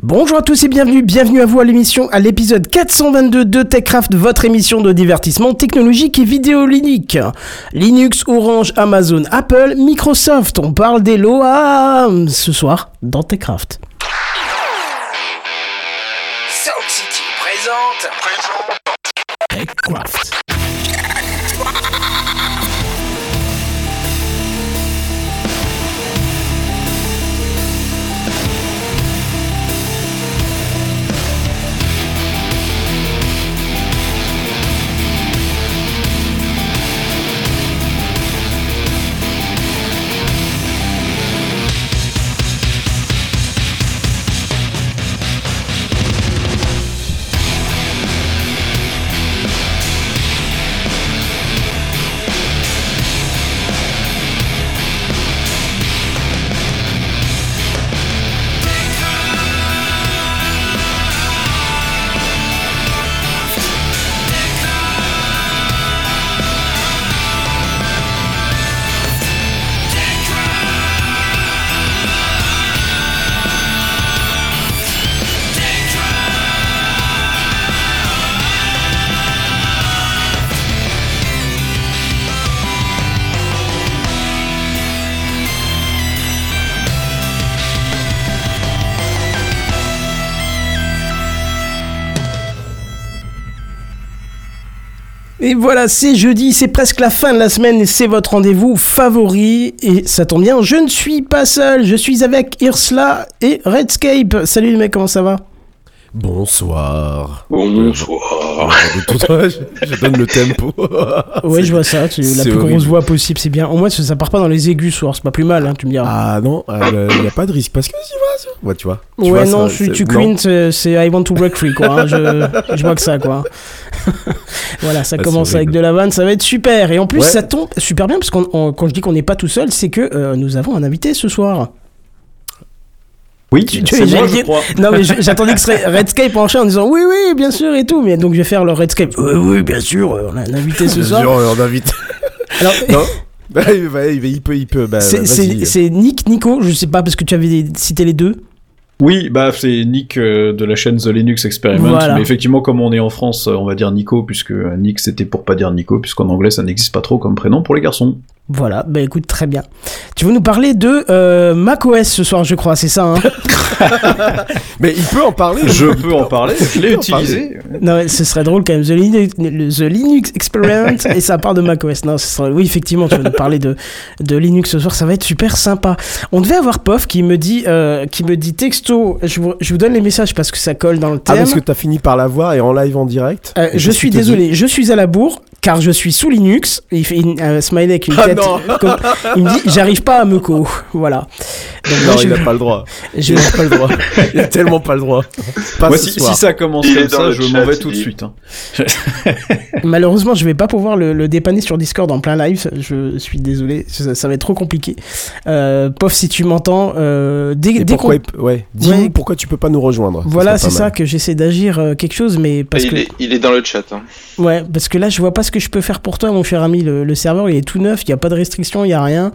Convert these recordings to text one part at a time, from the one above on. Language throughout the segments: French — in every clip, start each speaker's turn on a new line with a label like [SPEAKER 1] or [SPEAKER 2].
[SPEAKER 1] Bonjour à tous et bienvenue, bienvenue à vous à l'émission, à l'épisode 422 de TechCraft, votre émission de divertissement technologique et vidéoludique. Linux, Orange, Amazon, Apple, Microsoft, on parle des lois ce soir dans TechCraft.
[SPEAKER 2] Sound City présente.
[SPEAKER 1] TechCraft. Et voilà, c'est jeudi, c'est presque la fin de la semaine c'est votre rendez-vous favori. Et ça tombe bien, je ne suis pas seul, je suis avec Irsla et Redscape. Salut les mecs, comment ça va?
[SPEAKER 3] Bonsoir.
[SPEAKER 2] Bonsoir.
[SPEAKER 3] je, je donne le tempo.
[SPEAKER 1] Ouais, je vois ça, tu- la plus grosse voix possible, c'est bien. Au moins, ça ça part pas dans les aigus, soir, c'est pas plus mal, hein, tu me diras.
[SPEAKER 3] Ah non, il n'y a pas de risque parce que tu vois, ça- ouais, tu vois. tu
[SPEAKER 1] ouais,
[SPEAKER 3] vois,
[SPEAKER 1] non,
[SPEAKER 3] ça,
[SPEAKER 1] tu queen, c'est I want to break free, quoi. hein, je, je vois que ça, quoi. voilà, ça
[SPEAKER 3] Ah,
[SPEAKER 1] commence avec de la vanne, ça va être super. Et en plus,
[SPEAKER 3] Ouais.
[SPEAKER 1] ça tombe super bien, parce que quand je dis qu'on n'est pas tout seul, c'est que euh, nous avons un invité ce soir.
[SPEAKER 4] Oui,
[SPEAKER 1] Tu- tu-
[SPEAKER 4] moi, je crois.
[SPEAKER 1] Non, mais j'attendais que ce serait Redscape enchaîne en disant oui, oui, bien sûr et tout. Mais donc, je vais faire le Redscape. Oui, oui, bien sûr, on a un invité ce
[SPEAKER 3] Bien
[SPEAKER 1] soir.
[SPEAKER 3] sûr, on invite.
[SPEAKER 1] Alors,
[SPEAKER 3] non bah, il peut, il peut. Bah,
[SPEAKER 1] c'est-
[SPEAKER 3] vas-y.
[SPEAKER 1] c'est Nick, Nico, je sais pas parce que tu avais cité les deux.
[SPEAKER 4] Oui, bah c'est Nick euh, de la chaîne The Linux Experiment.
[SPEAKER 1] Voilà.
[SPEAKER 4] Mais effectivement, comme on est en France, euh, on va dire Nico, puisque euh, Nick c'était pour pas dire Nico, puisqu'en anglais ça n'existe pas trop comme prénom pour les garçons.
[SPEAKER 1] Voilà, bah écoute, très bien. Tu veux nous parler de euh, macOS ce soir, je crois, c'est ça hein
[SPEAKER 3] Mais il peut en parler.
[SPEAKER 4] Je peux en parler, je l'ai utilisé.
[SPEAKER 1] Non, mais ce serait drôle quand même. The Linux, The Linux Experiment et ça part de macOS. Non, ce serait- oui, effectivement, tu vas nous parler de, de Linux ce soir. Ça va être super sympa. On devait avoir Pof qui me dit, euh, qui me dit texto. Je vous, je vous donne les messages parce que ça colle dans le
[SPEAKER 3] Ah,
[SPEAKER 1] thème.
[SPEAKER 3] parce que t'as fini par la voir et en live en direct.
[SPEAKER 1] Euh, je suis désolé, je suis à la bourre car je suis sous Linux. Et il fait une, un smiley avec une
[SPEAKER 3] Ah
[SPEAKER 1] tête. comme- il me dit, j'arrive pas à me co. Voilà. Donc,
[SPEAKER 3] dis-
[SPEAKER 1] moi,
[SPEAKER 3] Non, il a pas le droit.
[SPEAKER 1] je-
[SPEAKER 3] Il a pas le droit. Il a tellement pas le droit. Pas
[SPEAKER 4] Moi,
[SPEAKER 3] ce
[SPEAKER 4] si,
[SPEAKER 3] soir.
[SPEAKER 4] si ça commence
[SPEAKER 2] Il
[SPEAKER 4] comme ça, je
[SPEAKER 2] chat,
[SPEAKER 4] m'en vais tout de suite. hein.
[SPEAKER 1] Malheureusement, je vais pas pouvoir le, le dépanner sur Discord en plein live. Je suis désolé, ça, ça va être trop compliqué. Euh, Pof, si tu m'entends, euh, dès,
[SPEAKER 3] Et
[SPEAKER 1] dès
[SPEAKER 3] pourquoi, ouais. Dis-nous
[SPEAKER 1] Ouais.
[SPEAKER 3] pourquoi tu peux pas nous rejoindre.
[SPEAKER 1] Voilà, c'est ça que j'essaie d'agir euh, quelque chose, mais parce
[SPEAKER 2] il,
[SPEAKER 1] que
[SPEAKER 2] est, il est dans le chat. hein.
[SPEAKER 1] ouais, parce que là, je vois pas ce que je peux faire pour toi, mon cher ami. Le, le serveur, il est tout neuf, il y a pas de restriction, il y a rien.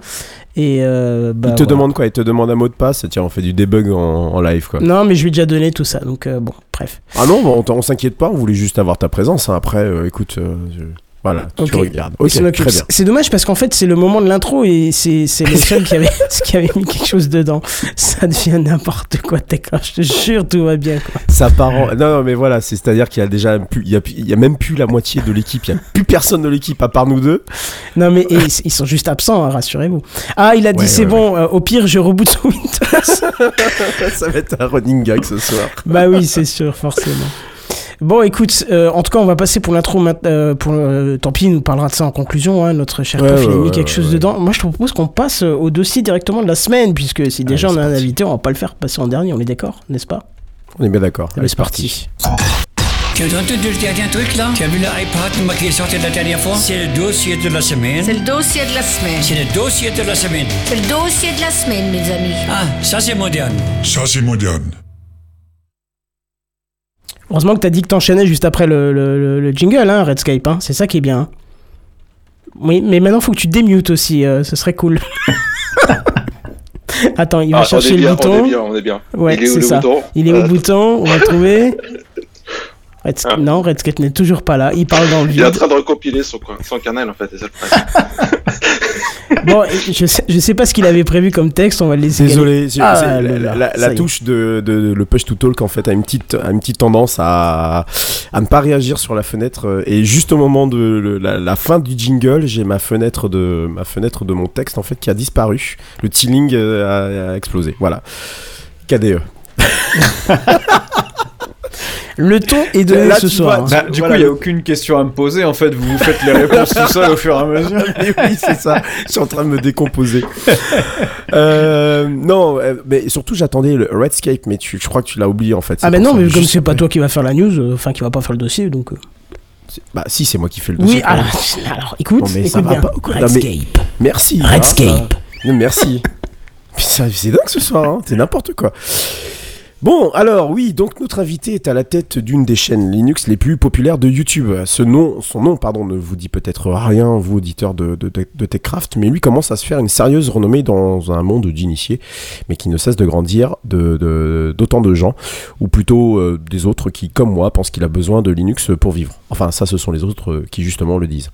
[SPEAKER 1] Et euh, bah,
[SPEAKER 3] Il te
[SPEAKER 1] voilà.
[SPEAKER 3] demande quoi? Il te demande un mot de passe? Tiens, on fait du debug en, en live quoi.
[SPEAKER 1] Non, mais je lui ai déjà donné tout ça, donc euh, bon, bref.
[SPEAKER 3] Ah non, on, on s'inquiète pas. On voulait juste avoir ta présence. hein. Après, euh, écoute, voilà, tu
[SPEAKER 1] Ok.
[SPEAKER 3] regardes.
[SPEAKER 1] Il
[SPEAKER 3] Ok,
[SPEAKER 1] s'en occupe.
[SPEAKER 3] très bien.
[SPEAKER 1] C'est- dommage parce qu'en fait, c'est le moment de l'intro et c'est c'est le seul qui avait, qui avait mis quelque chose dedans. Ça devient n'importe quoi, Techcraft, je te jure, tout va bien, quoi.
[SPEAKER 3] Ça part en- Non, non, mais voilà, c'est c'est à dire qu'il y a déjà plus, il y a, il y a même plus la moitié de l'équipe. Il y a plus personne de l'équipe à part nous deux.
[SPEAKER 1] Non, mais et ils, sont juste absents, hein, rassurez-vous. Ah, il a dit
[SPEAKER 3] Ouais,
[SPEAKER 1] c'est
[SPEAKER 3] ouais,
[SPEAKER 1] bon, euh, au pire, je reboot sur Windows.
[SPEAKER 3] Ça va être un running gag ce soir.
[SPEAKER 1] bah oui, c'est sûr, forcément. Bon, écoute, euh, en tout cas, on va passer pour l'intro maintenant. euh, pour, euh, tant pis, il nous parlera de ça en conclusion. hein, notre cher
[SPEAKER 3] Ouais,
[SPEAKER 1] prof, il a mis
[SPEAKER 3] ouais,
[SPEAKER 1] quelque chose
[SPEAKER 3] ouais.
[SPEAKER 1] dedans. Moi, je te propose qu'on passe euh, au dossier directement de la semaine, puisque si déjà
[SPEAKER 3] Allez,
[SPEAKER 1] on a un invité, on va pas le faire passer en dernier, on est d'accord, n'est-ce pas?
[SPEAKER 3] On est bien d'accord.
[SPEAKER 1] Allez,
[SPEAKER 3] Allez,
[SPEAKER 1] c'est parti.
[SPEAKER 5] Tu as entendu le dernier truc là? Tu as vu l'iPad qui est sorti la dernière fois? C'est le dossier de la semaine.
[SPEAKER 6] C'est le dossier de la semaine.
[SPEAKER 5] C'est le dossier de la semaine.
[SPEAKER 6] C'est le dossier de la semaine, mes amis.
[SPEAKER 5] Ah, ça c'est moderne.
[SPEAKER 7] Ça, c'est moderne.
[SPEAKER 1] Heureusement que t'as dit que t'enchaînais juste après le, le, le- le jingle, hein, Redscape. Hein, c'est ça qui est bien. hein. Oui, mais maintenant, faut que tu démutes aussi. euh, ce serait cool. Attends, il va
[SPEAKER 2] Ah,
[SPEAKER 1] chercher le
[SPEAKER 2] bien, on
[SPEAKER 1] bouton.
[SPEAKER 2] est bien, on est bien.
[SPEAKER 1] Ouais,
[SPEAKER 2] Il est où le
[SPEAKER 1] ça.
[SPEAKER 2] bouton?
[SPEAKER 1] Il est au
[SPEAKER 2] Euh,
[SPEAKER 1] bouton, on va le trouver.
[SPEAKER 2] Ah.
[SPEAKER 1] Non, Redscape n'est toujours pas là. Il parle dans le
[SPEAKER 2] Il est en
[SPEAKER 1] vide.
[SPEAKER 2] train de recompiler son, son canal en fait, c'est ça le problème.
[SPEAKER 1] Bon, je sais, je sais pas ce qu'il avait prévu comme texte. On va le laisser.
[SPEAKER 3] Désolé,
[SPEAKER 1] Ah,
[SPEAKER 3] la, touche de, de- le push to talk en fait a une petite, a une petite tendance à, à ne pas réagir sur la fenêtre euh, et juste au moment de le- la, la fin du jingle, j'ai ma fenêtre de ma fenêtre de mon texte en fait qui a disparu. Le tealing euh, a, a explosé. Voilà. KDE.
[SPEAKER 1] Le ton est donné
[SPEAKER 3] Là,
[SPEAKER 1] ce soir.
[SPEAKER 3] vois,
[SPEAKER 1] hein.
[SPEAKER 4] Bah, du
[SPEAKER 3] Voilà,
[SPEAKER 4] coup, il n'y a aucune question à me poser. En fait, vous vous faites les réponses tout seul au fur et à mesure.
[SPEAKER 3] Mais oui, c'est ça. Je suis en train de me décomposer. Euh, non, euh, mais surtout j'attendais le Redscape, mais tu, je crois que tu l'as oublié en fait.
[SPEAKER 1] Ah, mais non, mais comme c'est pas toi qui va faire la news, euh, enfin qui va pas faire le dossier, donc. euh.
[SPEAKER 3] Bah si, c'est moi qui fais le dossier.
[SPEAKER 1] Oui, alors, alors écoute,
[SPEAKER 3] Non, mais
[SPEAKER 1] écoute
[SPEAKER 3] ça va
[SPEAKER 1] bien.
[SPEAKER 3] pas quoi Non, mais-
[SPEAKER 1] Redscape.
[SPEAKER 3] Merci. hein,
[SPEAKER 1] Redscape.
[SPEAKER 3] Non, merci. C'est dingue ce soir, hein. c'est n'importe quoi. Bon, alors oui, donc notre invité est à la tête d'une des chaînes Linux les plus populaires de YouTube. Ce nom, son nom, pardon, ne vous dit peut-être rien, vous auditeurs de, de, de- TechCraft, mais lui commence à se faire une sérieuse renommée dans un monde d'initiés, mais qui ne cesse de grandir d'autant de, gens, ou plutôt euh, des autres qui, comme moi, pensent qu'il a besoin de Linux pour vivre. Enfin, ça, ce sont les autres qui justement le disent.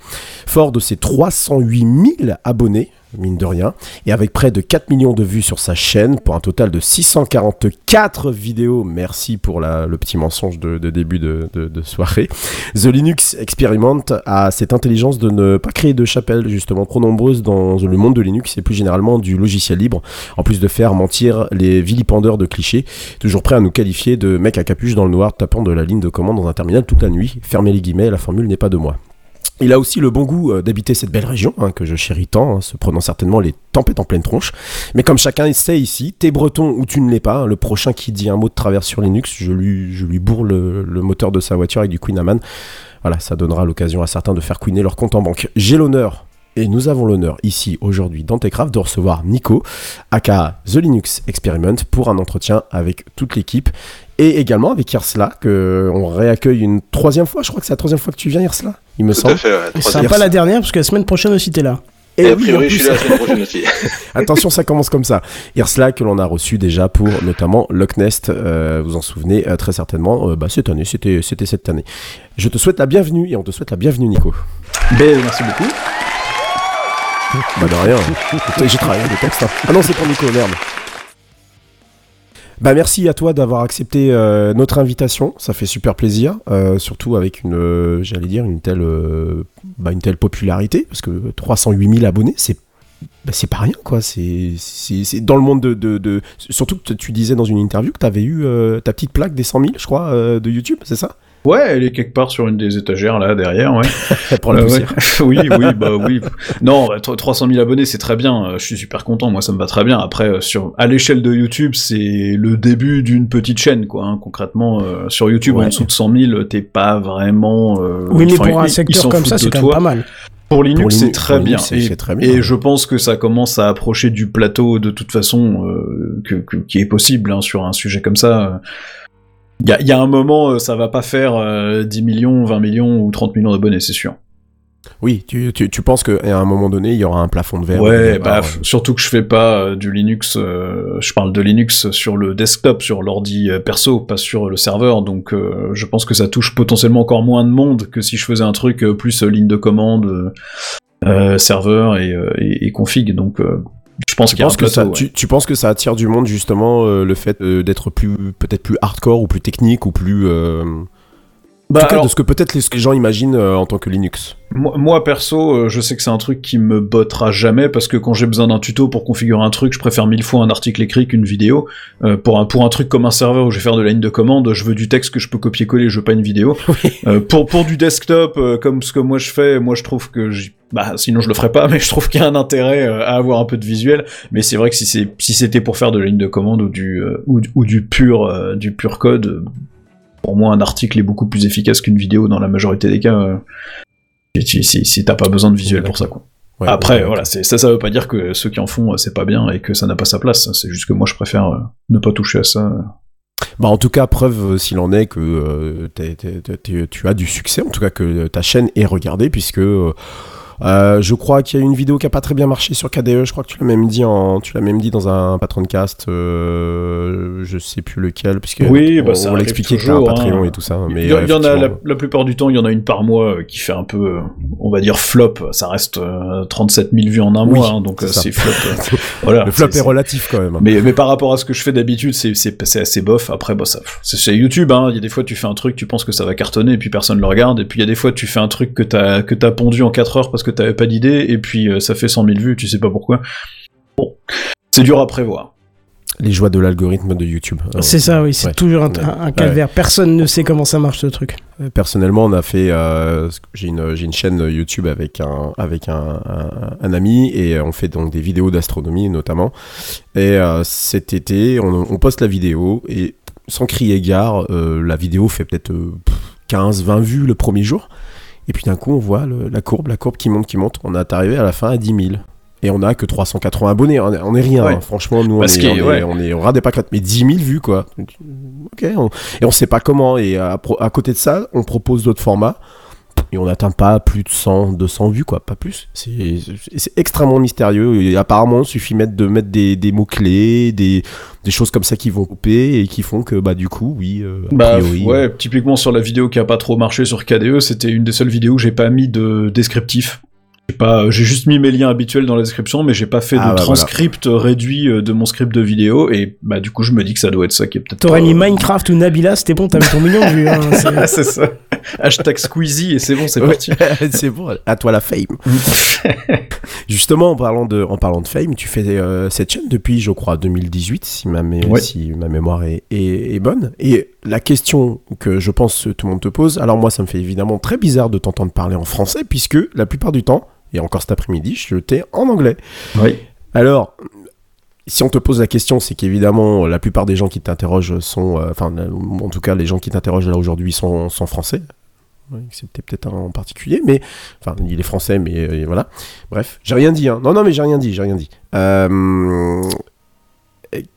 [SPEAKER 3] Fort de ses 308 000 abonnés, mine de rien, et avec près de 4 millions de vues sur sa chaîne, pour un total de 644 vidéos, merci pour le petit mensonge de, début de, soirée, The Linux Experiment a cette intelligence de ne pas créer de chapelles, justement, trop nombreuses dans le monde de Linux, et plus généralement du logiciel libre, en plus de faire mentir les vilipendeurs de clichés, toujours prêt à nous qualifier de mecs à capuche dans le noir, tapant de la ligne de commande dans un terminal toute la nuit. Fermez les guillemets, la formule n'est pas de moi. Il a aussi le bon goût euh, d'habiter cette belle région, hein, que je chéris tant, hein, se prenant certainement les tempêtes en pleine tronche. Mais comme chacun sait ici, t'es breton ou tu ne l'es pas, hein, le prochain qui dit un mot de travers sur Linux, je lui, bourre le, le moteur de sa voiture avec du Queen Amman. Voilà, ça donnera l'occasion à certains de faire queener leur compte en banque. J'ai l'honneur, et nous avons l'honneur ici aujourd'hui dans Techcraft de recevoir Nico, aka The Linux Experiment, pour un entretien avec toute l'équipe. Et également avec Irsla, que on réaccueille une troisième fois. Je crois que c'est la troisième fois que tu viens, Irsla, il me
[SPEAKER 2] Tout
[SPEAKER 3] semble.
[SPEAKER 2] à fait, ouais.
[SPEAKER 1] Ce sera pas la dernière, parce que la semaine prochaine aussi t'es là.
[SPEAKER 2] Et, a
[SPEAKER 3] oui,
[SPEAKER 2] priori, je suis là la semaine prochaine aussi.
[SPEAKER 3] Attention, ça commence comme ça. Irsla, que l'on a reçu déjà pour notamment Locknest, euh, vous en souvenez euh, très certainement, euh, bah, cette année, c'était c'était cette année. Je te souhaite la bienvenue et on te souhaite la bienvenue, Nico.
[SPEAKER 4] Ben, merci beaucoup.
[SPEAKER 3] Bah de rien. Putain, J'ai travaillé le texte. hein. Ah non, c'est pour Nico, merde. Bah merci à toi d'avoir accepté euh, notre invitation, ça fait super plaisir, euh, surtout avec une, euh, j'allais dire une telle, bah, une telle popularité, parce que 308 000 abonnés, c'est bah, c'est pas rien quoi, c'est dans le monde de, de, de- surtout que tu disais dans une interview que t'avais eu euh, ta petite plaque des 100 000, je crois, de YouTube, c'est ça?
[SPEAKER 4] Ouais, elle est quelque part sur une des étagères là derrière, ouais.
[SPEAKER 3] Pour la
[SPEAKER 4] Euh, ouais. oui, oui, bah oui. Non, tro- 300 000 abonnés, c'est très bien. euh, Je suis super content. Moi, ça me va très bien. Après, euh, sur à l'échelle de YouTube, c'est le début d'une petite chaîne, quoi. hein. Concrètement, euh, sur YouTube,
[SPEAKER 3] Ouais.
[SPEAKER 4] en dessous de 100 000, t'es pas vraiment. euh,
[SPEAKER 1] Oui, mais
[SPEAKER 4] enfin,
[SPEAKER 1] pour un secteur comme ça, c'est quand même pas mal.
[SPEAKER 4] Pour Linux, c'est très bien. Et,
[SPEAKER 3] très bien,
[SPEAKER 4] et je pense que ça commence à approcher du plateau de toute façon euh, que, que- qui est possible hein, sur un sujet comme ça. Il y a, y a un moment, euh, ça va pas faire euh, 10 millions, 20 millions ou 30 millions d'abonnés, c'est sûr.
[SPEAKER 3] Oui, tu, tu, tu penses qu'à un moment donné, il y aura un plafond de verre.
[SPEAKER 4] Ouais, bah, surtout que je fais pas euh, du Linux, euh, je parle de Linux sur le desktop, sur l'ordi perso, pas sur le serveur, donc je pense que ça touche potentiellement encore moins de monde que si je faisais un truc plus ligne de commande, serveur et, et, et config, donc euh, je pense
[SPEAKER 3] Tu penses, que
[SPEAKER 4] plateau,
[SPEAKER 3] ça,
[SPEAKER 4] ouais.
[SPEAKER 3] tu, tu penses que ça attire du monde justement euh, le fait euh, d'être plus peut-être plus hardcore ou plus technique ou plus euh,
[SPEAKER 4] Bah,
[SPEAKER 3] en tout cas,
[SPEAKER 4] alors,
[SPEAKER 3] de ce que peut-être les, gens imaginent euh, en tant que Linux.
[SPEAKER 4] moi, moi, perso, euh, je sais que c'est un truc qui me bottera jamais parce que quand j'ai besoin d'un tuto pour configurer un truc, je préfère mille fois un article écrit qu'une vidéo. Euh, pour un pour un truc comme un serveur où je vais faire de la ligne de commande, je veux du texte que je peux copier-coller, je veux pas une vidéo. Euh, pour pour du desktop, euh, comme ce que moi je fais, moi je trouve que j'y- bah sinon je le ferais pas, mais je trouve qu'il y a un intérêt euh, à avoir un peu de visuel. Mais c'est vrai que si c'est si c'était pour faire de la ligne de commande ou du euh, ou, du- ou du pur euh, du pur code, euh, pour moi un article est beaucoup plus efficace qu'une vidéo dans la majorité des cas. euh, si, t'as pas besoin de visuel pour ça quoi.
[SPEAKER 3] Ouais,
[SPEAKER 4] Après
[SPEAKER 3] ouais,
[SPEAKER 4] voilà, ça ça veut pas dire que ceux qui en font euh, c'est pas bien et que ça n'a pas sa place. C'est juste que moi je préfère euh, ne pas toucher à ça.
[SPEAKER 3] Bah, en tout cas, preuve s'il en est que euh, tu as du succès, en tout cas que ta chaîne est regardée, puisque euh, Euh, je crois qu'il y a une vidéo qui a pas très bien marché sur KDE. Je crois que tu l'as même dit en, tu l'as même dit dans un patron de cast. Euh, je sais plus lequel, puisque
[SPEAKER 4] Oui, bah,
[SPEAKER 3] on,
[SPEAKER 4] ça
[SPEAKER 3] on
[SPEAKER 4] arrive
[SPEAKER 3] l'expliquait que un Patreon
[SPEAKER 4] hein.
[SPEAKER 3] et tout ça. Mais
[SPEAKER 4] il y, en a la, la plupart du temps, il y en a une par mois euh, qui fait un peu, euh, on va dire flop. Ça reste euh, 37 000 vues en un
[SPEAKER 3] Oui,
[SPEAKER 4] mois, hein, donc
[SPEAKER 3] c'est
[SPEAKER 4] flop. voilà.
[SPEAKER 3] le flop est relatif quand même.
[SPEAKER 4] Mais, mais par rapport à ce que je fais d'habitude, c'est, assez bof. Après, bah, ça, c'est, c'est YouTube, hein. Il y a des fois, tu fais un truc, tu penses que ça va cartonner, et puis personne le regarde. Et puis, il y a des fois, tu fais un truc que t'as, que t'as pondu en 4 heures parce que t'avais pas d'idée, et puis, euh, ça fait 100 000 vues, tu sais pas pourquoi. Bon. C'est dur à prévoir.
[SPEAKER 3] Les joies de l'algorithme de YouTube. Euh,
[SPEAKER 1] C'est ça, oui, c'est
[SPEAKER 3] ouais.
[SPEAKER 1] toujours un,
[SPEAKER 3] Ouais.
[SPEAKER 1] un- un calvaire. Personne ne sait comment ça marche ce truc.
[SPEAKER 3] Euh, Personnellement, on a fait. euh, j'ai une j'ai une chaîne YouTube avec un avec un, un, un ami et on fait donc des vidéos d'astronomie notamment. Et euh, cet été, on, on poste la vidéo et sans crier gare, euh, la vidéo fait peut-être euh, 15-20 vues le premier jour. Et puis d'un coup, on voit le- la courbe, la courbe qui monte, qui monte. On est arrivé à la fin à 10 000. Et on a que 380 abonnés. On est, on est rien.
[SPEAKER 4] Ouais.
[SPEAKER 3] hein. Franchement, nous, on
[SPEAKER 4] Parce
[SPEAKER 3] est, on, est,
[SPEAKER 4] ouais.
[SPEAKER 3] on est au ras des. Mais 10 000 vues, quoi. Ok. on- et on sait pas comment. Et à côté de ça, on propose d'autres formats. Et on n'atteint pas plus de 100, 200 vues, quoi. Pas plus. C'est c'est extrêmement mystérieux. Et apparemment, il suffit mettre, de mettre des, des mots-clés, des, des choses comme ça qui vont couper et qui font que, bah, du coup, oui. euh, a
[SPEAKER 4] Bah,
[SPEAKER 3] priori,
[SPEAKER 4] ouais, typiquement sur la vidéo qui a pas trop marché sur KDE, c'était une des seules vidéos où j'ai pas mis de descriptif. J'ai pas, j'ai juste mis mes liens habituels dans la description, mais j'ai pas fait
[SPEAKER 3] Ah,
[SPEAKER 4] de
[SPEAKER 3] bah,
[SPEAKER 4] transcript réduit euh, de mon script de vidéo, et bah du coup je me dis que ça doit être ça qui est peut-être.
[SPEAKER 1] T'aurais
[SPEAKER 4] pas-
[SPEAKER 1] mis Minecraft ou Nabila, c'était bon, t'avais ton million de vues. hein, c'est-
[SPEAKER 4] c'est ça. Hashtag Squeezie et c'est bon, c'est
[SPEAKER 3] Ouais.
[SPEAKER 4] parti.
[SPEAKER 3] c'est bon, à toi la fame. Justement, en parlant de, en parlant de fame, tu fais euh, cette chaîne depuis, je crois, 2018, si ma, mé-
[SPEAKER 4] Ouais.
[SPEAKER 3] si ma mémoire est, est- est bonne. Et la question que je pense que tout le monde te pose, alors moi, ça me fait évidemment très bizarre de t'entendre parler en français, puisque la plupart du temps, et encore cet après-midi, je t'ai en anglais.
[SPEAKER 4] Oui.
[SPEAKER 3] Alors, si on te pose la question, c'est qu'évidemment, la plupart des gens qui t'interrogent sont, euh, enfin, euh, en tout cas, les gens qui t'interrogent là aujourd'hui sont, sont français. Excepté peut-être un en particulier, mais enfin, il est français, mais euh, voilà. Bref, j'ai rien dit. Hein. Non, non, mais j'ai rien dit, j'ai rien dit. Euh,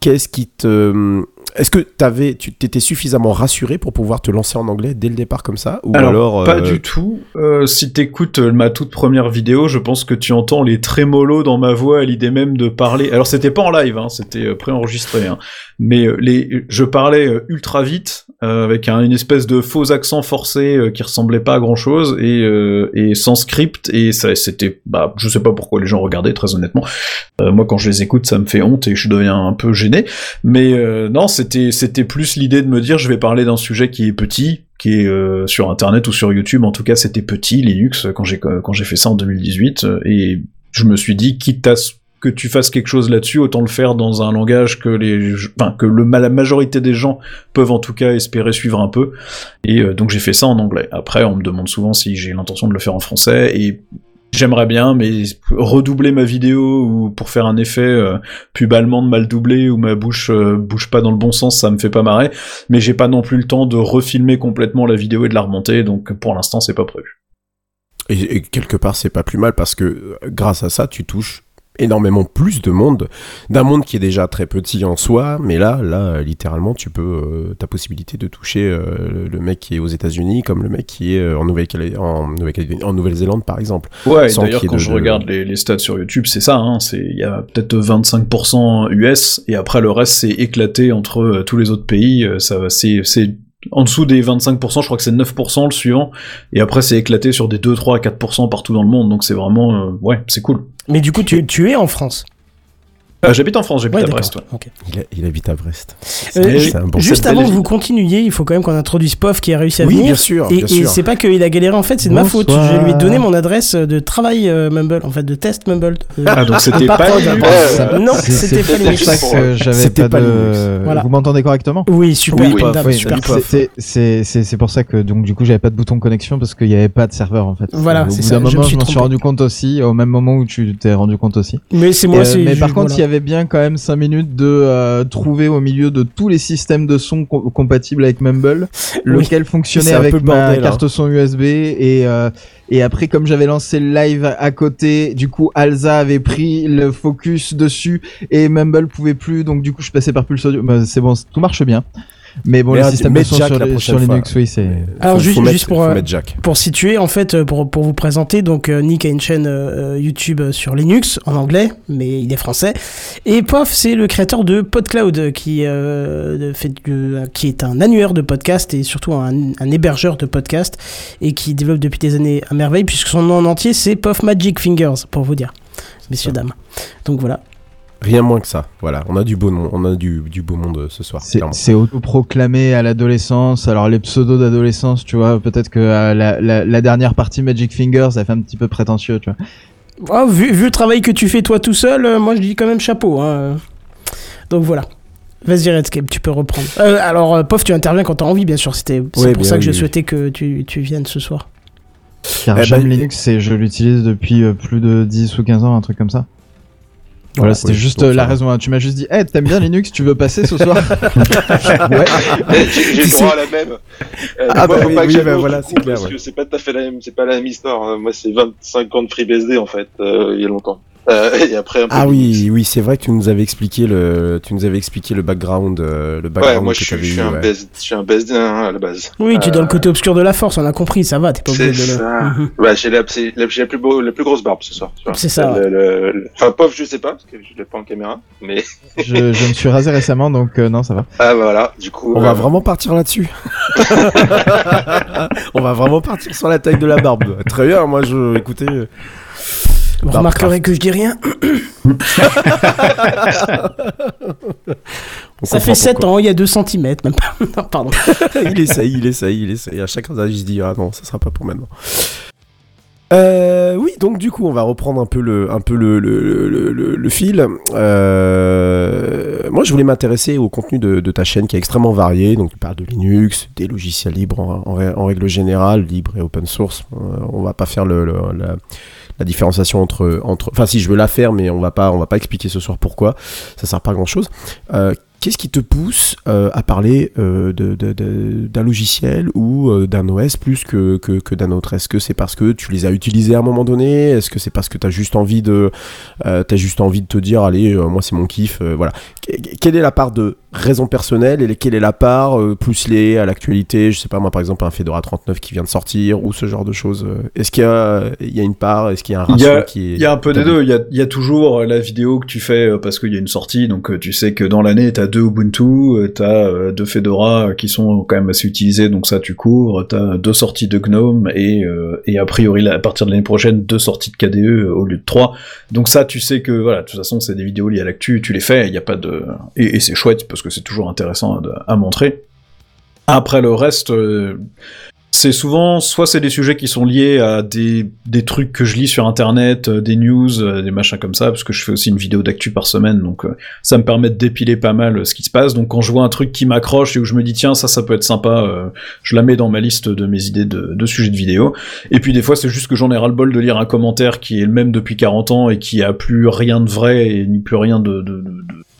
[SPEAKER 3] Qu'est-ce qui te, est-ce que t'avais, tu t'étais suffisamment rassuré pour pouvoir te lancer en anglais dès le départ comme ça, ou alors,
[SPEAKER 4] Alors, pas
[SPEAKER 3] euh,
[SPEAKER 4] du tout. Euh, si t'écoutes euh, ma toute première vidéo, je pense que tu entends les trémolos dans ma voix à l'idée même de parler. Alors c'était pas en live, hein, c'était préenregistré. Hein. Mais les, je parlais ultra vite euh, avec un- une espèce de faux accent forcé qui ressemblait pas à grand chose et, et sans script. Et ça, c'était, bah, je sais pas pourquoi les gens regardaient très honnêtement. Moi, quand je les écoute, ça me fait honte et je deviens un peu gêné. Mais non, c'était c'était plus l'idée de me dire je vais parler d'un sujet qui est petit, qui est euh, sur internet ou sur YouTube. En tout cas, c'était petit Linux quand j'ai quand j'ai fait ça en 2018 euh, et je me suis dit quitte à ce que tu fasses quelque chose là-dessus, autant le faire dans un langage que les, enfin que le la majorité des gens peuvent en tout cas espérer suivre un peu. Et euh, donc j'ai fait ça en anglais. Après, on me demande souvent si j'ai l'intention de le faire en français et J'aimerais bien, mais redoubler ma vidéo ou pour faire un effet euh, pub allemande mal doublé où ma bouche euh, bouge pas dans le bon sens, ça me fait pas marrer. Mais j'ai pas non plus le temps de refilmer complètement la vidéo et de la remonter, donc pour l'instant c'est pas prévu.
[SPEAKER 3] Et, et quelque part, c'est pas plus mal parce que euh, grâce à ça, tu touches énormément plus de monde, d'un monde qui est déjà très petit en soi, mais là, là, littéralement, tu peux, euh, ta possibilité de toucher euh, le- mec qui est aux États-Unis comme le mec qui est euh, en Nouvelle-Calédonie, en Nouvelle-Calédonie- en Nouvelle-Zélande, par exemple.
[SPEAKER 4] Ouais, d'ailleurs quand
[SPEAKER 3] de-
[SPEAKER 4] je
[SPEAKER 3] de-
[SPEAKER 4] regarde les, les stats sur YouTube, c'est ça, hein, c'est il y a peut-être 25% US et après le reste c'est éclaté entre euh, tous les autres pays. euh, ça c'est en dessous des 25%, je crois que c'est 9% le suivant, et après c'est éclaté sur des 2, 3, 4% partout dans le monde, donc c'est vraiment, euh, ouais, c'est cool.
[SPEAKER 1] Mais du coup, tu, tu es en France?
[SPEAKER 4] Euh, j'habite en France, j'habite
[SPEAKER 1] Ouais,
[SPEAKER 4] à. Brest, ouais.
[SPEAKER 3] Il, a- il habite à Brest.
[SPEAKER 1] Euh,
[SPEAKER 3] C'est
[SPEAKER 1] ju-
[SPEAKER 3] un bon
[SPEAKER 1] juste avant que vous continuiez, il faut quand même qu'on introduise POF qui a réussi à
[SPEAKER 3] Oui,
[SPEAKER 1] venir.
[SPEAKER 3] bien sûr,
[SPEAKER 1] Et,
[SPEAKER 3] bien
[SPEAKER 1] et c'est pas qu'il a galéré en fait, c'est de ma faute. Je lui ai donné mon adresse de travail euh, Mumble, en fait, de test Mumble. Euh,
[SPEAKER 4] Ah, donc c'était
[SPEAKER 1] pas
[SPEAKER 4] pas, Linux.
[SPEAKER 1] Non,
[SPEAKER 7] C'est-
[SPEAKER 1] c'était
[SPEAKER 7] c'est
[SPEAKER 1] pas
[SPEAKER 7] pour
[SPEAKER 1] Linux.
[SPEAKER 7] ça que j'avais pas,
[SPEAKER 3] pas
[SPEAKER 7] de.
[SPEAKER 1] Voilà.
[SPEAKER 7] Vous m'entendez correctement?
[SPEAKER 1] Oui, super,
[SPEAKER 7] c'est- c'est c'est c'est pour ça que donc du coup j'avais pas de bouton de connexion parce qu'il y avait pas de serveur en fait.
[SPEAKER 1] Voilà,
[SPEAKER 7] Au
[SPEAKER 1] c'est
[SPEAKER 7] bout
[SPEAKER 1] ça,
[SPEAKER 7] d'un
[SPEAKER 1] je me
[SPEAKER 7] moment,
[SPEAKER 1] suis
[SPEAKER 7] je m'en suis rendu compte aussi, au même moment où tu t'es rendu compte aussi.
[SPEAKER 1] Mais c'est moi,
[SPEAKER 7] Euh,
[SPEAKER 1] c'est.
[SPEAKER 7] mais par contre, il y
[SPEAKER 1] voilà.
[SPEAKER 7] Avait bien quand même 5 minutes de euh, trouver au milieu de tous les systèmes de son co- compatibles avec Mumble, lequel fonctionnait avec ma
[SPEAKER 3] bordel, hein.
[SPEAKER 7] carte son USB et euh, et après comme j'avais lancé le live à côté, du coup Alza avait pris le focus dessus et Mumble pouvait plus, donc du coup je passais par Pulse Audio. Bah, c'est bon, tout marche bien. Mais bon,
[SPEAKER 3] Mais
[SPEAKER 7] le
[SPEAKER 3] un-
[SPEAKER 7] système de son sur,
[SPEAKER 3] la
[SPEAKER 7] sur
[SPEAKER 3] fois.
[SPEAKER 7] Linux, oui, c'est.
[SPEAKER 1] Alors,
[SPEAKER 3] Faut-
[SPEAKER 1] juste-
[SPEAKER 3] faut mettre-
[SPEAKER 1] juste pour, euh,
[SPEAKER 3] Jack.
[SPEAKER 1] Pour situer, en fait, euh, pour, pour vous présenter, donc euh, Nick a une chaîne euh, YouTube sur Linux en anglais, mais il est français. Et Pof, c'est le créateur de PodCloud, qui, euh, de- fait, qui est un annuaire de podcast et surtout un, un hébergeur de podcast et qui développe depuis des années à merveille, puisque son nom en entier c'est Puff Magic Fingers, pour vous dire, messieurs, dames. Donc voilà.
[SPEAKER 3] Rien moins que ça. Voilà, on a du beau nom, on a du, du beau monde euh, ce soir.
[SPEAKER 7] C'est autoproclamé à l'adolescence. Alors les pseudos d'adolescence, tu vois, peut-être que euh, la, la, la dernière partie Magic Fingers, ça fait un petit peu prétentieux, tu vois.
[SPEAKER 1] Ah, vu, vu le travail que tu fais toi tout seul, euh, moi je dis quand même chapeau. hein. Donc voilà. Vas-y Redscape, tu peux reprendre. Euh, alors, euh, Pof, tu interviens quand t'as envie, bien sûr. C'était c'est
[SPEAKER 3] Ouais,
[SPEAKER 1] pour ça que
[SPEAKER 3] oui,
[SPEAKER 1] je
[SPEAKER 3] oui.
[SPEAKER 1] souhaitais que tu, tu viennes ce soir.
[SPEAKER 7] Car
[SPEAKER 3] Eh
[SPEAKER 7] j'aime
[SPEAKER 3] ben,
[SPEAKER 7] Linux et je l'utilise depuis plus de 10 ou 15 ans, un truc comme ça. Voilà, c'était
[SPEAKER 3] oui,
[SPEAKER 7] juste euh, la raison. hein. Tu m'as juste dit, hey, t'aimes bien Linux, tu veux passer ce soir? Ouais.
[SPEAKER 2] J'ai le droit à la même. Euh,
[SPEAKER 3] Ah
[SPEAKER 2] moi,
[SPEAKER 3] bah
[SPEAKER 2] faut
[SPEAKER 3] oui,
[SPEAKER 2] pas que
[SPEAKER 3] oui, bah voilà, c'est clair,
[SPEAKER 2] Parce
[SPEAKER 3] ouais.
[SPEAKER 2] que c'est pas tout à fait la même, c'est pas la même histoire. Moi, c'est 25 ans de FreeBSD en fait, euh, il y a longtemps. Euh, et après un peu
[SPEAKER 3] Ah oui, oui, c'est vrai que tu nous avais expliqué le, tu nous avais expliqué le background, euh, le
[SPEAKER 2] Ouais,
[SPEAKER 3] background
[SPEAKER 2] moi
[SPEAKER 3] que
[SPEAKER 2] je suis,
[SPEAKER 3] t'avais
[SPEAKER 2] je suis
[SPEAKER 3] eu.
[SPEAKER 2] un
[SPEAKER 3] ouais.
[SPEAKER 2] BSD, je suis un BSD hein, à la base.
[SPEAKER 1] Oui, tu es dans le
[SPEAKER 2] Euh,
[SPEAKER 1] côté obscur de la force, on a compris, ça va, t'es pas obligé
[SPEAKER 2] C'est
[SPEAKER 1] de. Mhm.
[SPEAKER 2] Bah, j'ai la, la, j'ai la plus beau, la plus grosse barbe ce soir.
[SPEAKER 1] C'est ça,
[SPEAKER 2] Le- le- le- Enfin, pauvre, je sais pas parce que je l'ai pas en caméra, mais
[SPEAKER 7] je, je me suis rasé récemment, donc euh, non, ça va.
[SPEAKER 2] ah bah, voilà. Du coup,
[SPEAKER 3] On va vraiment partir là-dessus. On va vraiment partir sur la taille de la barbe. Très bien, moi je, écoutez, euh,
[SPEAKER 1] Vous remarquerez que je dis rien. Ça fait 7
[SPEAKER 3] pourquoi.
[SPEAKER 1] ans, il y a 2 cm, même pas. Non, pardon.
[SPEAKER 3] il essaye, il essaye, il essaye. À chaque fois, il se dit ah non, ça sera pas pour maintenant. Euh, oui, donc du coup, on va reprendre un peu le, un peu le, le, le, fil. Euh, moi, je voulais m'intéresser au contenu de, de ta chaîne qui est extrêmement varié. Donc, tu parles de Linux, des logiciels libres en, en ré- en règle générale, libre et open source. Euh, on va pas faire le, le- la, la différenciation entre, entre. Enfin, si je veux la faire, mais on va pas, on va pas expliquer ce soir pourquoi. Ça sert pas à grand chose. Euh, Qu'est-ce qui te pousse euh, à parler euh, d'un logiciel ou euh, d'un OS plus que, que, que d'un autre? Est-ce que c'est parce que tu les as utilisés à un moment donné? Est-ce que c'est parce que tu as juste envie de juste envie de te dire allez moi c'est mon kiff voilà Que- quelle est la part de raison personnelle et quelle est la part euh, plus liée à l'actualité je sais pas moi par exemple un Fedora 39 qui vient de sortir ou ce genre de choses euh, est-ce qu'il y a il y a une part est-ce qu'il y a un ratio
[SPEAKER 4] a-
[SPEAKER 3] qui est
[SPEAKER 4] Il y a un peu des deux. Il y a, il y a toujours euh, la vidéo que tu fais euh, parce qu'il y a une sortie, donc tu sais que dans l'année t'as deux Ubuntu, t'as deux Fedora qui sont quand même assez utilisés, donc ça tu couvres. T'as deux sorties de GNOME et euh, et a priori à partir de l'année prochaine deux sorties de KDE au lieu de trois. Donc ça tu sais que voilà, de toute façon c'est des vidéos liées à l'actu, tu les fais. Il y a pas de et, et c'est chouette parce que c'est toujours intéressant à, montrer. Après le reste, euh, c'est souvent, soit c'est des sujets qui sont liés à des, des trucs que je lis sur internet, euh, des news, euh, des machins comme ça, parce que je fais aussi une vidéo d'actu par semaine, donc ça me permet de dépiler pas mal ce qui se passe. Donc quand je vois un truc qui m'accroche et où je me dis tiens ça ça peut être sympa, je la mets dans ma liste de mes idées de, sujets de vidéo. Et puis des fois c'est juste que j'en ai ras le bol de lire un commentaire qui est le même depuis 40 ans et qui a plus rien de vrai et ni plus rien de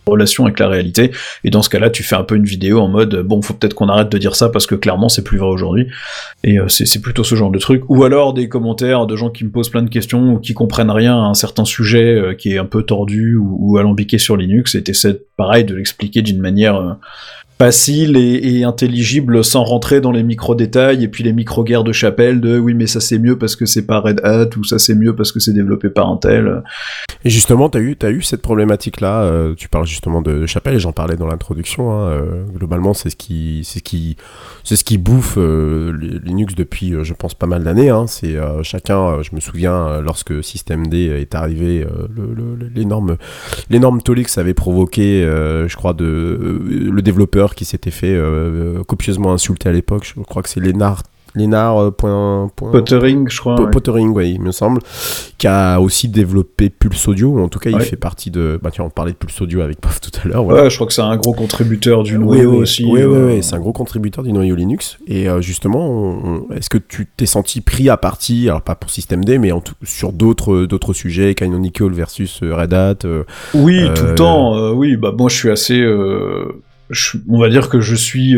[SPEAKER 4] relation avec la réalité. Et dans ce cas-là, tu fais un peu une vidéo en mode bon, faut peut-être qu'on arrête de dire ça parce que clairement c'est plus vrai aujourd'hui. Et euh, c'est plutôt ce genre de truc. Ou alors des commentaires de gens qui me posent plein de questions ou qui comprennent rien à un certain sujet euh, qui est un peu tordu ou, ou alambiqué sur Linux et t'essaies pareil de l'expliquer d'une manière euh, facile et, et intelligible sans rentrer dans les micro-détails et puis les micro-guerres de chapelle de oui mais ça c'est mieux parce que c'est pas Red Hat ou ça c'est mieux parce que c'est développé par un tel.
[SPEAKER 3] Et justement, tu eu, eu cette problématique-là. euh, tu parles justement de, Chapelle, et j'en parlais dans l'introduction. hein, euh, globalement, c'est ce qui, ce qui, c'est ce qui bouffe euh, li- Linux depuis, je pense, pas mal d'années. Hein. C'est chacun. je me souviens lorsque systemd est arrivé, l'énorme, l'énorme tollé que ça avait provoqué. je crois le développeur qui s'était fait copieusement insulter à l'époque. Je crois que c'est Lénard. Lénard. euh, point- point-
[SPEAKER 4] Pottering, je crois. Ouais.
[SPEAKER 3] Pottering, ouais, il me semble, qui a aussi développé Pulse Audio, ou en tout cas il fait partie de... Bah tiens, on parlait de Pulse Audio avec Pof tout à l'heure, voilà.
[SPEAKER 4] Ouais, je crois que c'est un gros contributeur du
[SPEAKER 3] Oui,
[SPEAKER 4] noyau
[SPEAKER 3] oui,
[SPEAKER 4] aussi.
[SPEAKER 3] Oui, oui,
[SPEAKER 4] euh,
[SPEAKER 3] oui, c'est un gros contributeur du noyau Linux. Et euh, justement, on- est-ce que tu t'es senti pris à partie, alors pas pour systemd, mais en tout- sur d'autres d'autres sujets, Canonical versus Red Hat euh,
[SPEAKER 4] Oui, tout le temps. oui, bah moi je suis assez. je- on va dire que je suis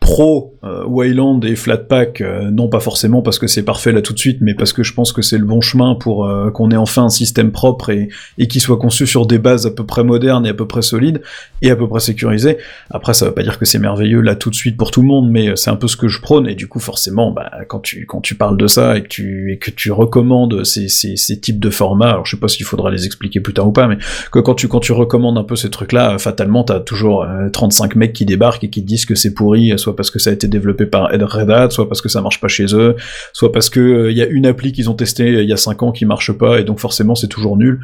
[SPEAKER 4] pro euh, Wayland et Flatpak, euh, non pas forcément parce que c'est parfait là tout de suite, mais parce que je pense que c'est le bon chemin pour euh, qu'on ait enfin un système propre et, et qui soit conçu sur des bases à peu près modernes et à peu près solides et à peu près sécurisées. Après, ça veut pas dire que c'est merveilleux là tout de suite pour tout le monde, mais c'est un peu ce que je prône et du coup forcément, bah, quand tu quand tu parles de ça et que tu et que tu recommandes ces, ces, ces types de formats, alors je sais pas s'il faudra les expliquer plus tard ou pas, mais que quand tu quand tu recommandes un peu ces trucs-là, fatalement t'as toujours 35 mecs qui débarquent et qui disent que c'est pourri, soit parce que ça a été développé par Red Hat, soit parce que ça marche pas chez eux, soit parce que il y a une appli qu'ils ont testé il y a 5 ans qui marche pas et donc forcément c'est toujours nul.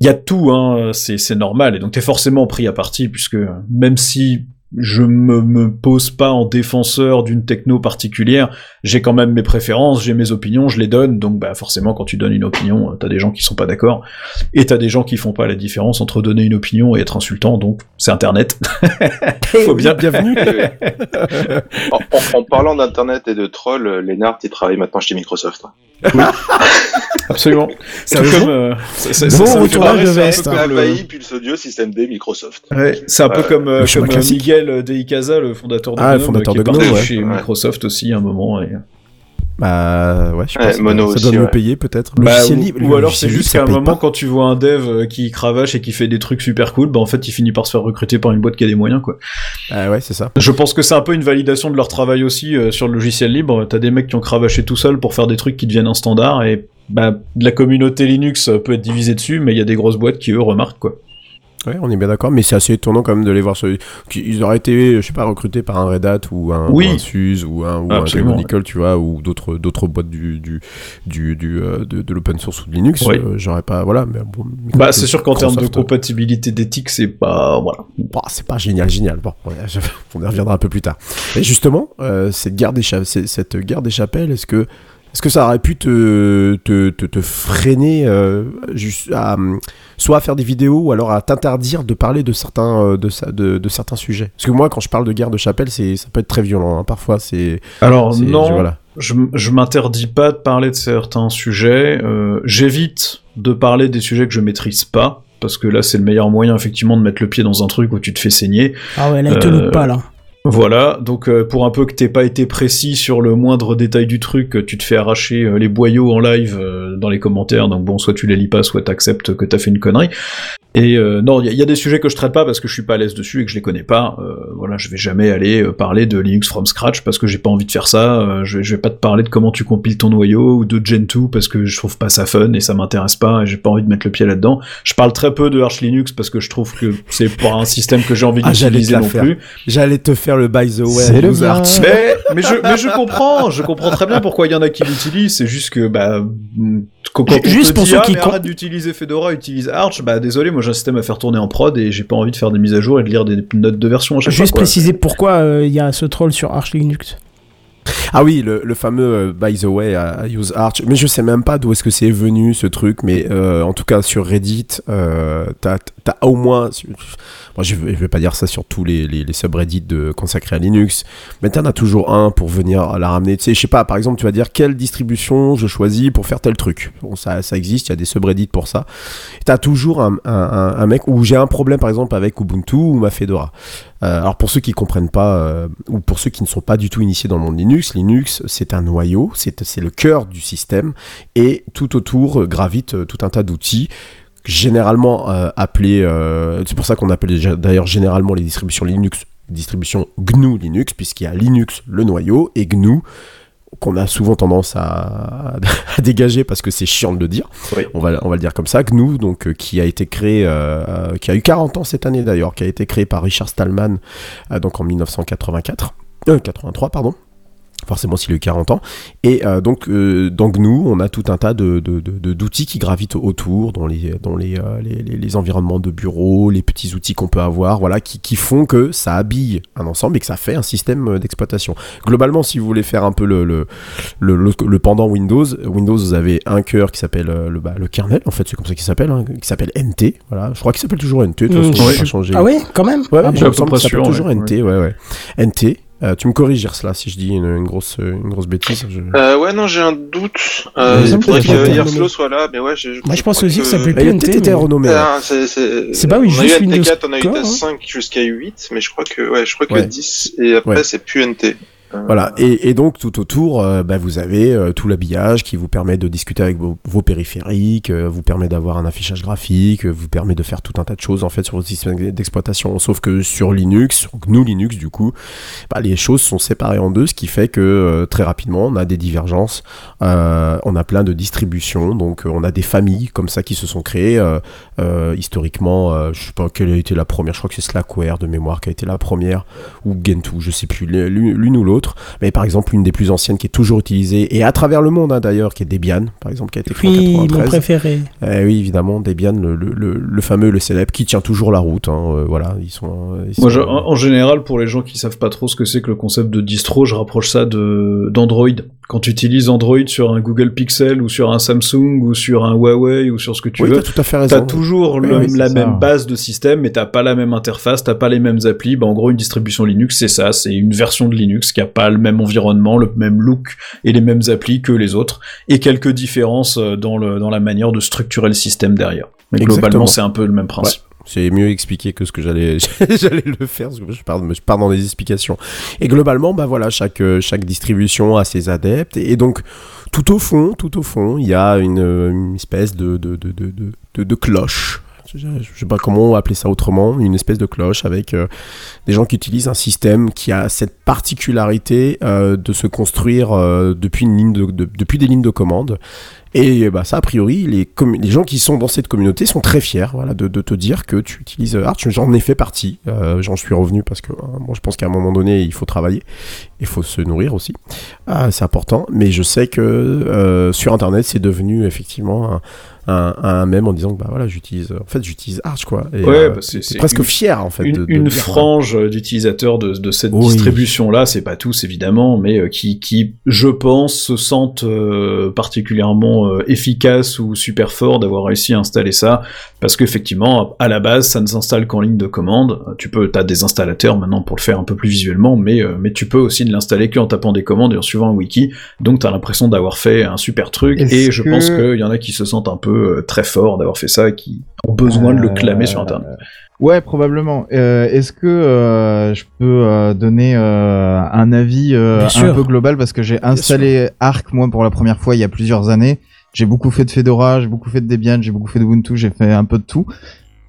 [SPEAKER 4] Il y a tout, hein, c'est normal et donc t'es forcément pris à partie puisque même si je me, me pose pas en défenseur d'une techno particulière, j'ai quand même mes préférences, j'ai mes opinions, je les donne, donc bah forcément quand tu donnes une opinion, t'as des gens qui sont pas d'accord, et t'as des gens qui font pas la différence entre donner une opinion et être insultant, donc c'est internet. Faut bien
[SPEAKER 3] bienvenue.
[SPEAKER 2] en, en, en, parlant d'internet et de troll, Lennart il travaille maintenant chez Microsoft.
[SPEAKER 4] Oui. Absolument.
[SPEAKER 3] C'est
[SPEAKER 4] comme euh, ça, ça,
[SPEAKER 1] Bon
[SPEAKER 4] ça me fait
[SPEAKER 1] retournage de
[SPEAKER 4] c'est un
[SPEAKER 1] veste,
[SPEAKER 4] peu
[SPEAKER 1] hein.
[SPEAKER 4] comme le-
[SPEAKER 2] Avahi, Pulse Dieu, Système D, Microsoft.
[SPEAKER 4] Ouais, c'est un peu comme, euh,
[SPEAKER 3] Le
[SPEAKER 4] comme euh. Miguel de Icaza, le fondateur de
[SPEAKER 3] Ah, le
[SPEAKER 4] GNOME,
[SPEAKER 3] fondateur
[SPEAKER 4] qui
[SPEAKER 3] de
[SPEAKER 4] est parti
[SPEAKER 3] GNOME, ouais.
[SPEAKER 4] chez. Microsoft aussi à un moment. Et...
[SPEAKER 3] Bah ouais, je
[SPEAKER 2] Ouais,
[SPEAKER 3] pense que
[SPEAKER 2] Mono
[SPEAKER 3] ça
[SPEAKER 2] aussi,
[SPEAKER 3] doit nous
[SPEAKER 2] ouais.
[SPEAKER 3] payer peut-être.
[SPEAKER 4] Bah,
[SPEAKER 3] Logiciel
[SPEAKER 4] ou,
[SPEAKER 3] libre,
[SPEAKER 4] ou
[SPEAKER 3] le
[SPEAKER 4] alors c'est juste
[SPEAKER 3] ça
[SPEAKER 4] qu'à un moment,
[SPEAKER 3] pas.
[SPEAKER 4] quand tu vois un dev euh, qui cravache et qui fait des trucs super cool, bah en fait il finit par se faire recruter par une boîte qui a des moyens quoi.
[SPEAKER 3] Ah ouais, c'est ça.
[SPEAKER 4] Je pense que c'est un peu une validation de leur travail aussi euh, sur le logiciel libre. T'as des mecs qui ont cravaché tout seul pour faire des trucs qui deviennent un standard et bah la communauté Linux euh, peut être divisée dessus, mais il y a des grosses boîtes qui eux remarquent quoi.
[SPEAKER 3] Ouais, on est bien d'accord, mais c'est assez étonnant quand même de les voir. sur- Ils auraient été, je sais pas, recrutés par un Red Hat ou un,
[SPEAKER 4] Oui.
[SPEAKER 3] ou un SUSE ou un, ou un tu vois, ou d'autres d'autres boîtes du du du, du, euh, de, de l'open source ou de Linux.
[SPEAKER 4] Oui.
[SPEAKER 3] euh, J'aurais pas, voilà. Mais bon,
[SPEAKER 4] Bah c'est sûr qu'en termes de compatibilité d'éthique, c'est pas voilà.
[SPEAKER 3] Bah, c'est pas génial, génial. Bon, on y- reviendra un peu plus tard. Et justement, euh, cette guerre des cha- cette guerre des chapelles, est-ce que est-ce que ça aurait pu te, te, te, te freiner euh, juste à, soit à faire des vidéos ou alors à t'interdire de parler de certains, euh, de, de, de certains sujets? Parce que moi, quand je parle de guerre de chapelle, c'est, ça peut être très violent. hein. Parfois, c'est.
[SPEAKER 4] Alors
[SPEAKER 3] c'est-
[SPEAKER 4] non,
[SPEAKER 3] Voilà.
[SPEAKER 4] je, je m'interdis pas de parler de certains sujets. euh, J'évite de parler des sujets que je maîtrise pas. Parce que là, c'est le meilleur moyen, effectivement, de mettre le pied dans un truc où tu te fais saigner.
[SPEAKER 1] Ah ouais, là, il te
[SPEAKER 4] Euh,
[SPEAKER 1] loupe pas, là.
[SPEAKER 4] Voilà, donc euh, pour un peu que t'aies pas été précis sur le moindre détail du truc, euh, tu te fais arracher euh, les boyaux en live dans les commentaires, donc bon, soit tu les lis pas, soit t'acceptes que t'as fait une connerie. Et euh, non, il y, y a des sujets que je traite pas parce que je suis pas à l'aise dessus et que je les connais pas. Euh, voilà, je vais jamais aller euh, parler de Linux from scratch parce que j'ai pas envie de faire ça. Euh, je, vais, je vais pas te parler de comment tu compiles ton noyau ou de Gentoo parce que je trouve pas ça fun et ça m'intéresse pas et j'ai pas envie de mettre le pied là-dedans. Je parle très peu de Arch Linux parce que je trouve que c'est pas un système que j'ai envie
[SPEAKER 3] Ah,
[SPEAKER 4] d'utiliser non
[SPEAKER 3] faire.
[SPEAKER 4] plus.
[SPEAKER 3] J'allais te faire le by the way.
[SPEAKER 7] C'est le mien.
[SPEAKER 4] Mais, mais, je, mais je comprends, je comprends très bien pourquoi il y en a qui l'utilisent, c'est juste que, bah,
[SPEAKER 1] Juste
[SPEAKER 4] te
[SPEAKER 1] pour
[SPEAKER 4] dit,
[SPEAKER 1] ceux
[SPEAKER 4] ah,
[SPEAKER 1] qui
[SPEAKER 4] mais arrête d'utiliser Fedora, utilise Arch, bah, désolé, moi j'ai un système à faire tourner en prod et j'ai pas envie de faire des mises à jour et de lire des notes de version à chaque
[SPEAKER 1] Juste
[SPEAKER 4] fois,
[SPEAKER 1] préciser pourquoi euh, il y a ce troll sur Arch Linux.
[SPEAKER 3] Ah oui, le, le fameux euh, by the way à, à use Arch. Mais je sais même pas d'où est-ce que c'est venu ce truc, mais euh, en tout cas sur Reddit, euh, t'as t'as au moins. Moi, je vais, je vais pas dire ça sur tous les, les, subreddits de, consacrés à Linux, mais t'en as toujours un pour venir la ramener. Tu sais, je sais pas, par exemple, tu vas dire quelle distribution je choisis pour faire tel truc? Bon, ça, ça existe, il y a des subreddits pour ça. T'as toujours un, un, un mec où j'ai un problème, par exemple, avec Ubuntu ou ma Fedora. Euh, alors pour ceux qui comprennent pas euh, ou pour ceux qui ne sont pas du tout initiés dans le monde Linux, Linux c'est un noyau, c'est le cœur du système et tout autour euh, gravite euh, tout un tas d'outils généralement appelés, c'est pour ça qu'on appelle d'ailleurs généralement les distributions Linux distributions GNU Linux puisqu'il y a Linux le noyau et GNU qu'on a souvent tendance à, à dégager parce que c'est chiant de le dire.
[SPEAKER 4] Oui.
[SPEAKER 3] On, va, on va le dire comme ça. GNU, donc, euh, qui a été créé, euh, qui a eu 40 ans cette année d'ailleurs, qui a été créé par Richard Stallman euh, donc en 1984. Euh, 83, pardon. Forcément, s'il a eu 40 ans. Et euh, donc, euh, dans GNU, on a tout un tas de, d'outils qui gravitent autour, dans les, dans les, euh, les, les- les environnements de bureau, les petits outils qu'on peut avoir, voilà, qui, qui font que ça habille un ensemble et que ça fait un système euh, d'exploitation. Globalement, si vous voulez faire un peu le, le, le, pendant Windows, Windows, vous avez un cœur qui s'appelle euh, le, bah, le kernel, en fait, c'est comme ça qu'il s'appelle, hein, qui s'appelle NT. Voilà, je crois qu'il s'appelle toujours NT, de toute façon,
[SPEAKER 1] je
[SPEAKER 3] pas changé.
[SPEAKER 1] Ah oui, quand même?
[SPEAKER 3] Ouais,
[SPEAKER 1] Ah
[SPEAKER 3] il
[SPEAKER 4] je
[SPEAKER 3] me semble qu'il s'appelle toujours
[SPEAKER 4] ouais.
[SPEAKER 3] NT, ouais, ouais. NT. Euh, tu me corriges, là, si je dis une, une grosse, une grosse bêtise. je-
[SPEAKER 2] Euh, ouais, non, j'ai un doute. Euh, il faudrait
[SPEAKER 3] que
[SPEAKER 2] que
[SPEAKER 3] ça a été
[SPEAKER 2] Yerslo
[SPEAKER 3] renommé.
[SPEAKER 2] soit là, mais ouais, j'ai-
[SPEAKER 1] Moi, je pense aussi que ça peut
[SPEAKER 3] été
[SPEAKER 1] mais-
[SPEAKER 3] renommé.
[SPEAKER 2] Ah, c'est, c'est...
[SPEAKER 1] C'est pas, oui,
[SPEAKER 2] on a
[SPEAKER 1] juste
[SPEAKER 2] eu
[SPEAKER 1] Windows
[SPEAKER 2] NT4, on a eu
[SPEAKER 1] Core, hein.
[SPEAKER 2] TS5 jusqu'à 8, mais je crois que, ouais, je crois que
[SPEAKER 3] Ouais.
[SPEAKER 2] 10, et après,
[SPEAKER 3] Ouais.
[SPEAKER 2] c'est plus NT. Euh,
[SPEAKER 3] Voilà, et, donc tout autour, euh, bah, vous avez euh, tout l'habillage qui vous permet de discuter avec vos, périphériques, vous permet d'avoir un affichage graphique, vous permet de faire tout un tas de choses en fait sur votre système d'exploitation. Sauf que sur Linux, sur GNU Linux du coup, bah, les choses sont séparées en deux, ce qui fait que très rapidement on a des divergences, on a plein de distributions, donc on a des familles comme ça qui se sont créées. historiquement, je sais pas quelle a été la première, je crois que c'est Slackware de mémoire qui a été la première, ou Gentoo, je sais plus, l'une ou l'autre. Mais par exemple, une des plus anciennes qui est toujours utilisée, et à travers le monde hein, d'ailleurs, qui est Debian, par exemple, qui a été créée
[SPEAKER 1] Oui,
[SPEAKER 3] en
[SPEAKER 1] mon
[SPEAKER 3] 93.
[SPEAKER 1] préféré.
[SPEAKER 3] Eh oui, évidemment, Debian, le, le, le, le fameux, le célèbre, qui tient toujours la route. hein, euh, voilà, ils sont. euh,
[SPEAKER 4] Moi, je- en en général, pour les gens qui savent pas trop ce que c'est que le concept de distro, je rapproche ça de d'Android. Quand tu utilises Android sur un Google Pixel ou sur un Samsung ou sur un Huawei ou sur ce que tu
[SPEAKER 3] oui,
[SPEAKER 4] veux,
[SPEAKER 3] t'as tout à fait
[SPEAKER 4] T'as
[SPEAKER 3] raison.
[SPEAKER 4] toujours le-
[SPEAKER 7] Oui, oui, c'est
[SPEAKER 4] la
[SPEAKER 7] ça.
[SPEAKER 4] même base de système, mais t'as pas la même interface, t'as pas les mêmes applis. Bah, en gros, une distribution Linux, c'est ça, c'est une version de Linux qui a pas le même environnement, le même look et les mêmes applis que les autres, et quelques différences euh, dans, le, dans la manière de structurer le système derrière. Mais
[SPEAKER 3] Exactement.
[SPEAKER 4] globalement, c'est un peu le même principe.
[SPEAKER 3] C'est mieux expliqué que ce que j'allais j'allais le faire. parce que Je pars, je pars dans des explications. Et globalement, bah voilà, chaque euh, chaque distribution a ses adeptes. Et donc tout au fond, tout au fond, il y a une, euh, une espèce de, de, de, de- de cloche. Je je sais pas comment appeler ça autrement, une espèce de cloche avec euh, des gens qui utilisent un système qui a cette particularité euh, de se construire euh, depuis, des lignes de commande. Et bah, ça, a priori, les, gens qui sont dans cette communauté sont très fiers voilà, de, te dire que tu utilises Arch. J'en ai fait partie. J'en suis revenu parce que bon, je pense qu'à un moment donné, il faut travailler. Il faut se nourrir aussi. Ah, c'est important. Mais je sais que sur Internet, c'est devenu effectivement un, un, un mème en disant que bah, voilà, j'utilise en fait, j'utilise Arch. Quoi. Et,
[SPEAKER 4] Ouais,
[SPEAKER 3] euh,
[SPEAKER 4] bah, c'est-
[SPEAKER 3] presque
[SPEAKER 4] une-
[SPEAKER 3] fier en fait.
[SPEAKER 4] une,
[SPEAKER 3] de- de
[SPEAKER 4] une
[SPEAKER 3] dire,
[SPEAKER 4] frange d'utilisateurs de, de cette
[SPEAKER 3] Oui.
[SPEAKER 4] distribution-là, c'est pas tous évidemment, mais euh, qui, qui, je pense, se sentent euh, particulièrement euh, efficaces ou super forts d'avoir réussi à installer ça, parce qu'effectivement, à la base, ça ne s'installe qu'en ligne de commande. Tu peux, t'as des installateurs maintenant pour le faire un peu plus visuellement, mais euh, mais tu peux aussi ne l'installer qu'en tapant des commandes et en suivant un wiki. Donc t'as l'impression d'avoir fait un super truc, et je
[SPEAKER 7] que-
[SPEAKER 4] pense qu'il y en a qui se sentent un peu euh, très forts d'avoir fait ça et qui ont besoin de le clamer sur Internet.
[SPEAKER 7] Ouais, probablement. Euh, Est-ce que euh, je peux euh, donner euh, un avis euh, un peu global? Parce que j'ai installé Arc moi pour la première fois il y a plusieurs années. J'ai beaucoup fait de Fedora, j'ai beaucoup fait de Debian, j'ai beaucoup fait de Ubuntu, j'ai fait un peu de tout.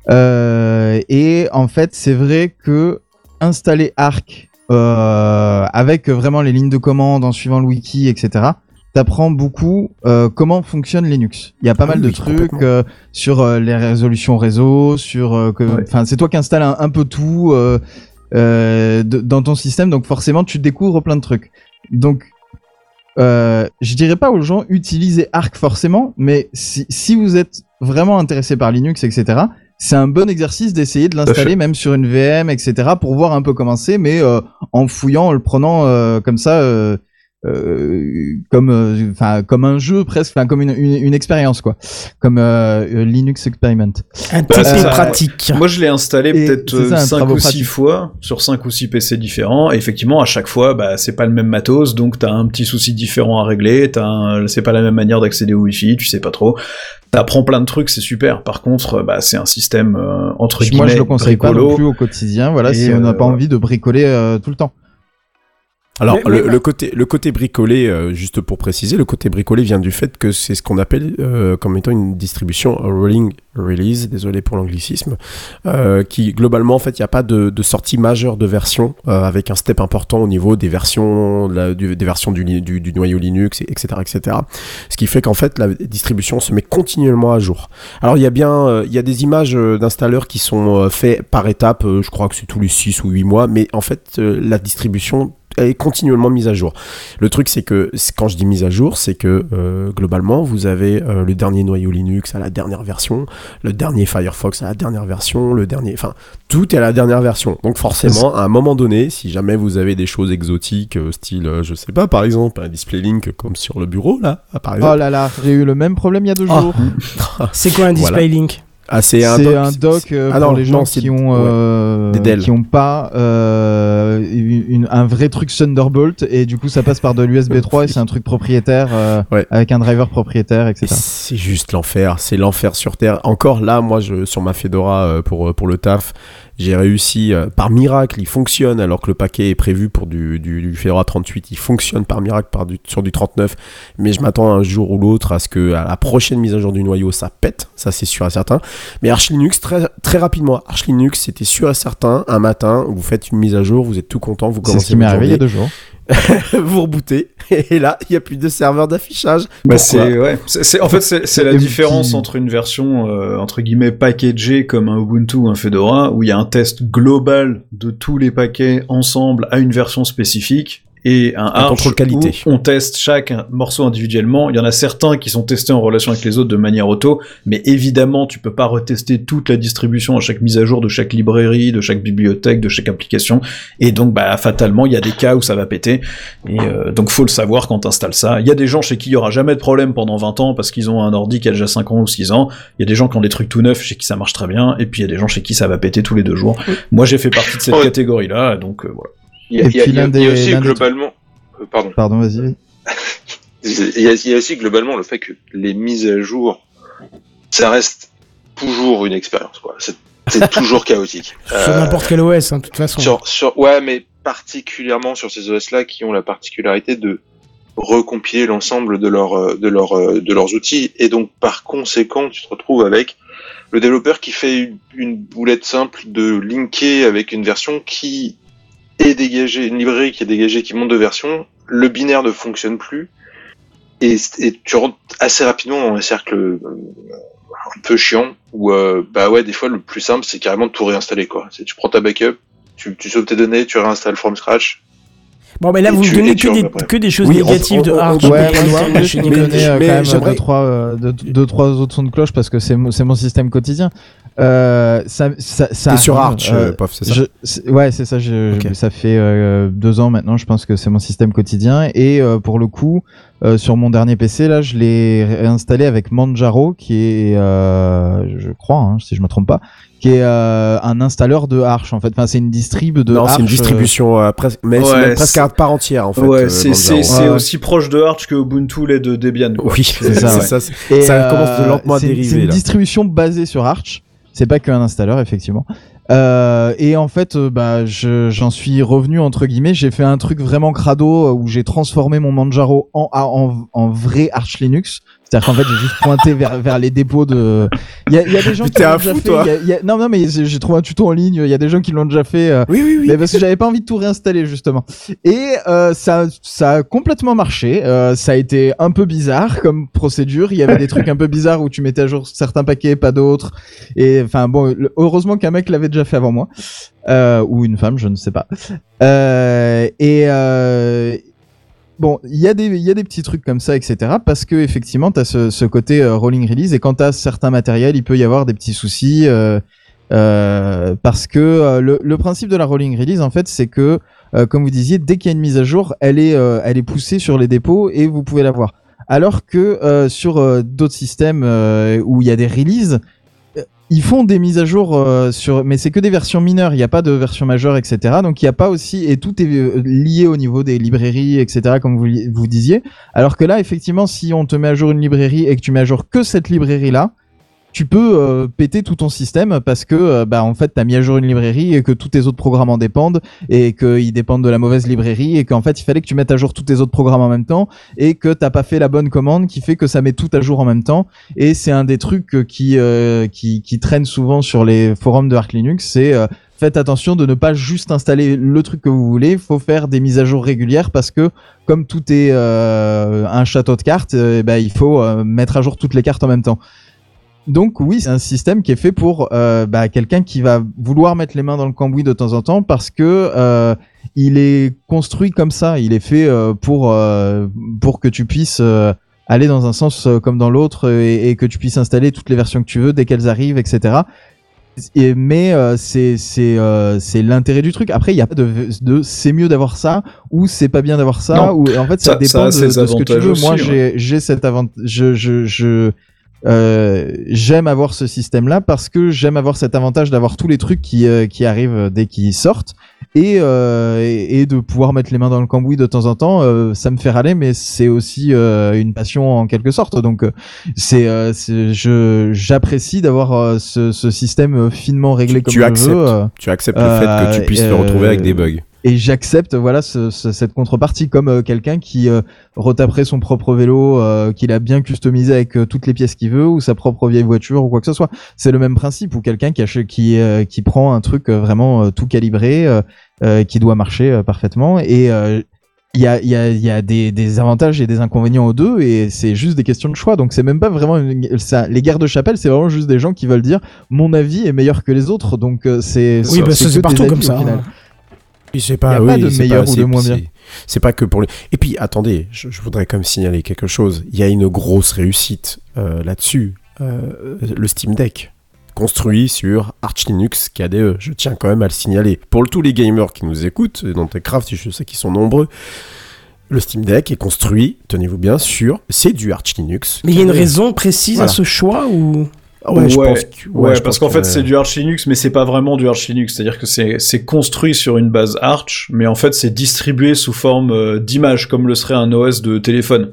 [SPEAKER 7] Euh, et en fait, c'est vrai que installer Arc euh, avec vraiment les lignes de commande en suivant le wiki, etc. T'apprends beaucoup euh, comment fonctionne Linux. Il y a pas
[SPEAKER 3] Ah
[SPEAKER 7] mal
[SPEAKER 3] oui,
[SPEAKER 7] de trucs euh, sur euh, les résolutions réseau, sur euh,
[SPEAKER 4] Ouais.
[SPEAKER 7] enfin c'est toi qui installes un, un peu tout euh, euh, de- dans ton système, donc forcément tu découvres plein de trucs. Donc euh, je dirais pas aux gens utilisez Arc forcément, mais si, si vous êtes vraiment intéressé par Linux, etc. C'est un bon exercice d'essayer de l'installer même sur une VM, etc. pour voir un peu comment c'est, mais euh, en fouillant, en le prenant euh, comme ça, euh, comme, euh, enfin, comme un jeu presque, enfin, comme une, une, une expérience quoi, comme euh, Linux Experiment.
[SPEAKER 1] Un
[SPEAKER 4] Bah,
[SPEAKER 1] pratique.
[SPEAKER 4] Moi, je l'ai installé peut-être
[SPEAKER 7] c'est ça, un
[SPEAKER 4] 5
[SPEAKER 7] travaux
[SPEAKER 4] ou 6
[SPEAKER 7] pratiques.
[SPEAKER 4] fois sur 5 ou 6 PC différents. Et effectivement, à chaque fois, bah, c'est pas le même matos, donc t'as un petit souci différent à régler. T'as c'est pas la même manière d'accéder au Wi-Fi, tu sais pas trop. T'apprends plein de trucs, c'est super. Par contre, bah, c'est un système euh, entre guillemets
[SPEAKER 7] Moi je le conseille pas non plus au quotidien, voilà, si on n'a pas envie de bricoler euh, tout le temps.
[SPEAKER 3] Alors,
[SPEAKER 1] Mais-
[SPEAKER 3] le,
[SPEAKER 1] mais-
[SPEAKER 3] le côté, le côté bricolé, euh, juste pour préciser, le côté bricolé vient du fait que c'est ce qu'on appelle euh, comme étant une distribution rolling release, désolé pour l'anglicisme, euh, qui globalement, en fait, il n'y a pas de, de sortie majeure de version euh, avec un step important au niveau des versions, la- du- des versions du, du, du noyau Linux, et- etc., etc. Ce qui fait qu'en fait, la distribution se met continuellement à jour. Alors, il y a bien, euh, il y a des images euh, d'installeurs qui sont faits par étapes, euh, je crois que c'est tous les 6 ou 8 mois, mais en fait, euh, la distribution est continuellement mise à jour. Le truc, c'est que quand je dis mise à jour, c'est que euh, globalement, vous avez euh, le dernier noyau Linux à la dernière version, le dernier Firefox à la dernière version, le dernier, enfin, tout est à la dernière version. Donc forcément, à un moment donné, si jamais vous avez des choses exotiques, euh, style, euh, je sais pas, par exemple, un display link comme sur le bureau là, par
[SPEAKER 7] Oh
[SPEAKER 3] exemple,
[SPEAKER 7] là là, j'ai eu le même problème il y a deux
[SPEAKER 1] Oh.
[SPEAKER 7] jours.
[SPEAKER 1] C'est quoi un display
[SPEAKER 3] Voilà.
[SPEAKER 1] link?
[SPEAKER 3] Ah, c'est un doc,
[SPEAKER 7] un doc euh,
[SPEAKER 3] ah
[SPEAKER 7] pour les gens
[SPEAKER 3] non, c'est-
[SPEAKER 7] qui ont euh, qui ont pas euh, une, un vrai truc Thunderbolt et du coup ça passe par de l'USB 3 et c'est un truc propriétaire euh,
[SPEAKER 3] Ouais.
[SPEAKER 7] avec un driver propriétaire, etc.
[SPEAKER 3] C'est juste l'enfer, c'est l'enfer sur Terre. Encore là, moi, je, sur ma Fedora euh, pour, pour le taf, j'ai réussi, euh, par miracle, il fonctionne alors que le paquet est prévu pour du, du, du Fedora 38, il fonctionne par miracle par du, sur du 39, mais je m'attends un jour ou l'autre à ce que à la prochaine mise à jour du noyau, ça pète, ça c'est sûr et certain. Mais Arch Linux, très, très rapidement, Arch Linux, c'était sûr et certain, un matin, vous faites une mise à jour, vous êtes tout content, vous
[SPEAKER 7] C'est
[SPEAKER 3] commencez
[SPEAKER 7] ce qui m'est
[SPEAKER 3] votre
[SPEAKER 7] arrivé il y a
[SPEAKER 3] journée,
[SPEAKER 7] deux jours.
[SPEAKER 3] vous rebootez, et là, il n'y a plus de serveur d'affichage.
[SPEAKER 4] Bah, c'est ouais. C'est en fait c'est la différence
[SPEAKER 7] qui-
[SPEAKER 4] entre une version euh, entre guillemets packagée comme un Ubuntu ou un Fedora où il y a un test global de tous les paquets ensemble à une version spécifique et un, Arch
[SPEAKER 3] contrôle qualité.
[SPEAKER 4] où on teste chaque morceau individuellement. Il y en a certains qui sont testés en relation avec les autres de manière auto, mais évidemment tu peux pas retester toute la distribution à chaque mise à jour de chaque librairie, de chaque bibliothèque, de chaque application. Et donc bah fatalement il y a des cas où ça va péter. Et euh, donc faut le savoir quand t'installes ça. Il y a des gens chez qui il y aura jamais de problème pendant 20 ans parce qu'ils ont un ordi qui a déjà 5 ans ou 6 ans. Il y a des gens qui ont des trucs tout neufs chez qui ça marche très bien. Et puis il y a des gens chez qui ça va péter tous les deux jours. Moi j'ai fait partie de cette catégorie-là, donc euh, voilà.
[SPEAKER 2] Il y a,
[SPEAKER 7] Et
[SPEAKER 2] il y a-
[SPEAKER 7] puis
[SPEAKER 2] il y a-
[SPEAKER 7] l'un
[SPEAKER 2] il y a
[SPEAKER 7] des-
[SPEAKER 2] aussi
[SPEAKER 7] des
[SPEAKER 2] globalement, euh, pardon,
[SPEAKER 7] Pardon, vas-y.
[SPEAKER 2] il y, a, il y a aussi globalement le fait que les mises à jour, ça reste toujours une expérience, quoi. C'est c'est toujours chaotique.
[SPEAKER 1] Sur
[SPEAKER 2] Euh,
[SPEAKER 1] n'importe quel OS, hein, de toute façon.
[SPEAKER 2] sur, sur, ouais, mais particulièrement sur ces OS-là qui ont la particularité de recompiler l'ensemble de leurs euh, de leurs euh, de leurs outils et donc par conséquent tu te retrouves avec le développeur qui fait une, une boulette simple de linker avec une version qui est dégagée, une librairie qui est dégagée, qui monte de version, le binaire ne fonctionne plus et, et tu rentres assez rapidement dans un cercle euh, un peu chiant où euh, bah ouais des fois le plus simple c'est carrément de tout réinstaller quoi. C'est tu prends ta backup, tu, tu sauves tes données, tu réinstalles from scratch.
[SPEAKER 1] Bon, mais là, vous donnez que des, que des choses négatives de
[SPEAKER 3] on- on-
[SPEAKER 1] Arch. et
[SPEAKER 7] Ouais, je, connais
[SPEAKER 3] mais
[SPEAKER 7] quand même deux trois, euh, deux, deux, trois autres sons de cloche parce que c'est mon, c'est mon système quotidien. Euh, ça, ça, ça
[SPEAKER 3] T'es sur Arch,
[SPEAKER 7] euh,
[SPEAKER 3] euh, Pof, c'est ça
[SPEAKER 7] je- ouais, c'est ça. je-. Ça fait euh, deux ans maintenant, je pense que c'est mon système quotidien. Et euh, pour le coup, euh, sur mon dernier PC, là, je l'ai réinstallé avec Manjaro, qui est, euh, je crois, hein, si je me trompe pas, qui est euh, un installeur de Arch. En fait, enfin, c'est une distrib de
[SPEAKER 3] Non, c'est une distribution euh, presque, mais c'est
[SPEAKER 4] Ouais,
[SPEAKER 3] même presque
[SPEAKER 4] c'est-
[SPEAKER 3] à part entière en fait.
[SPEAKER 4] ouais,
[SPEAKER 3] euh,
[SPEAKER 4] c'est c'est c'est
[SPEAKER 7] Ouais,
[SPEAKER 4] aussi proche de Arch que Ubuntu l'est de Debian. quoi.
[SPEAKER 3] Oui,
[SPEAKER 7] C'est ça, ouais.
[SPEAKER 3] ça. c'est-
[SPEAKER 7] Et,
[SPEAKER 3] Ça commence lentement à
[SPEAKER 7] c'est-
[SPEAKER 3] dériver,
[SPEAKER 7] C'est une
[SPEAKER 3] là.
[SPEAKER 7] distribution basée sur Arch. C'est pas qu'un installeur, effectivement. Euh, et en fait, euh, bah, je- j'en suis revenu entre guillemets. J'ai fait un truc vraiment crado euh, où j'ai transformé mon Manjaro en, en vrai Arch Linux. C'est-à-dire qu'en fait, j'ai juste pointé vers, vers les dépôts de. Il y a, y a des gens qui l'ont déjà
[SPEAKER 3] fou,
[SPEAKER 7] fait.
[SPEAKER 3] toi.
[SPEAKER 7] il y a- il y a- Non, non, mais j'ai trouvé un tuto en ligne. Il y a des gens qui l'ont déjà fait. euh,
[SPEAKER 3] Oui, oui, oui.
[SPEAKER 7] mais parce que j'avais pas envie de tout réinstaller justement. Et euh, ça, ça a complètement marché. Euh, ça a été un peu bizarre comme procédure. Il y avait des trucs un peu bizarres où tu mettais à jour certains paquets, pas d'autres. Et enfin bon, heureusement qu'un mec l'avait déjà fait avant moi euh, ou une femme, je ne sais pas. Euh, et euh, Bon, il y a des y a des petits trucs comme ça, etc. Parce que effectivement, t'as ce, ce côté euh, rolling release et quand t'as certains matériels, il peut y avoir des petits soucis. Euh, euh, parce que euh, le, le principe de la rolling release, en fait, c'est que, euh, comme vous disiez, dès qu'il y a une mise à jour, elle est, elle est poussée sur les dépôts et vous pouvez la voir. Alors que sur d'autres systèmes où il y a des releases, ils font des mises à jour euh, sur, mais c'est que des versions mineures. Il n'y a pas de version majeure, etc. Donc il n'y a pas aussi et tout est euh, lié au niveau des librairies, etc. Comme vous vous disiez. Alors que là, effectivement, si on te met à jour une librairie et que tu mets à jour que cette librairie là, tu peux euh, péter tout ton système parce que euh, bah en fait t'as mis à jour une librairie et que tous tes autres programmes en dépendent et qu'ils dépendent de la mauvaise librairie et qu'en fait il fallait que tu mettes à jour tous tes autres programmes en même temps et que t'as pas fait la bonne commande qui fait que ça met tout à jour en même temps et c'est un des trucs qui euh, qui traîne souvent sur les forums de Arc Linux c'est euh, faites attention de ne pas juste installer le truc que vous voulez, faut faire des mises à jour régulières parce que comme tout est un château de cartes, euh, bah, il faut mettre à jour toutes les cartes en même temps. Donc oui, c'est un système qui est fait pour euh, bah, quelqu'un qui va vouloir mettre les mains dans le cambouis de temps en temps parce que euh, il est construit comme ça. Il est fait euh, pour euh, pour que tu puisses euh, aller dans un sens euh, comme dans l'autre et, et que tu puisses installer toutes les versions que tu veux dès qu'elles arrivent, etc. Et, mais euh, c'est c'est euh, c'est l'intérêt du truc. Après, il y a pas de, de c'est mieux d'avoir ça ou c'est pas bien d'avoir ça
[SPEAKER 4] Non.
[SPEAKER 7] ou en fait ça, dépend de, ce que tu veux.
[SPEAKER 4] aussi,
[SPEAKER 7] Moi,
[SPEAKER 4] ouais.
[SPEAKER 7] j'ai j'ai cet avantage. Je je je euh, j'aime avoir ce système-là parce que j'aime avoir cet avantage d'avoir tous les trucs qui, euh, qui arrivent dès qu'ils sortent et, euh, et, et de pouvoir mettre les mains dans le cambouis de temps en temps. euh, ça me fait râler, mais c'est aussi euh, une passion en quelque sorte. Donc c'est, euh, je j'apprécie d'avoir ce, ce système finement réglé comme
[SPEAKER 3] tu
[SPEAKER 7] je
[SPEAKER 3] acceptes.
[SPEAKER 7] veux.
[SPEAKER 3] Tu acceptes le fait que tu puisses te retrouver avec des bugs.
[SPEAKER 7] Et j'accepte voilà ce- ce- cette contrepartie comme euh, quelqu'un qui euh, retaperait son propre vélo euh, qu'il a bien customisé avec euh, toutes les pièces qu'il veut ou sa propre vieille voiture ou quoi que ce soit. C'est le même principe ou quelqu'un qui qui euh, qui prend un truc euh, vraiment tout calibré euh, euh, qui doit marcher euh, parfaitement. Et euh, il y a, il y a, il y a des, des avantages et des inconvénients aux deux et c'est juste des questions de choix. Donc c'est même pas vraiment une- ça, les guerres de chapelle c'est vraiment juste des gens qui veulent dire mon avis est meilleur que les autres. Donc c'est
[SPEAKER 1] Oui, bah,
[SPEAKER 7] c'est
[SPEAKER 1] partout comme ça.
[SPEAKER 7] Final.
[SPEAKER 1] hein.
[SPEAKER 3] Et c'est
[SPEAKER 7] Y a pas de meilleur ou de moins bien.
[SPEAKER 3] c'est- pas que pour les. Et puis attendez, je, je voudrais quand même signaler quelque chose. Il y a une grosse réussite euh, là-dessus. Euh, le Steam Deck construit sur Arch Linux KDE. Je tiens quand même à le signaler. Pour tous les gamers qui nous écoutent, et dans Techcraft, je sais qu'ils sont nombreux. Le Steam Deck est construit, tenez-vous bien sûr, c'est du Arch Linux.
[SPEAKER 1] Mais il y a une
[SPEAKER 3] KDE.
[SPEAKER 1] raison précise
[SPEAKER 3] Voilà.
[SPEAKER 1] à ce choix ou?
[SPEAKER 3] Ah ouais, je
[SPEAKER 4] Ouais,
[SPEAKER 3] pense que-
[SPEAKER 4] Ouais,
[SPEAKER 3] je
[SPEAKER 4] parce qu'en fait c'est du Arch Linux, mais c'est pas vraiment du Arch Linux. C'est-à-dire que c'est c'est construit sur une base Arch, mais en fait c'est distribué sous forme euh, d'image, comme le serait un OS de téléphone.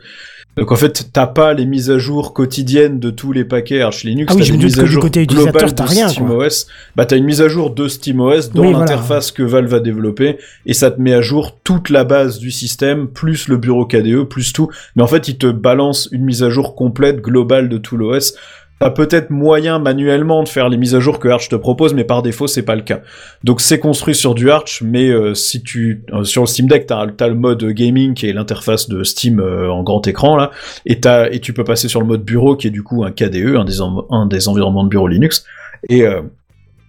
[SPEAKER 4] Donc en fait t'as pas les mises à jour quotidiennes de tous les paquets Arch Linux.
[SPEAKER 1] Ah oui, je
[SPEAKER 4] des
[SPEAKER 1] me que
[SPEAKER 4] à
[SPEAKER 1] du
[SPEAKER 4] jour
[SPEAKER 1] côté utilisateur, t'as
[SPEAKER 4] de
[SPEAKER 1] rien, quoi.
[SPEAKER 4] SteamOS. Bah t'as une mise à jour de SteamOS dans
[SPEAKER 1] Oui, voilà.
[SPEAKER 4] l'interface que Valve va développer, et ça te met à jour toute la base du système, plus le bureau KDE, plus tout. Mais en fait il te balance une mise à jour complète, globale de tout l'OS. T'as peut-être moyen manuellement de faire les mises à jour que Arch te propose, mais par défaut c'est pas le cas. Donc c'est construit sur du Arch, mais euh, si tu euh, sur le Steam Deck t'as as le mode gaming qui est l'interface de Steam euh, en grand écran là, et et tu peux passer sur le mode bureau qui est du coup un KDE, un des en- un des environnements de bureau Linux. Et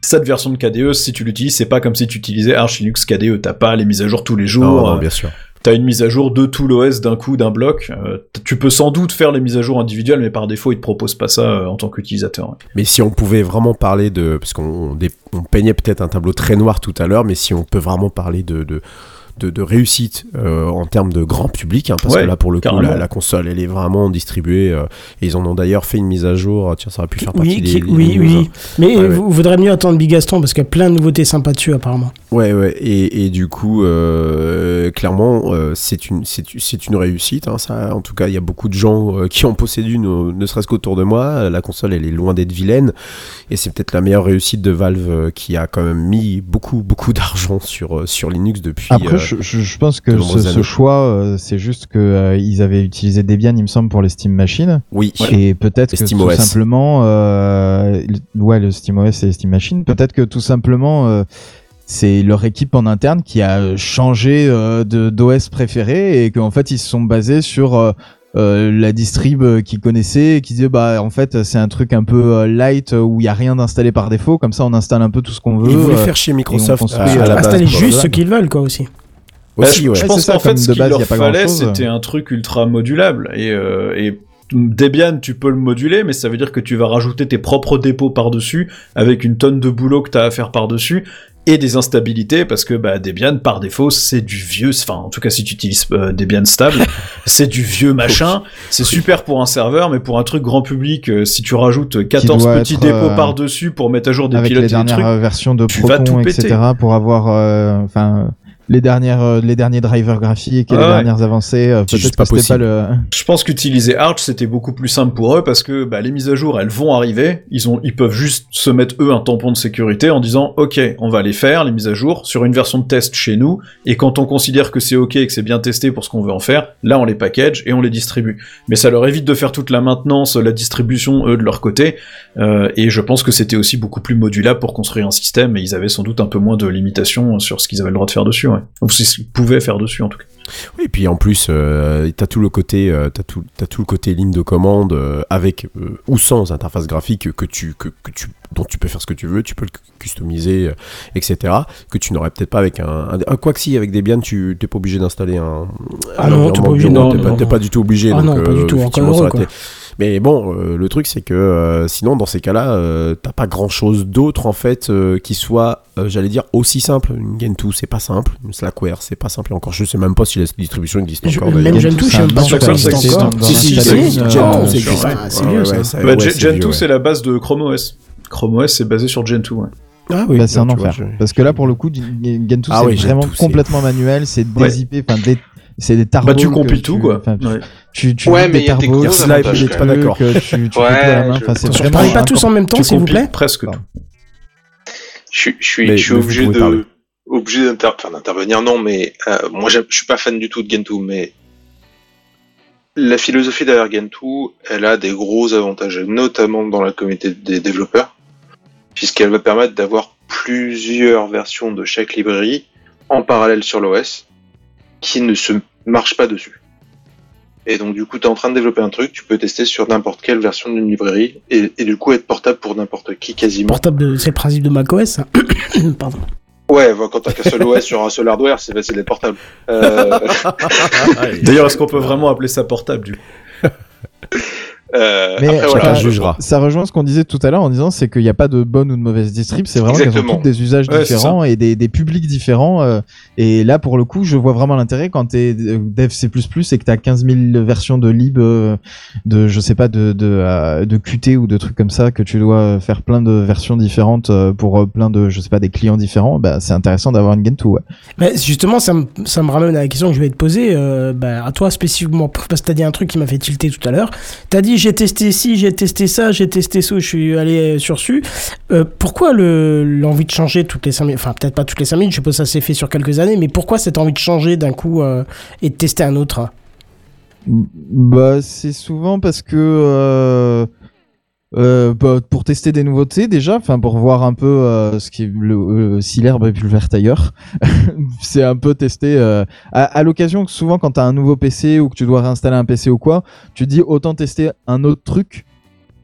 [SPEAKER 4] cette version de KDE, si tu l'utilises, c'est pas comme si tu utilisais Arch Linux KDE. T'as pas les mises à jour tous les jours.
[SPEAKER 3] Non, non, bien sûr.
[SPEAKER 4] T'as une mise à jour de tout l'OS d'un coup, d'un bloc. Euh, tu peux sans doute faire les mises à jour individuelles, mais par défaut, ils te proposent pas ça euh, en tant qu'utilisateur.
[SPEAKER 3] Mais si on pouvait vraiment parler de. Parce qu'on peignait peut-être un tableau très noir tout à l'heure, mais si on peut vraiment parler de de, de réussite euh, en termes de grand public, hein, parce
[SPEAKER 4] Ouais,
[SPEAKER 3] que là pour le coup
[SPEAKER 4] carrément.
[SPEAKER 3] la, la console elle est vraiment distribuée euh, et ils en ont d'ailleurs fait une mise à jour. Tiens, ça aurait pu faire partie
[SPEAKER 1] Oui,
[SPEAKER 3] des,
[SPEAKER 1] qui- oui,
[SPEAKER 3] news,
[SPEAKER 1] oui.
[SPEAKER 3] hein.
[SPEAKER 1] Mais
[SPEAKER 3] Ouais, ouais.
[SPEAKER 1] vous vaudrait mieux attendre Bigaston parce qu'il y a plein de nouveautés sympas dessus apparemment.
[SPEAKER 3] Ouais, ouais, et, et du coup, euh, clairement, euh, c'est une, c'est, une réussite. Hein, ça, en tout cas, il y a beaucoup de gens euh, qui en possèdent une, euh, ne serait-ce qu'autour de moi. La console, elle est loin d'être vilaine, et c'est peut-être la meilleure réussite de Valve euh, qui a quand même mis beaucoup, beaucoup d'argent sur, euh, sur Linux depuis.
[SPEAKER 7] Après,
[SPEAKER 3] euh,
[SPEAKER 7] je, je- je pense que ce, choix, euh, c'est juste que euh, ils avaient utilisé Debian, il me semble, pour les Steam Machines.
[SPEAKER 3] oui,
[SPEAKER 7] Et peut-être que tout simplement, euh, le- ouais, le SteamOS et les Steam Machines, peut-être que tout simplement, euh, c'est leur équipe en interne qui a changé euh, de d'OS préféré et qu'en fait ils se sont basés sur euh, euh, la distrib qu'ils connaissaient et qui disaient bah en fait c'est un truc un peu light où il y a rien d'installé par défaut comme ça on installe un peu tout ce qu'on veut
[SPEAKER 3] ils voulaient
[SPEAKER 7] euh,
[SPEAKER 3] faire chez Microsoft
[SPEAKER 7] construit,
[SPEAKER 3] à, à la base.
[SPEAKER 1] Installer
[SPEAKER 3] quoi.
[SPEAKER 1] juste ce qu'ils veulent quoi aussi.
[SPEAKER 4] Bah,
[SPEAKER 3] Aussi,
[SPEAKER 4] je,
[SPEAKER 3] ouais.
[SPEAKER 4] je
[SPEAKER 7] Ouais,
[SPEAKER 4] pense qu'en fait, ce qu'il leur fallait, c'était un truc ultra modulable. Et, euh, et Debian, tu peux le moduler, mais ça veut dire que tu vas rajouter tes propres dépôts par-dessus, avec une tonne de boulot que t'as à faire par-dessus, et des instabilités, parce que bah, Debian, par défaut, c'est du vieux, enfin, en tout cas, si tu utilises euh, Debian stable, c'est du vieux machin, c'est super pour un serveur, mais pour un truc grand public, euh, si tu rajoutes 14
[SPEAKER 7] doit
[SPEAKER 4] petits
[SPEAKER 7] être,
[SPEAKER 4] dépôts
[SPEAKER 7] euh,
[SPEAKER 4] par-dessus pour mettre à jour des
[SPEAKER 7] avec
[SPEAKER 4] pilotes
[SPEAKER 7] les
[SPEAKER 4] et des
[SPEAKER 7] dernières
[SPEAKER 4] trucs,
[SPEAKER 7] euh, versions de
[SPEAKER 4] tu vas tout péter.
[SPEAKER 7] etc. pour avoir euh, enfin les dernières euh, les derniers drivers graphiques et
[SPEAKER 4] Ah
[SPEAKER 7] les
[SPEAKER 4] ouais.
[SPEAKER 7] dernières avancées euh,
[SPEAKER 3] C'est juste
[SPEAKER 7] peut-être
[SPEAKER 3] pas
[SPEAKER 7] que c'était pas
[SPEAKER 3] possible.
[SPEAKER 7] le
[SPEAKER 4] Je pense qu'utiliser Arch c'était beaucoup plus simple pour eux parce que bah, les mises à jour elles vont arriver, ils ont ils peuvent juste se mettre eux un tampon de sécurité en disant ok on va les faire les mises à jour sur une version de test chez nous et quand on considère que c'est ok et que c'est bien testé pour ce qu'on veut en faire, là on les package et on les distribue. Mais ça leur évite de faire toute la maintenance, la distribution eux de leur côté euh, et je pense que c'était aussi beaucoup plus modulable pour construire un système et ils avaient sans doute un peu moins de limitations sur ce qu'ils avaient le droit de faire dessus ouais. Ou ce qu'ils pouvaient faire dessus en tout cas.
[SPEAKER 3] Oui, et puis en plus, euh, t'as tout le côté, euh, t'as tout, t'as tout le côté ligne de commande euh, avec euh, ou sans interface graphique que tu, que, que tu, dont tu peux faire ce que tu veux, tu peux le customiser, euh, etc. Que tu n'aurais peut-être pas avec un, un, un- quoi que si avec Debian, tu t'es pas obligé d'installer un.
[SPEAKER 1] Ah
[SPEAKER 3] un
[SPEAKER 1] non, t'es
[SPEAKER 3] environnement
[SPEAKER 1] pas obligé,
[SPEAKER 4] non,
[SPEAKER 3] t'es
[SPEAKER 4] non,
[SPEAKER 3] pas, pas du tout obligé.
[SPEAKER 1] Ah
[SPEAKER 3] donc,
[SPEAKER 1] non, pas du tout,
[SPEAKER 3] effectivement,
[SPEAKER 1] encore heureux,
[SPEAKER 3] Mais bon, euh, le truc c'est que euh, sinon dans ces cas-là, euh, t'as pas grand-chose d'autre en fait euh, qui soit, euh, j'allais dire, aussi simple. Une Gentoo c'est pas simple, une Slackware c'est pas simple. Et encore, je sais même pas si la distribution existe
[SPEAKER 1] Je-
[SPEAKER 3] encore.
[SPEAKER 1] Même. Gentoo, je sais
[SPEAKER 7] Ça
[SPEAKER 1] même pas sûr que ça existe encore.
[SPEAKER 3] Si, si, Gentoo, existe.
[SPEAKER 1] c'est
[SPEAKER 3] c'est
[SPEAKER 4] Gentoo, la base de Chrome OS. Chrome OS, c'est basé sur Gentoo. Ouais.
[SPEAKER 3] Ah oui,
[SPEAKER 7] Bah, c'est un
[SPEAKER 3] tu vois,
[SPEAKER 7] enfer.
[SPEAKER 3] je-
[SPEAKER 7] Parce que là, pour le coup, Gentoo,
[SPEAKER 3] Ah
[SPEAKER 7] c'est
[SPEAKER 3] oui,
[SPEAKER 7] vraiment complètement manuel, c'est
[SPEAKER 4] Ouais.
[SPEAKER 7] dézippé, enfin, des- c'est des tarbos.
[SPEAKER 4] Bah, tu compiles tout,
[SPEAKER 7] tu-
[SPEAKER 4] quoi.
[SPEAKER 7] tu-
[SPEAKER 4] Ouais.
[SPEAKER 7] Tu, tu
[SPEAKER 2] Ouais, mais
[SPEAKER 7] des
[SPEAKER 2] il y a des
[SPEAKER 7] des
[SPEAKER 3] je suis pas d'accord.
[SPEAKER 7] Tu, tu
[SPEAKER 2] Ouais, je-
[SPEAKER 7] Enfin, c'est vraiment
[SPEAKER 1] pas
[SPEAKER 7] un-
[SPEAKER 1] tous en même temps, s'il vous plaît.
[SPEAKER 4] presque.
[SPEAKER 2] Je, suis- je suis,
[SPEAKER 3] Mais-
[SPEAKER 2] je suis
[SPEAKER 3] mais vous
[SPEAKER 2] obligé de, enfin, d'intervenir, non, mais euh, moi, je suis pas fan du tout de Gentoo, mais la philosophie derrière Gentoo, elle a des gros avantages, notamment dans la communauté des développeurs, puisqu'elle va permettre d'avoir plusieurs versions de chaque librairie en parallèle sur l'OS qui ne se marchent pas dessus. Et donc, du coup, tu es en train de développer un truc, tu peux tester sur n'importe quelle version d'une librairie et, et du coup être portable pour n'importe qui quasiment.
[SPEAKER 1] Portable, de- c'est le principe de macOS. hein. Pardon.
[SPEAKER 2] Ouais, bah, quand t'as qu'un seul OS sur un seul hardware, c'est facile d'être portable. Euh,
[SPEAKER 4] D'ailleurs, est-ce qu'on peut vraiment appeler ça portable du coup?
[SPEAKER 2] euh,
[SPEAKER 7] Mais
[SPEAKER 2] après,
[SPEAKER 7] chacun
[SPEAKER 2] voilà.
[SPEAKER 3] Chacun jugera.
[SPEAKER 7] Ça rejoint ce qu'on disait tout à l'heure en disant c'est qu'il n'y a pas de bonne ou de mauvaise distrib, c'est vraiment qu'elles ont toutes des usages
[SPEAKER 4] Ouais,
[SPEAKER 7] différents et des, des publics différents. euh, et là, pour le coup, je vois vraiment l'intérêt quand t'es euh, dev C++ et que t'as 15 000 versions de lib, de je sais pas, de, de, de Qt ou de trucs comme ça, que tu dois faire plein de versions différentes pour plein de, je sais pas, des clients différents. Bah, c'est intéressant d'avoir une Gentoo. Ouais.
[SPEAKER 1] Mais justement, ça me, ça me ramène à la question que je vais te poser, euh, bah, à toi spécifiquement, parce que t'as dit un truc qui m'a fait tilter tout à l'heure. T'as dit j'ai testé ci, j'ai testé ça, j'ai testé ça, je suis allé sur su. Euh, pourquoi le- l'envie de changer toutes les 5 minutes, enfin peut-être pas toutes les 5 minutes, je suppose que ça s'est fait sur quelques années, mais pourquoi cette envie de changer d'un coup euh, et de tester un autre?
[SPEAKER 7] Bah, c'est souvent parce que euh, bah, pour tester des nouveautés déjà, enfin pour voir un peu euh, ce qui est le, euh, si l'herbe est plus verte ailleurs. c'est un peu tester euh, à, à l'occasion souvent quand tu as un nouveau PC ou que tu dois réinstaller un PC ou quoi, tu dis autant tester un autre truc.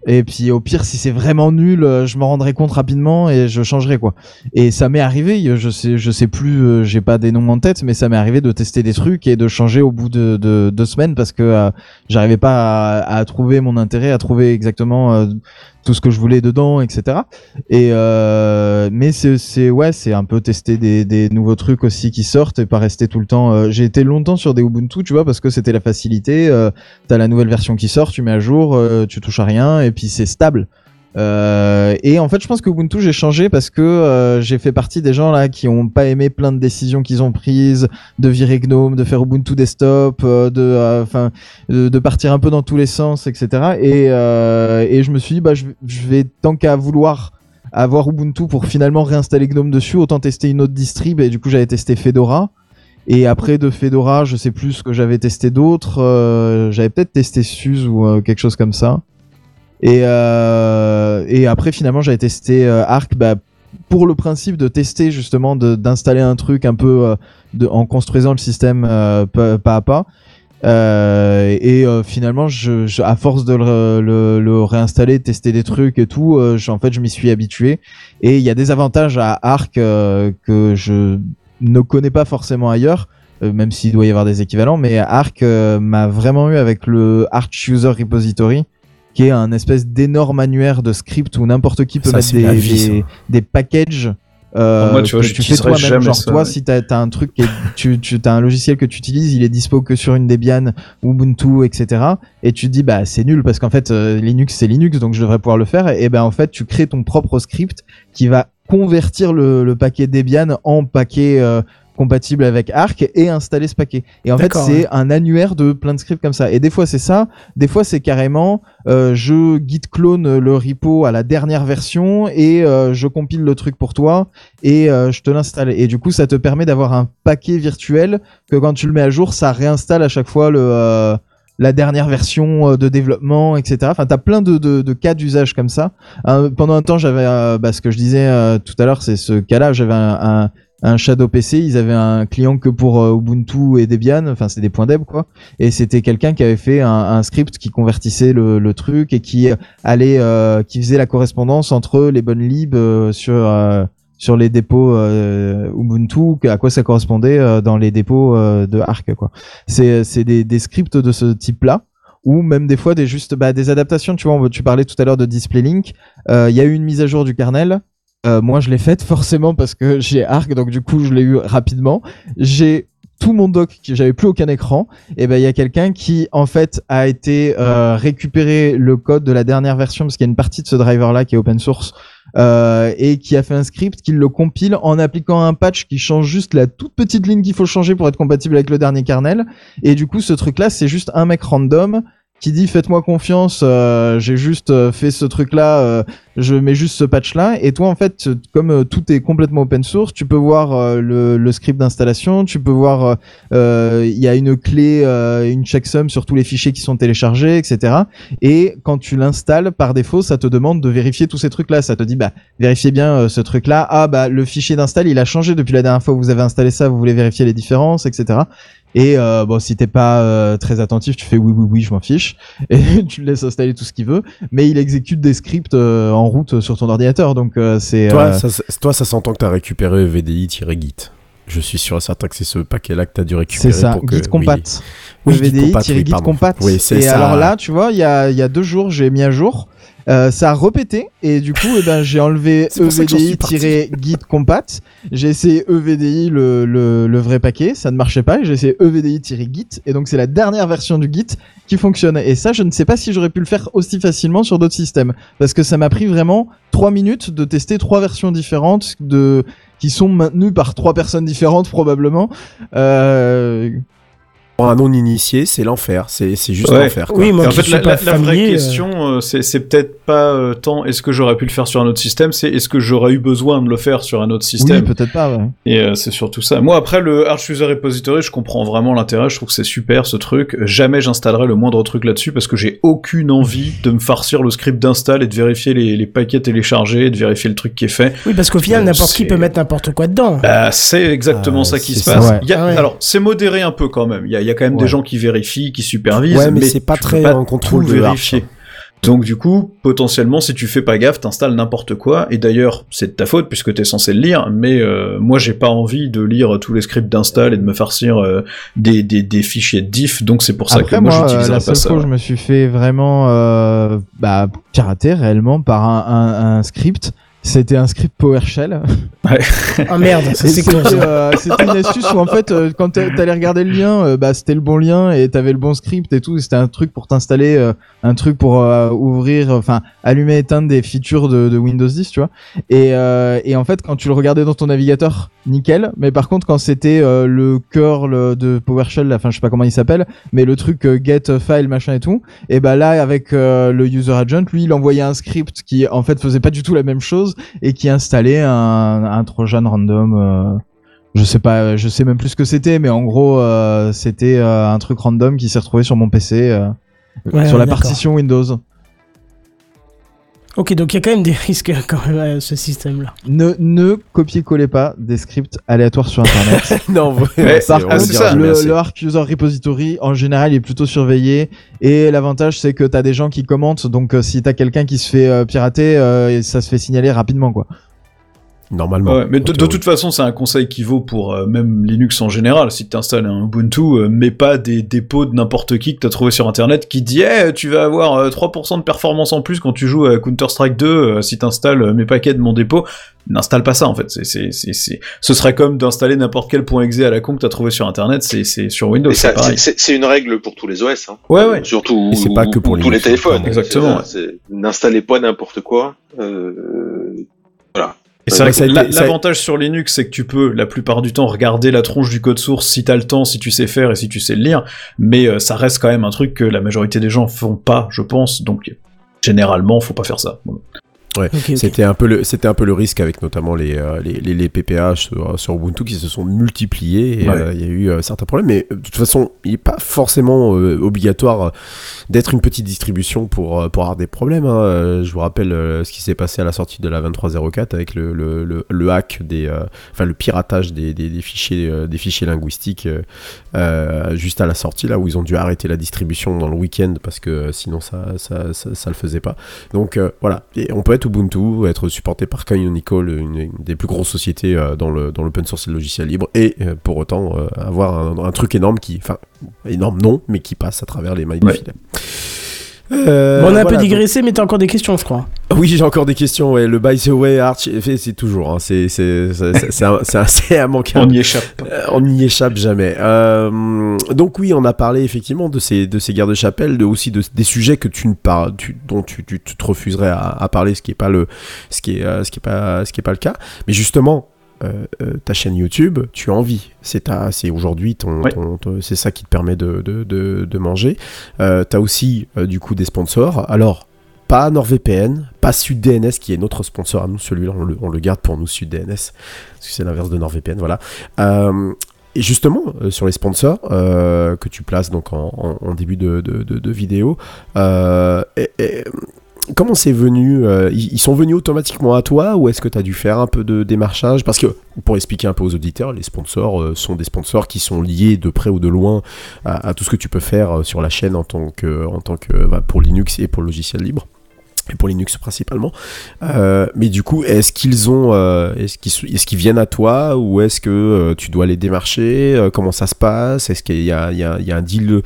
[SPEAKER 7] Et puis au pire, si c'est vraiment nul, euh, je m'en rendrai compte rapidement et je changerai quoi. Et ça m'est arrivé, je sais, je sais plus, euh, j'ai pas des noms en tête, mais ça m'est arrivé de tester des trucs et de changer au bout de, de deux semaines parce que euh, j'arrivais pas à, à trouver mon intérêt, à trouver exactement euh, tout ce que je voulais dedans, etc. Et euh, mais c'est, ouais, c'est un peu tester des, des nouveaux trucs aussi qui sortent et pas rester tout le temps. euh, j'ai été longtemps sur des Ubuntu, tu vois, parce que c'était la facilité. Euh, T'as la nouvelle version qui sort, tu mets à jour, euh, tu touches à rien et puis c'est stable. Euh, et en fait, je pense que Ubuntu j'ai changé parce que euh, j'ai fait partie des gens là qui ont pas aimé plein de décisions qu'ils ont prises, de virer GNOME, de faire Ubuntu desktop, euh, de, euh, enfin, de, de partir un peu dans tous les sens, etc. Et, euh, et je me suis dit, bah, je, je vais tant qu'à vouloir avoir Ubuntu pour finalement réinstaller GNOME dessus, autant tester une autre distrib. Et du coup, j'avais testé Fedora. Et après de Fedora, je sais plus ce que j'avais testé d'autres. euh, j'avais peut-être testé SUSE ou quelque chose comme ça. Et, euh, et après, finalement, j'avais testé euh, Arc bah, pour le principe de tester justement d'installer un truc un peu euh, de, en construisant le système pas, à pas. Euh, et euh, finalement, je, je- à force de le, le- le réinstaller, tester des trucs et tout, euh, en fait, je m'y suis habitué. Et il y a des avantages à Arc que je ne connais pas forcément ailleurs, même s'il doit y avoir des équivalents. Mais Arc m'a vraiment eu avec le Arch User Repository, qui est un espèce d'énorme annuaire de script où n'importe qui peut
[SPEAKER 3] Ça,
[SPEAKER 7] mettre des,
[SPEAKER 3] vie,
[SPEAKER 7] des, des packages. Euh,
[SPEAKER 4] Moi, tu vois,
[SPEAKER 7] que tu fais toi-même, genre
[SPEAKER 4] ça,
[SPEAKER 7] toi,
[SPEAKER 4] ouais.
[SPEAKER 7] si t'as as un truc, qui est- tu, tu as un logiciel que tu utilises, il est dispo que sur une Debian, Ubuntu, etc. Et tu te dis bah c'est nul parce qu'en fait euh, Linux c'est Linux donc je devrais pouvoir le faire. Et ben en fait tu crées ton propre script qui va convertir le, le paquet Debian en paquet euh, compatible avec Arc et installer ce paquet. Et en fait c'est
[SPEAKER 1] ouais.
[SPEAKER 7] un annuaire de plein de scripts comme ça. Et des fois c'est ça, des fois c'est carrément euh, je git clone le repo à la dernière version et euh, je compile le truc pour toi et euh, je te l'installe. Et du coup, ça te permet d'avoir un paquet virtuel que quand tu le mets à jour, ça réinstalle à chaque fois le la dernière version de développement, etc. Enfin, t'as plein de, de, de cas d'usage comme ça. Euh, pendant un temps, j'avais euh, bah, ce que je disais euh, tout à l'heure, c'est ce cas-là. J'avais un, un, un Shadow PC. Ils avaient un client que pour euh, Ubuntu et Debian. Enfin, c'est des points deb quoi. Et c'était quelqu'un qui avait fait un, script qui convertissait le, truc et qui allait, euh, qui faisait la correspondance entre les bonnes libs euh, sur euh, sur les dépôts euh, Ubuntu, à quoi ça correspondait euh, dans les dépôts euh, de Arc quoi. C'est c'est des, des scripts de ce type-là. ou même des fois des juste bah, des adaptations. Tu vois, tu parlais tout à l'heure de DisplayLink. Il y a eu une mise à jour du kernel. Moi, je l'ai faite forcément parce que j'ai Arc, donc du coup, je l'ai eu rapidement. J'ai tout mon doc, j'avais plus aucun écran, et ben il y a quelqu'un qui en fait a été euh, récupérer le code de la dernière version parce qu'il y a une partie de ce driver là qui est open source euh, et qui a fait un script qui le compile en appliquant un patch qui change juste la toute petite ligne qu'il faut changer pour être compatible avec le dernier kernel. Et du coup, ce truc là, c'est juste un mec random qui dit faites-moi confiance, euh, j'ai juste euh, fait ce truc-là, euh, je mets juste ce patch-là. Et toi, en fait, comme tout est complètement open source, tu peux voir le, le, script d'installation, tu peux voir, il y a une clé, une checksum sur tous les fichiers qui sont téléchargés, etc. Et quand tu l'installes, par défaut, ça te demande de vérifier tous ces trucs-là. Ça te dit, bah, vérifiez bien ce truc-là. Ah, bah, le fichier d'install, il a changé depuis la dernière fois où vous avez installé ça, vous voulez vérifier les différences, etc. Et euh, bon, si t'es pas euh, très attentif, tu fais oui, oui, oui, je m'en fiche, et tu le laisses installer tout ce qu'il veut. Mais il exécute des scripts euh, route sur ton ordinateur, donc c'est.
[SPEAKER 3] Toi, ça, toi, ça s'entend que t'as récupéré VDI-git. Je suis sûr et certain que c'est ce paquet-là que t'as dû récupérer.
[SPEAKER 7] C'est ça,
[SPEAKER 3] pour que...
[SPEAKER 7] Git compat.
[SPEAKER 3] Oui,
[SPEAKER 7] VDI-git compat.
[SPEAKER 3] Oui, c'est
[SPEAKER 7] et
[SPEAKER 3] ça.
[SPEAKER 7] alors là, tu vois, il y a, y a deux jours, j'ai mis à jour. Euh, ça a repété et du coup, eh ben, j'ai enlevé evdi-git compat. J'ai essayé evdi le, le, le, vrai paquet, ça ne marchait pas. J'ai essayé evdi-git et donc c'est la dernière version du git qui fonctionne. Et ça, je ne sais pas si j'aurais pu le faire aussi facilement sur d'autres systèmes parce que ça m'a pris vraiment trois minutes de tester trois versions différentes de qui sont maintenues par trois personnes différentes probablement. Euh,
[SPEAKER 3] pour un non-initié, c'est l'enfer. C'est juste l'enfer.
[SPEAKER 1] Oui, moi,
[SPEAKER 4] en
[SPEAKER 1] fait,
[SPEAKER 4] la,
[SPEAKER 1] la,
[SPEAKER 4] la, vraie question, euh, c'est peut-être pas euh, tant est-ce que j'aurais pu le faire sur un autre système, c'est est-ce que j'aurais eu besoin de le faire sur un autre système.
[SPEAKER 7] Oui, peut-être pas. Ouais.
[SPEAKER 4] Et euh, c'est surtout ça. Moi, après le Arch User Repository, je comprends vraiment l'intérêt. Je trouve que c'est super ce truc. Jamais j'installerai le moindre truc là-dessus parce que j'ai aucune envie de me farcir le script d'install et de vérifier les, les, paquets téléchargés, de vérifier le truc qui est fait.
[SPEAKER 1] Oui, parce qu'au final, n'importe qui peut mettre n'importe quoi dedans.
[SPEAKER 4] Bah, c'est exactement
[SPEAKER 3] Ah,
[SPEAKER 4] ça qui se
[SPEAKER 3] ça,
[SPEAKER 4] passe.
[SPEAKER 1] ouais.
[SPEAKER 4] Il y a-
[SPEAKER 1] Ah ouais.
[SPEAKER 4] Alors, c'est modéré un peu quand même. Il y a, y a quand même des gens qui vérifient, qui supervisent,
[SPEAKER 3] Ouais, mais
[SPEAKER 4] mais
[SPEAKER 3] c'est pas très
[SPEAKER 4] pas
[SPEAKER 3] en contrôle de
[SPEAKER 4] vérifier. Donc du coup, potentiellement, si tu fais pas gaffe, t'installes n'importe quoi. Et d'ailleurs, c'est de ta faute puisque t'es censé le lire. Mais euh, moi, j'ai pas envie de lire tous les scripts d'install et de me farcir euh, des, des, des fichiers de diff. Donc c'est pour ça
[SPEAKER 7] Après,
[SPEAKER 4] que moi,
[SPEAKER 7] moi, euh,
[SPEAKER 4] j'utiliserai
[SPEAKER 7] la
[SPEAKER 4] pas
[SPEAKER 7] seule
[SPEAKER 4] ça.
[SPEAKER 7] fois où je me suis fait vraiment euh, bah, pirater réellement par un, un, un script, c'était un script PowerShell.
[SPEAKER 1] Ah merde, c'est con.
[SPEAKER 7] Euh, c'était une astuce où en fait, euh, quand t'a- t'allais regarder le lien, euh, bah c'était le bon lien et t'avais le bon script et tout. C'était un truc pour t'installer, euh, un truc pour euh, ouvrir, enfin allumer, éteindre des features de, de Windows 10, tu vois. Et, euh, et en fait, quand tu le regardais dans ton navigateur, nickel. Mais par contre, quand c'était euh, le curl de PowerShell, enfin je sais pas comment il s'appelle, mais le truc euh, get file machin et tout, et bah là avec euh, le user agent, lui, il envoyait un script qui en fait faisait pas du tout la même chose et qui installait un, un trojan random. euh, je sais pas, je sais même plus ce que c'était, mais en gros, euh, c'était euh, un truc random qui s'est retrouvé sur mon PC,
[SPEAKER 1] Ouais,
[SPEAKER 7] sur la partition Windows.
[SPEAKER 1] Ok, donc il y a quand même des risques quand même à ce système-là.
[SPEAKER 7] Ne, ne copiez-collez pas des scripts aléatoires sur Internet.
[SPEAKER 3] non,
[SPEAKER 7] Par
[SPEAKER 4] ah,
[SPEAKER 7] contre,
[SPEAKER 4] ça,
[SPEAKER 7] le, le Arc User Repository, en général, il est plutôt surveillé. Et l'avantage, c'est que t'as des gens qui commentent. Donc, euh, si t'as quelqu'un qui se fait euh, pirater, euh, ça se fait signaler rapidement, quoi.
[SPEAKER 3] Normalement.
[SPEAKER 4] Ouais, mais de, toute façon, c'est un conseil qui vaut pour euh, même Linux en général. Si tu installes un Ubuntu, euh, mets pas des dépôts de n'importe qui que t'as trouvé sur internet qui dit Eh, tu vas avoir euh, 3% de performance en plus quand tu joues à Counter-Strike 2 euh, si t'installes euh, mes paquets de mon dépôt. N'installe pas ça en fait. C'est, c'est, c'est, c'est- Ce serait comme d'installer n'importe quel point .exe à la con que t'as trouvé sur internet. C'est, c'est sur Windows,
[SPEAKER 2] Et
[SPEAKER 4] c'est
[SPEAKER 2] ça,
[SPEAKER 4] pareil.
[SPEAKER 2] c'est- c'est c'est une règle pour tous les OS. Hein.
[SPEAKER 4] Ouais, ouais.
[SPEAKER 2] Surtout
[SPEAKER 3] Et c'est pas que pour
[SPEAKER 2] tous les
[SPEAKER 3] Linux,
[SPEAKER 2] téléphones.
[SPEAKER 4] exactement,
[SPEAKER 2] N'installez pas n'importe quoi. Euh, voilà.
[SPEAKER 4] Et c'est vrai
[SPEAKER 3] a
[SPEAKER 4] que l'avantage sur Linux, c'est que tu peux la plupart du temps regarder la tronche du code source si t'as le temps, si tu sais faire et si tu sais le lire, mais euh, ça reste quand même un truc que la majorité des gens font pas, je pense, donc généralement, faut pas faire ça. Voilà.
[SPEAKER 3] Ouais. C'était un peu le c'était un peu le risque avec notamment les euh, les, les, les PPA sur, sur Ubuntu qui se sont multipliés et
[SPEAKER 4] Ouais.
[SPEAKER 3] euh, il y a eu euh, certains problèmes mais euh, de toute façon il n'est pas forcément euh, obligatoire euh, d'être une petite distribution pour euh, pour avoir des problèmes hein. Euh, je vous rappelle euh, ce qui s'est passé à la sortie de la 2304 avec le le, le, le hack des euh, enfin le piratage des, des, des fichiers euh, des fichiers linguistiques euh, euh, juste à la sortie là où ils ont dû arrêter la distribution dans le week-end parce que euh, sinon ça ça, ça ça le faisait pas donc euh, voilà, et on peut être Ubuntu, être supporté par Canonical, une, une des plus grosses sociétés euh, dans le dans l'open source et le logiciel libre, et euh, pour autant euh, avoir un, un truc énorme qui, enfin énorme non, mais qui passe à travers les mailles
[SPEAKER 4] Ouais.
[SPEAKER 3] du filet. Euh,
[SPEAKER 1] Bon, on a un peu
[SPEAKER 3] donc-
[SPEAKER 1] digressé, mais t'as encore des questions, je crois.
[SPEAKER 3] Oui, j'ai encore des questions. Ouais, le by the way Arch, c'est c'est toujours, hein, c'est c'est c'est c'est- c'est un- c'est assez
[SPEAKER 4] On
[SPEAKER 3] immanquable.
[SPEAKER 4] n'y échappe.
[SPEAKER 3] Euh, on n'y échappe jamais. Euh, donc oui, on a parlé effectivement de ces de ces guerres de chapelle, de aussi de, des sujets que tu ne parles, tu, dont tu, tu, tu te refuserais à, à parler, ce qui est pas le, ce qui est ce qui est pas ce qui est pas le cas. Mais justement. Euh, euh, ta chaîne YouTube, tu en vis. C'est aujourd'hui ton,
[SPEAKER 4] Ouais.
[SPEAKER 3] ton- ton- c'est ça qui te permet de, de, de, de manger. Euh, T'as aussi euh, du coup des sponsors. Alors pas NordVPN, pas SudDNS qui est notre sponsor à nous. Celui-là, on le, on le garde pour nous SudDNS parce que c'est l'inverse de NordVPN. Voilà. Euh, et justement, euh, sur les sponsors euh, que tu places donc en, en- en début de, de, de- de vidéo, euh, et- et, comment c'est venu euh, ils, sont venus automatiquement à toi ou est-ce que tu as dû faire un peu de démarchage? Parce que, pour expliquer un peu aux auditeurs, les sponsors euh, sont des sponsors qui sont liés de près ou de loin à, tout ce que tu peux faire euh, sur la chaîne en tant que, en tant que bah, pour Linux et pour le logiciel libre. Et pour Linux principalement. Euh, mais du coup, est-ce qu'ils ont, euh, est-ce qu'ils, est-ce qu'ils viennent à toi ou est-ce que euh, tu dois les démarcher Comment ça se passe? Est-ce qu'il y a, il y a- il y a un deal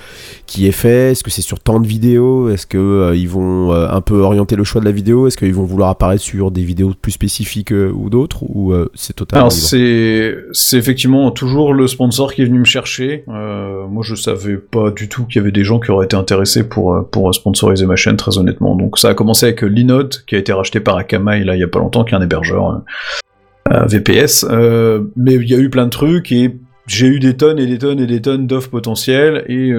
[SPEAKER 3] qui est fait? Est-ce que c'est sur tant de vidéos? Est-ce que ils vont un peu orienter le choix de la vidéo? Est-ce qu'ils vont vouloir apparaître sur des vidéos plus spécifiques ou d'autres? Ou c'est totalement
[SPEAKER 4] c'est c'est effectivement toujours le sponsor qui est venu me chercher. Moi je savais pas du tout qu'il y avait des gens qui auraient été intéressés pour pour sponsoriser ma chaîne très honnêtement. Donc ça a commencé avec Linode qui a été racheté par Akamai là il y a pas longtemps qui est un hébergeur euh, euh, VPS. Euh, mais il y a eu plein de trucs et j'ai eu des tonnes et des tonnes et des tonnes d'offres potentielles et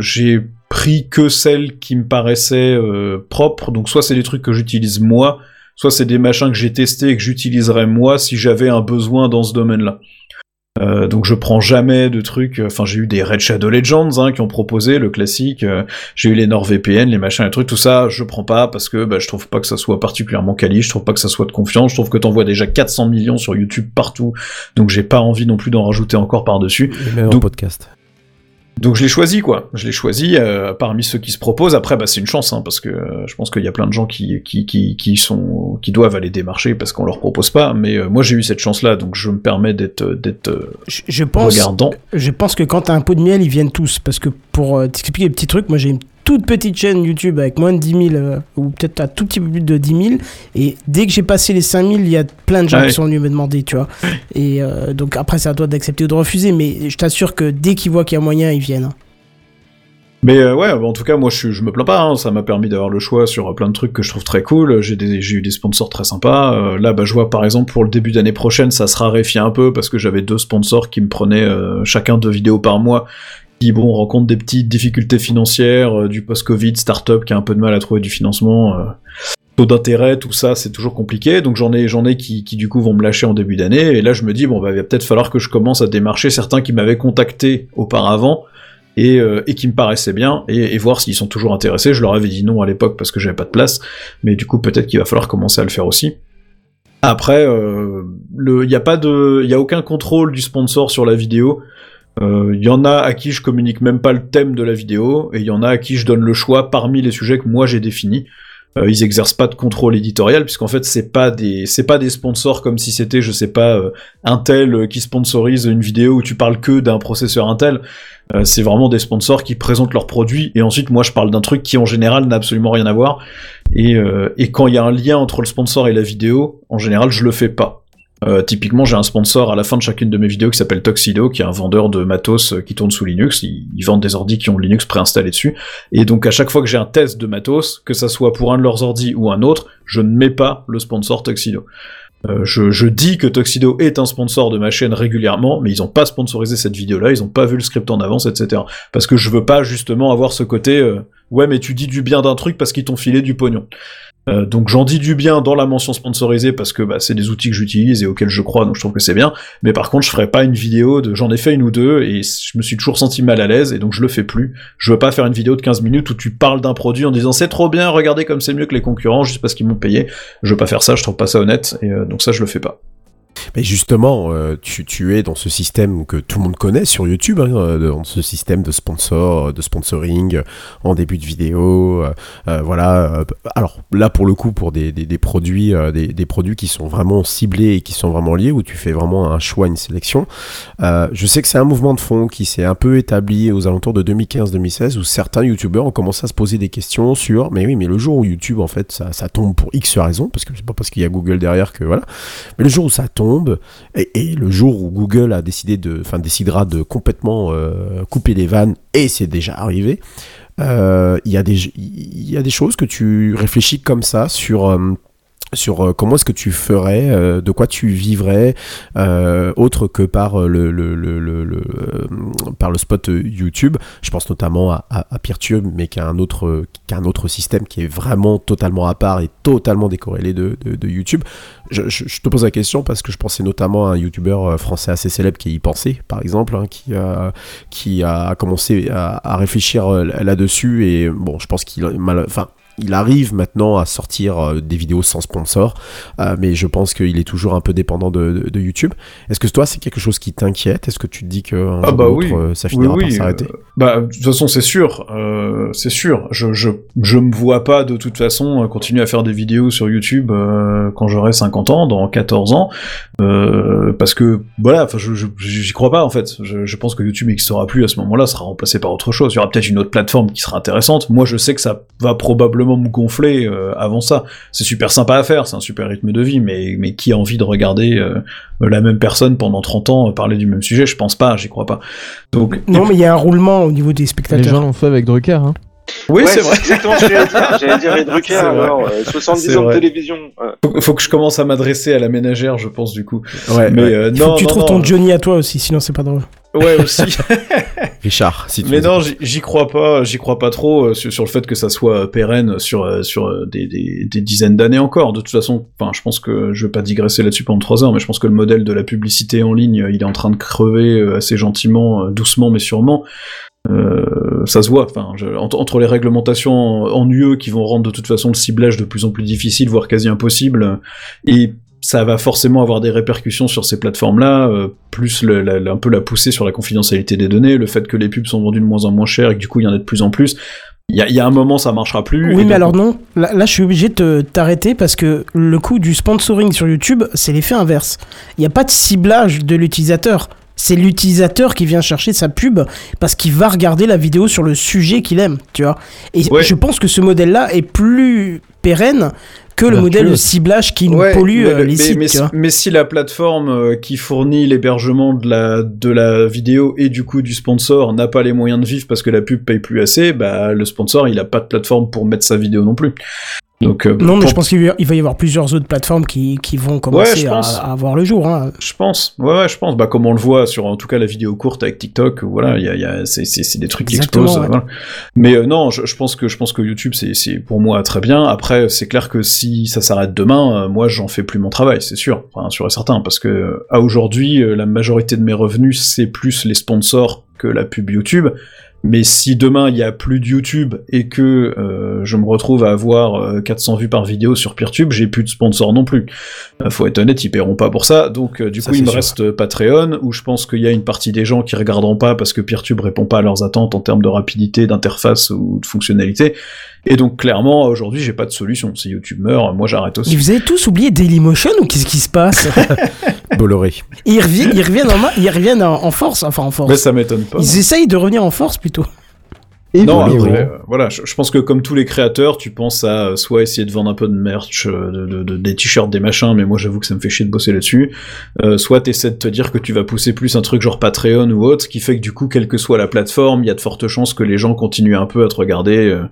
[SPEAKER 4] j'ai pris que celles qui me paraissaient propres. Donc soit c'est des trucs que j'utilise moi, soit c'est des machins que j'ai testés et que j'utiliserais moi si j'avais un besoin dans ce domaine-là. Euh, donc je prends jamais de trucs. Enfin j'ai eu des Red Shadow Legends hein, qui ont proposé le classique. euh, j'ai eu les NordVPN, les machins, les trucs, tout ça. Je prends pas parce que bah, je trouve pas que ça soit particulièrement quali. Je trouve pas que ça soit de confiance. Je trouve que t'envoies déjà 400 millions sur YouTube partout. Donc j'ai pas envie non plus d'en rajouter encore par dessus.
[SPEAKER 3] Et même en podcast.
[SPEAKER 4] Donc je l'ai choisi quoi. Je l'ai choisi euh, parmi ceux qui se proposent. Après bah c'est une chance hein, parce que euh, je pense qu'il y a plein de gens qui qui qui qui sont qui doivent aller démarcher parce qu'on leur propose pas. Mais euh, moi j'ai eu cette chance là donc je me permets d'être d'être euh,
[SPEAKER 1] Je, je pense,
[SPEAKER 4] regardant.
[SPEAKER 1] je pense que quand t'as un pot de miel, ils viennent tous. Parce que pour euh, t'expliquer les petits trucs, moi j'ai une toute petite chaîne YouTube avec moins de 10 000, euh, ou peut-être un tout petit peu plus de 10 000. Et dès que j'ai passé les 5 000, il y a plein de gens qui sont venus me demander, tu vois. Et euh, donc après, c'est à toi d'accepter ou de refuser. Mais je t'assure que dès qu'ils voient qu'il y a moyen, ils viennent.
[SPEAKER 4] Mais euh, ouais, en tout cas, moi, je, me plains pas. hein, ça m'a permis d'avoir le choix sur plein de trucs que je trouve très cool. J'ai eu des sponsors très sympas. Euh, là, bah, je vois par exemple pour le début d'année prochaine, ça se raréfie un peu parce que j'avais deux sponsors qui me prenaient euh, chacun deux vidéos par mois. Qui bon rencontrent des petites difficultés financières, euh, du post-Covid, start-up qui a un peu de mal à trouver du financement. euh, taux d'intérêt, tout ça, c'est toujours compliqué. Donc j'en ai, j'en ai qui, qui du coup vont me lâcher en début d'année. Et là, je me dis bon, bah, il va peut-être falloir que je commence à démarcher certains qui m'avaient contacté auparavant et, euh, et qui me paraissaient bien et, et voir s'ils sont toujours intéressés. Je leur avais dit non à l'époque parce que j'avais pas de place, mais du coup peut-être qu'il va falloir commencer à le faire aussi. Après, euh, il n'y a pas de, y a aucun contrôle du sponsor sur la vidéo. Il y en a à qui je communique même pas le thème de la vidéo et il y en a à qui je donne le choix parmi les sujets que moi j'ai définis. Euh, ils exercent pas de contrôle éditorial puisqu'en fait c'est pas des c'est pas des sponsors comme si c'était je sais pas euh, Intel euh, qui sponsorise une vidéo où tu parles que d'un processeur Intel. Euh, c'est vraiment des sponsors qui présentent leurs produits et ensuite moi je parle d'un truc qui en général n'a absolument rien à voir et, euh, et quand il y a un lien entre le sponsor et la vidéo en général je le fais pas. Euh, typiquement, j'ai un sponsor à la fin de chacune de mes vidéos qui s'appelle Tuxedo, qui est un vendeur de matos euh, qui tourne sous Linux. Ils, vendent des ordis qui ont Linux préinstallé dessus. Et donc, à chaque fois que j'ai un test de matos, que ça soit pour un de leurs ordis ou un autre, je ne mets pas le sponsor Tuxedo. Euh, je, dis que Tuxedo est un sponsor de ma chaîne régulièrement, mais ils ont pas sponsorisé cette vidéo-là, ils ont pas vu le script en avance, etc. Parce que je veux pas justement avoir ce côté ouais mais tu dis du bien d'un truc parce qu'ils t'ont filé du pognon. Euh, donc j'en dis du bien dans la mention sponsorisée parce que bah, c'est des outils que j'utilise et auxquels je crois, donc je trouve que c'est bien. Mais par contre, je ferai pas une vidéo de. J'en ai fait une ou deux et je me suis toujours senti mal à l'aise et donc je le fais plus. Je veux pas faire une vidéo de 15 minutes où tu parles d'un produit en disant c'est trop bien, regardez comme c'est mieux que les concurrents juste parce qu'ils m'ont payé. Je veux pas faire ça, je trouve pas ça honnête et euh, donc ça je le fais pas.
[SPEAKER 3] Mais justement, euh, tu, es dans ce système que tout le monde connaît sur YouTube, hein, euh, dans ce système de sponsor, de sponsoring euh, en début de vidéo. voilà. Alors là, pour le coup, pour des, produits, des, produits qui sont vraiment ciblés et qui sont vraiment liés, où tu fais vraiment un choix, une sélection. Je sais que c'est un mouvement de fond qui s'est un peu établi aux alentours de 2015-2016, où certains YouTubeurs ont commencé à se poser des questions sur, mais oui, mais le jour où YouTube, en fait, ça, ça tombe pour X raisons, parce que c'est pas parce qu'il y a Google derrière que voilà. Mais le jour où ça tombe, et, le jour où Google a décidé de, enfin décidera de complètement euh, couper les vannes, et c'est déjà arrivé, euh, il y des, il y a des choses que tu réfléchis comme ça sur. Sur euh, comment est-ce que tu ferais, euh, de quoi tu vivrais, euh, autre que par le, par le spot YouTube. Je pense notamment à, à, Peertube, mais qui a un autre, autre système qui est vraiment totalement à part et totalement décorrélé de, de, YouTube. Je, te pose la question parce que je pensais notamment à un YouTuber français assez célèbre qui y pensait, par exemple, hein, qui, a, qui a commencé à, à réfléchir là-dessus et bon, je pense qu'il enfin. Il arrive maintenant à sortir euh, des vidéos sans sponsor, euh, mais je pense qu'il est toujours un peu dépendant de, de- de YouTube. Est-ce que toi, c'est quelque chose qui t'inquiète? Est-ce que tu te dis que
[SPEAKER 4] Ah bah oui.
[SPEAKER 3] euh, ça
[SPEAKER 4] Oui,
[SPEAKER 3] finira par s'arrêter?
[SPEAKER 4] Bah, de toute façon, c'est sûr, euh, c'est sûr. Je, je, je me vois pas de toute façon euh, continuer à faire des vidéos sur YouTube euh, quand j'aurai 50 ans, dans 14 ans, euh, parce que voilà, je, je- j'y crois pas en fait. Je, je pense que YouTube n'existera plus à ce moment-là, sera remplacé par autre chose. Il y aura peut-être une autre plateforme qui sera intéressante. Moi, je sais que ça va probablement me gonfler euh, avant ça. C'est super sympa à faire, c'est un super rythme de vie, mais mais qui a envie de regarder euh, la même personne pendant 30 ans parler du même sujet? Je pense pas, j'y crois pas. Donc
[SPEAKER 1] Non, mais il y a un roulement au niveau des
[SPEAKER 7] Les
[SPEAKER 1] spectateurs.
[SPEAKER 7] gens l'ont fait avec Drucker. Hein.
[SPEAKER 4] oui,
[SPEAKER 2] Ouais,
[SPEAKER 4] c'est vrai.
[SPEAKER 2] exactement ce que j'allais dire. J'allais dire Drucker, alors, euh, 70
[SPEAKER 4] C'est
[SPEAKER 2] ans de
[SPEAKER 4] vrai.
[SPEAKER 2] télévision. euh,
[SPEAKER 4] Faut, faut que je commence à m'adresser à la ménagère, je pense, du coup.
[SPEAKER 3] Ouais,
[SPEAKER 4] Mais
[SPEAKER 3] ouais.
[SPEAKER 4] euh,
[SPEAKER 1] Il faut
[SPEAKER 4] non,
[SPEAKER 1] que tu
[SPEAKER 4] non,
[SPEAKER 1] trouves
[SPEAKER 4] non.
[SPEAKER 1] ton Johnny à toi aussi, sinon c'est pas drôle.
[SPEAKER 4] Ouais, aussi.
[SPEAKER 3] Richard, si tu
[SPEAKER 4] Mais non, j'y crois pas, j'y crois pas trop euh, sur, sur le fait que ça soit euh, pérenne sur euh, sur euh, des, des, des dizaines d'années encore. De toute façon, enfin, je pense que je vais pas digresser là-dessus pendant trois heures, mais je pense que le modèle de la publicité en ligne, euh, il est en train de crever euh, assez gentiment, euh, doucement mais sûrement. Euh, ça se voit. Enfin, je- entre, les réglementations en, UE qui vont rendre de toute façon le ciblage de plus en plus difficile, voire quasi impossible, et ça va forcément avoir des répercussions sur ces plateformes-là, euh, plus le- la- un peu la poussée sur la confidentialité des données, le fait que les pubs sont vendues de moins en moins cher et que du coup il y en a de plus en plus. Il y y a un moment ça marchera plus.
[SPEAKER 1] Oui, mais alors non. Là, là, je suis obligé de te- t'arrêter parce que le coût du sponsoring sur YouTube, c'est l'effet inverse. Il n'y a pas de ciblage de l'utilisateur. C'est l'utilisateur qui vient chercher sa pub parce qu'il va regarder la vidéo sur le sujet qu'il aime, tu vois. Et
[SPEAKER 4] Ouais.
[SPEAKER 1] je pense que ce modèle-là est plus pérenne que le modèle de ciblage qui nous
[SPEAKER 4] Ouais,
[SPEAKER 1] pollue
[SPEAKER 4] mais,
[SPEAKER 1] euh,
[SPEAKER 4] le-
[SPEAKER 1] les
[SPEAKER 4] mais-
[SPEAKER 1] sites,
[SPEAKER 4] mais
[SPEAKER 1] tu vois.
[SPEAKER 4] si- mais si la plateforme euh, qui fournit l'hébergement de la, de la vidéo et du coup du sponsor n'a pas les moyens de vivre parce que la pub paye plus assez, bah le sponsor il a pas de plateforme pour mettre sa vidéo non plus. Donc, euh,
[SPEAKER 1] Non, mais
[SPEAKER 4] pour-
[SPEAKER 1] je pense qu'il va y avoir plusieurs autres plateformes qui, qui vont commencer à, à avoir le jour. Hein.
[SPEAKER 4] Je pense, ouais, ouais, je pense. Bah, comme on le voit sur, en tout cas, la vidéo courte avec TikTok, voilà, il y a, il y a, c'est, des trucs qui explosent.
[SPEAKER 1] ouais.
[SPEAKER 4] voilà. Mais euh, non, je, je pense que, je pense que YouTube, c'est, pour moi très bien. Après, c'est clair que si ça s'arrête demain, euh, moi, j'en fais plus mon travail, c'est sûr, enfin, sûr et certain, parce que à aujourd'hui, la majorité de mes revenus, c'est plus les sponsors que la pub YouTube. Mais si demain il y a plus de YouTube et que euh, je me retrouve à avoir euh, 400 vues par vidéo sur PeerTube, j'ai plus de sponsors non plus. Euh, faut être honnête, ils paieront pas pour ça. Donc euh, du
[SPEAKER 3] Ça,
[SPEAKER 4] coup, il me
[SPEAKER 3] sûr.
[SPEAKER 4] reste euh, Patreon où je pense qu'il y a une partie des gens qui regarderont pas parce que PeerTube répond pas à leurs attentes en termes de rapidité, d'interface ou de fonctionnalité. Et donc clairement, aujourd'hui, j'ai pas de solution. Si YouTube meurt, moi j'arrête
[SPEAKER 1] Et
[SPEAKER 4] aussi.
[SPEAKER 1] vous avez tous oublié Dailymotion ou qu'est-ce qui se passe?
[SPEAKER 3] Bolloré.
[SPEAKER 1] ils, reviennent, ils reviennent, en, ils reviennent en, en force, enfin en force.
[SPEAKER 4] Mais ça m'étonne pas.
[SPEAKER 1] Ils essayent de revenir en force plutôt.
[SPEAKER 7] Et
[SPEAKER 4] Non,
[SPEAKER 7] voilà.
[SPEAKER 4] après, euh, voilà, je, je pense que comme tous les créateurs, tu penses à euh, soit essayer de vendre un peu de merch, euh, de, de- de- des t-shirts, des machins, mais moi j'avoue que ça me fait chier de bosser là-dessus. Euh, soit t'essaies de te dire que tu vas pousser plus un truc genre Patreon ou autre, ce qui fait que du coup, quelle que soit la plateforme, il y a de fortes chances que les gens continuent un peu à te regarder euh,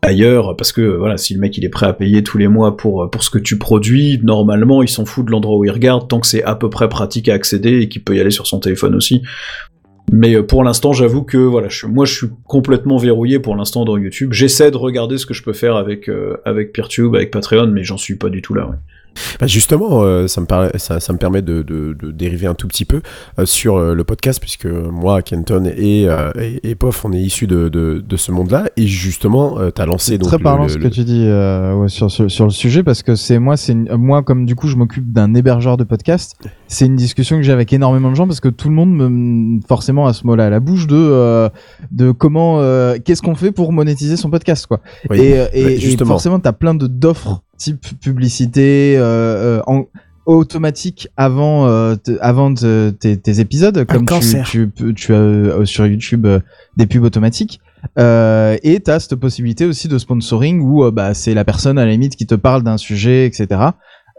[SPEAKER 4] ailleurs, parce que voilà, si le mec il est prêt à payer tous les mois pour, pour ce que tu produis, normalement il s'en fout de l'endroit où il regarde, tant que c'est à peu près pratique à accéder et qu'il peut y aller sur son téléphone aussi. Mais euh, pour l'instant, j'avoue que voilà, je, moi je suis complètement verrouillé pour l'instant dans YouTube. J'essaie de regarder ce que je peux faire avec euh, avec PeerTube, avec Patreon, mais j'en suis pas du tout là. ouais.
[SPEAKER 3] Bah justement, euh, ça, me paraît- ça, ça me permet de, de, de dériver un tout petit peu euh, sur euh, le podcast, puisque moi, Kenton et, et, et Pof, on est issus de, de, ce monde-là. Et justement, tu as lancé donc
[SPEAKER 7] très
[SPEAKER 3] le-
[SPEAKER 7] parlant
[SPEAKER 3] le-
[SPEAKER 7] ce
[SPEAKER 3] le-
[SPEAKER 7] que tu dis ouais, sur, sur, sur le sujet parce que c'est moi c'est moi comme du coup je m'occupe d'un hébergeur de podcast c'est une discussion que j'ai avec énormément de gens parce que tout le monde me forcément à ce mot-là à la bouche de de comment qu'est-ce qu'on fait pour monétiser son podcast quoi
[SPEAKER 3] Oui,
[SPEAKER 7] et, et,
[SPEAKER 3] justement.
[SPEAKER 7] forcément t'as plein de d'offres type publicité euh, euh, en automatique avant euh, avant te- tes, tes épisodes comme tu, tu tu as sur YouTube des pubs automatiques euh, et t'as cette possibilité aussi de sponsoring où bah, c'est la personne à la limite qui te parle d'un sujet etc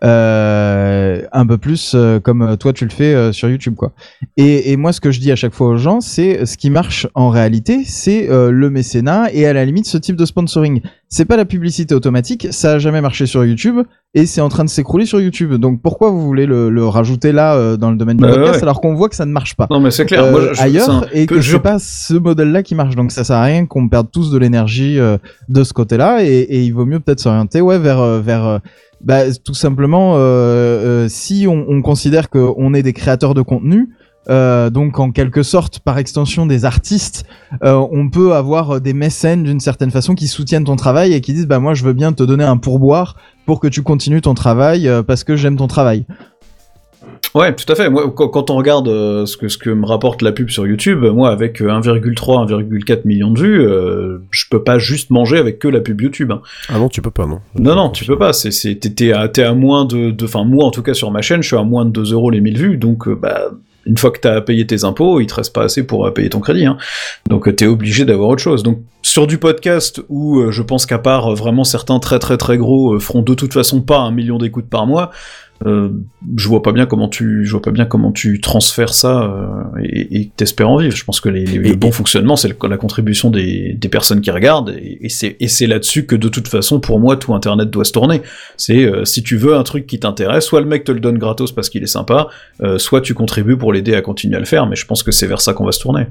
[SPEAKER 7] euh, un peu plus euh, comme toi tu le fais euh, sur YouTube quoi. Et, et moi ce que je dis à chaque fois aux gens c'est ce qui marche en réalité c'est le mécénat et à la limite ce type de sponsoring. C'est pas la publicité automatique, ça a jamais marché sur YouTube et c'est en train de s'écrouler sur YouTube. Donc pourquoi vous voulez le, le rajouter là euh, dans le domaine du
[SPEAKER 4] Bah
[SPEAKER 7] podcast
[SPEAKER 4] ouais.
[SPEAKER 7] alors qu'on voit que ça ne marche pas
[SPEAKER 4] Non, mais c'est clair.
[SPEAKER 7] euh,
[SPEAKER 4] moi, je- c'est
[SPEAKER 7] ailleurs
[SPEAKER 4] un
[SPEAKER 7] et que
[SPEAKER 4] je-
[SPEAKER 7] c'est pas ce modèle-là qui marche. Donc ça sert à rien qu'on perde tous de l'énergie euh, de ce côté-là et, et il vaut mieux peut-être s'orienter ouais vers euh, vers euh, bah, tout simplement euh, euh, si on, on considère qu'on est des créateurs de contenu. Euh, donc en quelque sorte, par extension des artistes, euh, on peut avoir euh, des mécènes d'une certaine façon qui soutiennent ton travail et qui disent bah moi je veux bien te donner un pourboire pour que tu continues ton travail euh, parce que j'aime ton travail.
[SPEAKER 4] Ouais, tout à fait. Moi, quand, on regarde euh, ce, que, ce que me rapporte la pub sur YouTube, moi, avec euh, 1,3, 1,4 million de vues, euh, je peux pas juste manger avec que la pub YouTube. hein.
[SPEAKER 3] Ah non, tu peux pas, non.
[SPEAKER 4] Non, non, tu peux pas. C'est, c'est, t'es, à, t'es à moins de, de, enfin, moi, en tout cas, sur ma chaîne, je suis à moins de 2 euros les 1000 vues. Donc, euh, bah, une fois que t'as payé tes impôts, il te reste pas assez pour euh, payer ton crédit. Hein. Donc, euh, t'es obligé d'avoir autre chose. Donc, sur du podcast où euh, je pense qu'à part vraiment certains très très très gros feront de toute façon pas un million d'écoutes par mois, euh, je vois pas bien comment tu, je vois pas bien comment tu transfères ça euh, et, que t'espères en vivre. Je pense que les, les-
[SPEAKER 3] Et-
[SPEAKER 4] le bon fonctionnement, c'est la contribution des, des personnes qui regardent, et, et c'est là-dessus que de toute façon, pour moi, tout Internet doit se tourner. C'est euh, si tu veux un truc qui t'intéresse, soit le mec te le donne gratos parce qu'il est sympa, soit tu contribues pour l'aider à continuer à le faire. Mais je pense que c'est vers ça qu'on va se tourner.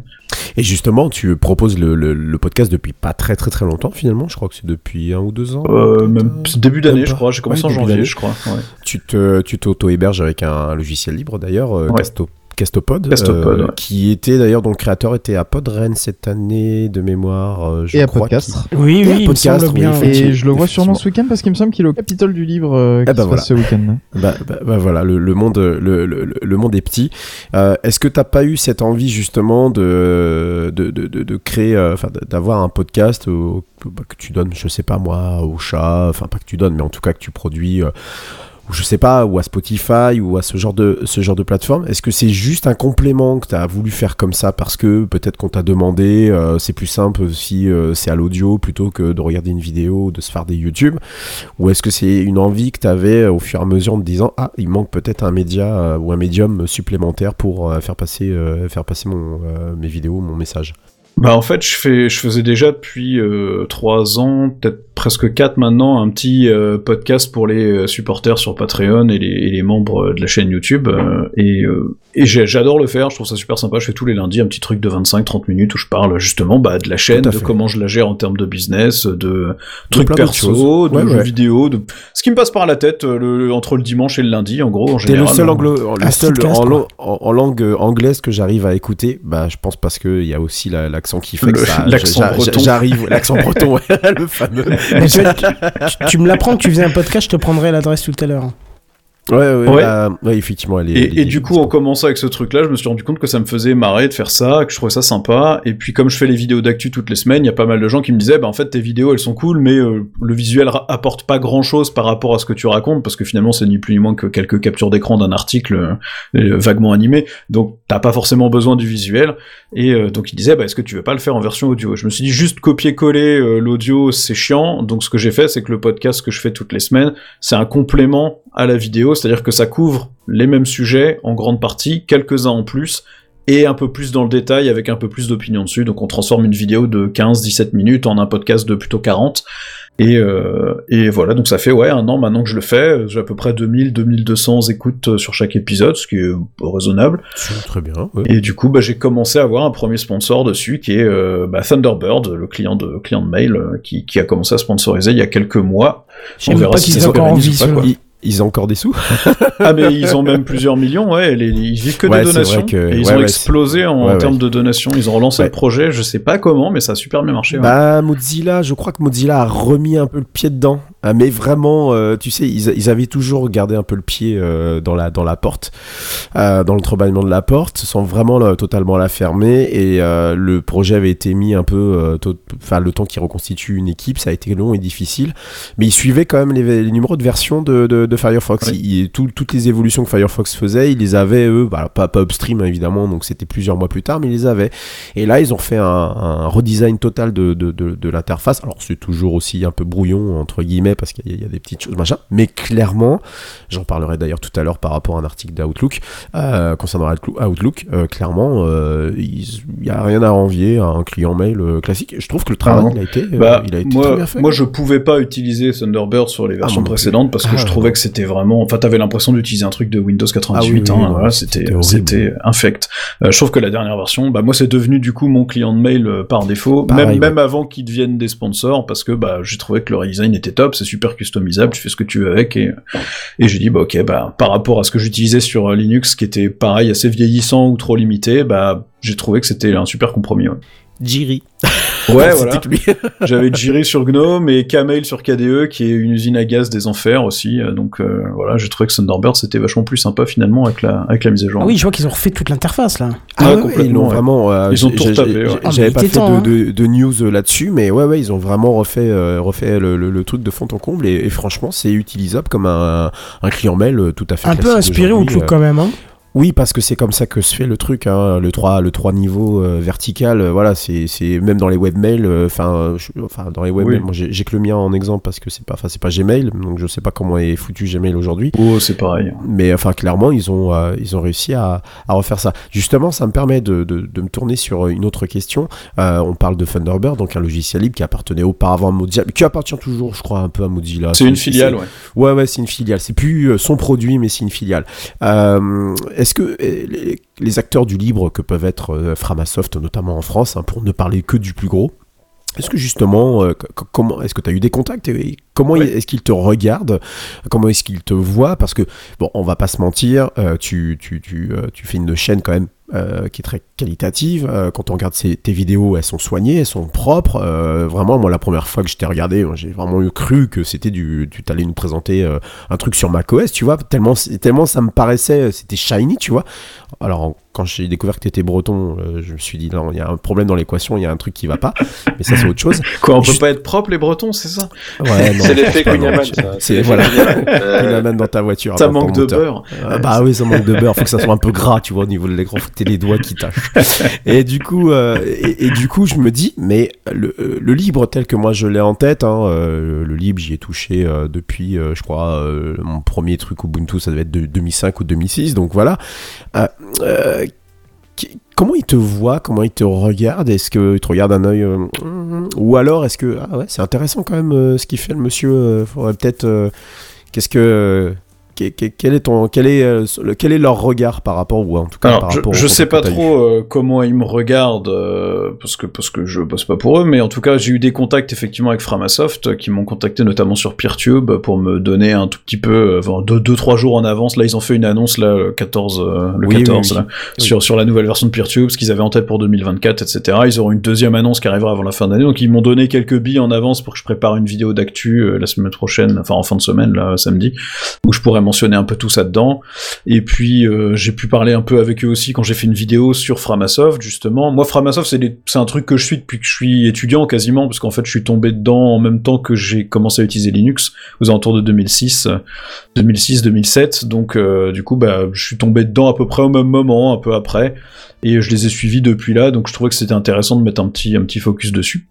[SPEAKER 3] Et justement, tu proposes le, le, le podcast depuis pas très très très longtemps finalement. Je crois que c'est depuis un ou deux ans.
[SPEAKER 4] Même début d'année, je crois. J'ai commencé
[SPEAKER 3] Ouais,
[SPEAKER 4] en janvier, je crois. ouais.
[SPEAKER 3] Tu te, tu t'auto-héberges avec un, logiciel libre d'ailleurs, euh,
[SPEAKER 4] Ouais.
[SPEAKER 3] Casto- Castopod,
[SPEAKER 4] Castopod, ouais.
[SPEAKER 3] qui était d'ailleurs dont le créateur était à Podren cette année de mémoire. euh, je
[SPEAKER 7] Et à
[SPEAKER 3] crois
[SPEAKER 7] podcast.
[SPEAKER 1] Oui, oui, il me
[SPEAKER 3] podcast, oui,
[SPEAKER 1] bien.
[SPEAKER 7] Et je le vois sûrement ce week-end parce qu'il me semble qu'il est au Capitole du livre euh, qui se
[SPEAKER 3] voilà.
[SPEAKER 7] passe ce week-end.
[SPEAKER 3] Bah, bah- bah voilà, le, le monde, le, le- le monde est petit. Euh, Est-ce que t'as pas eu cette envie justement de de, de, de, de créer, euh, enfin d'avoir un podcast au- bah, que tu donnes, je sais pas moi, au chat, enfin pas que tu donnes, mais en tout cas que tu produis. Euh, je sais pas, ou à Spotify, ou à ce genre de, ce genre de plateforme. Est-ce que c'est juste un complément que tu as voulu faire comme ça parce que peut-être qu'on t'a demandé, euh, c'est plus simple si euh, c'est à l'audio plutôt que de regarder une vidéo, de se faire des YouTube? Ou est-ce que c'est une envie que tu avais au fur et à mesure en te disant, ah, il manque peut-être un média euh, ou un médium supplémentaire pour euh, faire passer, euh, faire passer mon, euh, mes vidéos, mon message?
[SPEAKER 4] Bah en fait, je fais, je faisais déjà depuis euh, trois ans, peut-être presque quatre maintenant, un petit euh, podcast pour les euh, supporters sur Patreon et les, et les membres euh, de la chaîne YouTube. euh, et euh, et j'ai- j'adore le faire, je trouve ça super sympa. Je fais tous les lundis un petit truc de 25-30 minutes où je parle justement bah, de la chaîne, de
[SPEAKER 3] fait.
[SPEAKER 4] comment je la gère en termes de business, de trucs perso, de
[SPEAKER 3] Ouais,
[SPEAKER 4] jeux
[SPEAKER 3] ouais.
[SPEAKER 4] vidéo, de ce qui me passe par la tête le, entre le dimanche et le lundi, en gros, en
[SPEAKER 3] T'es
[SPEAKER 4] général.
[SPEAKER 3] le seul, anglo- le seul en, en- en langue anglaise que j'arrive à écouter. Bah, je pense parce qu'il y a aussi la- l'accent qui fait que
[SPEAKER 4] l'accent breton.
[SPEAKER 3] J'arrive, l'accent breton, le fameux.
[SPEAKER 1] Tu, tu- tu me l'apprends que tu faisais un podcast, je te prendrai l'adresse tout à l'heure.
[SPEAKER 3] Ouais, ouais,
[SPEAKER 4] Ouais.
[SPEAKER 3] bah, ouais, effectivement, elle est.
[SPEAKER 4] Et,
[SPEAKER 3] elle est-
[SPEAKER 4] et du coup, en commençant avec ce truc-là, je me suis rendu compte que ça me faisait marrer de faire ça, que je trouvais ça sympa. Et puis, comme je fais les vidéos d'actu toutes les semaines, il y a pas mal de gens qui me disaient, bah en fait, tes vidéos, elles sont cool, mais euh, le visuel apporte pas grand-chose par rapport à ce que tu racontes, parce que finalement, c'est ni plus ni moins que quelques captures d'écran d'un article euh, euh, vaguement animé. Donc, t'as pas forcément besoin du visuel. Et euh, donc, ils disaient, bah est-ce que tu veux pas le faire en version audio? Je me suis dit, juste copier-coller l'audio, c'est chiant. Donc, ce que j'ai fait, c'est que le podcast que je fais toutes les semaines, c'est un complément à la vidéo, c'est-à-dire que ça couvre les mêmes sujets en grande partie, quelques-uns en plus, et un peu plus dans le détail avec un peu plus d'opinion dessus. Donc on transforme une vidéo de 15-17 minutes en un podcast de plutôt 40. Et, euh, et voilà, donc ça fait ouais un an maintenant que je le fais. J'ai à peu près 2000-2200 écoutes euh, sur chaque épisode, ce qui est raisonnable.
[SPEAKER 3] C'est Très bien. ouais.
[SPEAKER 4] Et du coup, bah, j'ai commencé à avoir un premier sponsor dessus, qui est euh, bah, Thunderbird, le client de client de mail, qui, qui a commencé à sponsoriser il y a quelques mois.
[SPEAKER 1] Même
[SPEAKER 4] verra
[SPEAKER 1] pas
[SPEAKER 4] si
[SPEAKER 1] ont encore envie.
[SPEAKER 3] Ils ont encore des sous
[SPEAKER 4] Ah mais ils ont même plusieurs millions, ouais. les- ils vivent que
[SPEAKER 3] Ouais,
[SPEAKER 4] de
[SPEAKER 3] c'est
[SPEAKER 4] donations.
[SPEAKER 3] vrai que-
[SPEAKER 4] et ils
[SPEAKER 3] ouais,
[SPEAKER 4] ont
[SPEAKER 3] ouais,
[SPEAKER 4] explosé en, termes de donations. Ils ont relancé le projet, je sais pas comment, mais ça a super bien marché.
[SPEAKER 3] Bah Mozilla, je crois que Mozilla a remis un peu le pied dedans. Ah, mais vraiment, euh, tu sais, ils, ils avaient toujours gardé un peu le pied euh, dans la dans la porte, euh, dans l'entrebâillement de la porte, sans vraiment là, totalement la fermer. Et euh, le projet avait été mis un peu, euh, enfin le temps qu'il reconstitue une équipe, ça a été long et difficile. Mais ils suivaient quand même les, les numéros de version de, de, de Firefox.
[SPEAKER 4] Ouais.
[SPEAKER 3] Ils- tout- toutes les évolutions que Firefox faisait, ils les avaient eux, bah, pas pas upstream évidemment, donc c'était plusieurs mois plus tard, mais ils les avaient. Et là, ils ont fait un, un redesign total de, de, de, de l'interface. Alors, c'est toujours aussi un peu brouillon, entre guillemets, parce qu'il y, a- il y a des petites choses, machin. Mais clairement, j'en parlerai d'ailleurs tout à l'heure par rapport à un article d'Outlook, euh, concernant Outlook, euh, clairement, euh, il n'y a rien à envier à un client mail euh, classique. Je trouve que le travail,
[SPEAKER 4] non.
[SPEAKER 3] il a été,
[SPEAKER 4] Bah,
[SPEAKER 3] il a été très
[SPEAKER 4] moi,
[SPEAKER 3] bien fait.
[SPEAKER 4] moi, je pouvais pas utiliser Thunderbird sur les versions
[SPEAKER 3] non plus.
[SPEAKER 4] précédentes parce que
[SPEAKER 3] Ah,
[SPEAKER 4] je
[SPEAKER 3] ouais.
[SPEAKER 4] trouvais que c'était vraiment. Enfin, t'avais l'impression d'utiliser un truc de Windows 98.
[SPEAKER 3] Ah oui,
[SPEAKER 4] hein,
[SPEAKER 3] oui, non,
[SPEAKER 4] voilà,
[SPEAKER 3] c'était
[SPEAKER 4] c'était infect. Euh, je trouve que la dernière version, bah moi, c'est devenu du coup mon client de mail euh, par défaut,
[SPEAKER 3] Pareil,
[SPEAKER 4] même
[SPEAKER 3] ouais.
[SPEAKER 4] même avant qu'ils deviennent des sponsors, parce que bah j'ai trouvé que le redesign était top, c'est super customisable, tu fais ce que tu veux avec et et j'ai dit bah ok bah par rapport à ce que j'utilisais sur euh, Linux, qui était pareil assez vieillissant ou trop limité, bah j'ai trouvé que c'était un super compromis. Ouais,
[SPEAKER 3] Jiri.
[SPEAKER 4] ouais
[SPEAKER 3] C'était
[SPEAKER 4] voilà. J'avais Jiri sur GNOME et Kmail sur KDE, qui est une usine à gaz des enfers aussi. Donc euh, voilà, j'ai trouvé que Thunderbird c'était vachement plus sympa finalement avec la, avec la mise à jour.
[SPEAKER 1] Ah oui, je vois qu'ils ont refait toute l'interface là.
[SPEAKER 3] Ah
[SPEAKER 4] Ouais, complètement,
[SPEAKER 3] ils
[SPEAKER 4] ouais.
[SPEAKER 3] vraiment. euh,
[SPEAKER 4] Ils ont tout retapé, ouais.
[SPEAKER 1] Ah,
[SPEAKER 3] J'avais
[SPEAKER 1] mais
[SPEAKER 3] pas fait
[SPEAKER 1] temps,
[SPEAKER 3] de, de- de news là-dessus, mais ouais, ouais, ils ont vraiment refait, euh, refait le, le- le truc de fond en comble et, et franchement, c'est utilisable comme un, un client mail euh, tout à fait.
[SPEAKER 1] Un peu inspiré Outlook
[SPEAKER 3] euh.
[SPEAKER 1] quand même. Hein.
[SPEAKER 3] Oui, parce que c'est comme ça que se fait le truc, hein, le 3, le 3 niveaux euh, vertical, euh, voilà, c'est c'est- même dans les webmails, euh, enfin, euh, enfin dans les webmails,
[SPEAKER 4] Oui.
[SPEAKER 3] moi j'ai que le mien en exemple parce que c'est pas, enfin c'est pas Gmail, donc je sais pas comment est foutu Gmail aujourd'hui.
[SPEAKER 4] Oh, c'est pareil.
[SPEAKER 3] Mais enfin, clairement, ils ont, ils ont réussi à, à refaire ça. Justement, ça me permet de, de, de me tourner sur une autre question. Euh, on parle de Thunderbird, donc un logiciel libre qui appartenait auparavant à Mozilla, qui appartient toujours, je crois, un peu à Mozilla.
[SPEAKER 4] C'est une filiale, ouais.
[SPEAKER 3] Ouais, ouais, c'est une filiale. C'est plus son produit, mais c'est une filiale. Euh, Est-ce que euh, les, les acteurs du libre que peuvent être euh, Framasoft, notamment en France, hein, pour ne parler que du plus gros, est-ce que justement, euh, comment, est-ce que tu as eu des contacts et comment est-ce qu'ils te regardent Comment est-ce qu'ils te voient? Parce que, bon, on va pas se mentir, euh, tu, tu, tu, euh, tu fais une chaîne quand même euh, qui est très qualitative. Euh, quand on regarde tes vidéos, elles sont soignées, elles sont propres. Euh, vraiment, moi, la première fois que je regardé, j'ai vraiment cru que c'était du. Tu t'allais nous présenter un truc sur macOS, tu vois. Tellement, tellement ça me paraissait, c'était shiny, tu vois. Alors, quand j'ai découvert que t'étais breton, euh, je me suis dit, non, il y a un problème dans l'équation, il y a un truc qui va pas. Mais ça, c'est autre chose.
[SPEAKER 4] Quoi, on peut
[SPEAKER 3] Juste-
[SPEAKER 4] pas être propre les Bretons, c'est ça?
[SPEAKER 3] Ouais, non,
[SPEAKER 2] C'est l'effet. Kunyaman, ça.
[SPEAKER 3] C'est voilà.
[SPEAKER 2] Kunyaman. Euh,
[SPEAKER 3] dans ta voiture.
[SPEAKER 4] Ça manque de beurre.
[SPEAKER 3] Ah bah oui, ça manque de beurre. Faut que ça soit un peu gras, tu vois, au niveau de l'écran. Faut que t'aies les doigts qui tâchent. Et du coup, euh, et, et du coup, je me dis, mais le, euh, le libre tel que moi je l'ai en tête, hein, euh, le libre, j'y ai touché euh, depuis, euh, je crois, euh, mon premier truc Ubuntu, ça devait être de 2005 ou 2006. Donc voilà. Comment il te voit, comment il te regarde Est-ce qu'il te regarde d'un œil euh, ou alors est-ce que ah ouais c'est intéressant quand même euh, ce qu'il fait le monsieur euh, faudrait peut-être qu'est-ce que que- que- quel est ton quel est euh, le- quel est leur regard par rapport ou en tout cas
[SPEAKER 4] Alors,
[SPEAKER 3] par
[SPEAKER 4] je,
[SPEAKER 3] rapport
[SPEAKER 4] je sais pas trop euh, comment ils me regardent euh, parce que parce que je bosse pas pour eux, mais en tout cas j'ai eu des contacts effectivement avec Framasoft qui m'ont contacté notamment sur PeerTube pour me donner un tout petit peu, enfin, deux deux trois jours en avance. Là ils ont fait une annonce là le 14 euh, le
[SPEAKER 3] Oui, oui,
[SPEAKER 4] 14
[SPEAKER 3] oui.
[SPEAKER 4] là,
[SPEAKER 3] Oui.
[SPEAKER 4] sur sur la nouvelle version de PeerTube, ce qu'ils avaient en tête pour 2024, etc. Ils auront une deuxième annonce qui arrivera avant la fin d'année, donc ils m'ont donné quelques billes en avance pour que je prépare une vidéo d'actu la semaine prochaine, enfin en fin de semaine là samedi, où je pourrais mentionner un peu tout ça dedans. Et puis euh, j'ai pu parler un peu avec eux aussi quand j'ai fait une vidéo sur Framasoft justement. Moi Framasoft c'est un truc que je suis depuis que je suis étudiant quasiment parce qu'en fait je suis tombé dedans en même temps que j'ai commencé à utiliser Linux aux alentours de 2006, 2006-2007. Donc euh, du coup bah je suis tombé dedans à peu près au même moment, un peu après, et je les ai suivis depuis là. Donc je trouvais que c'était intéressant de mettre un petit un petit focus dessus.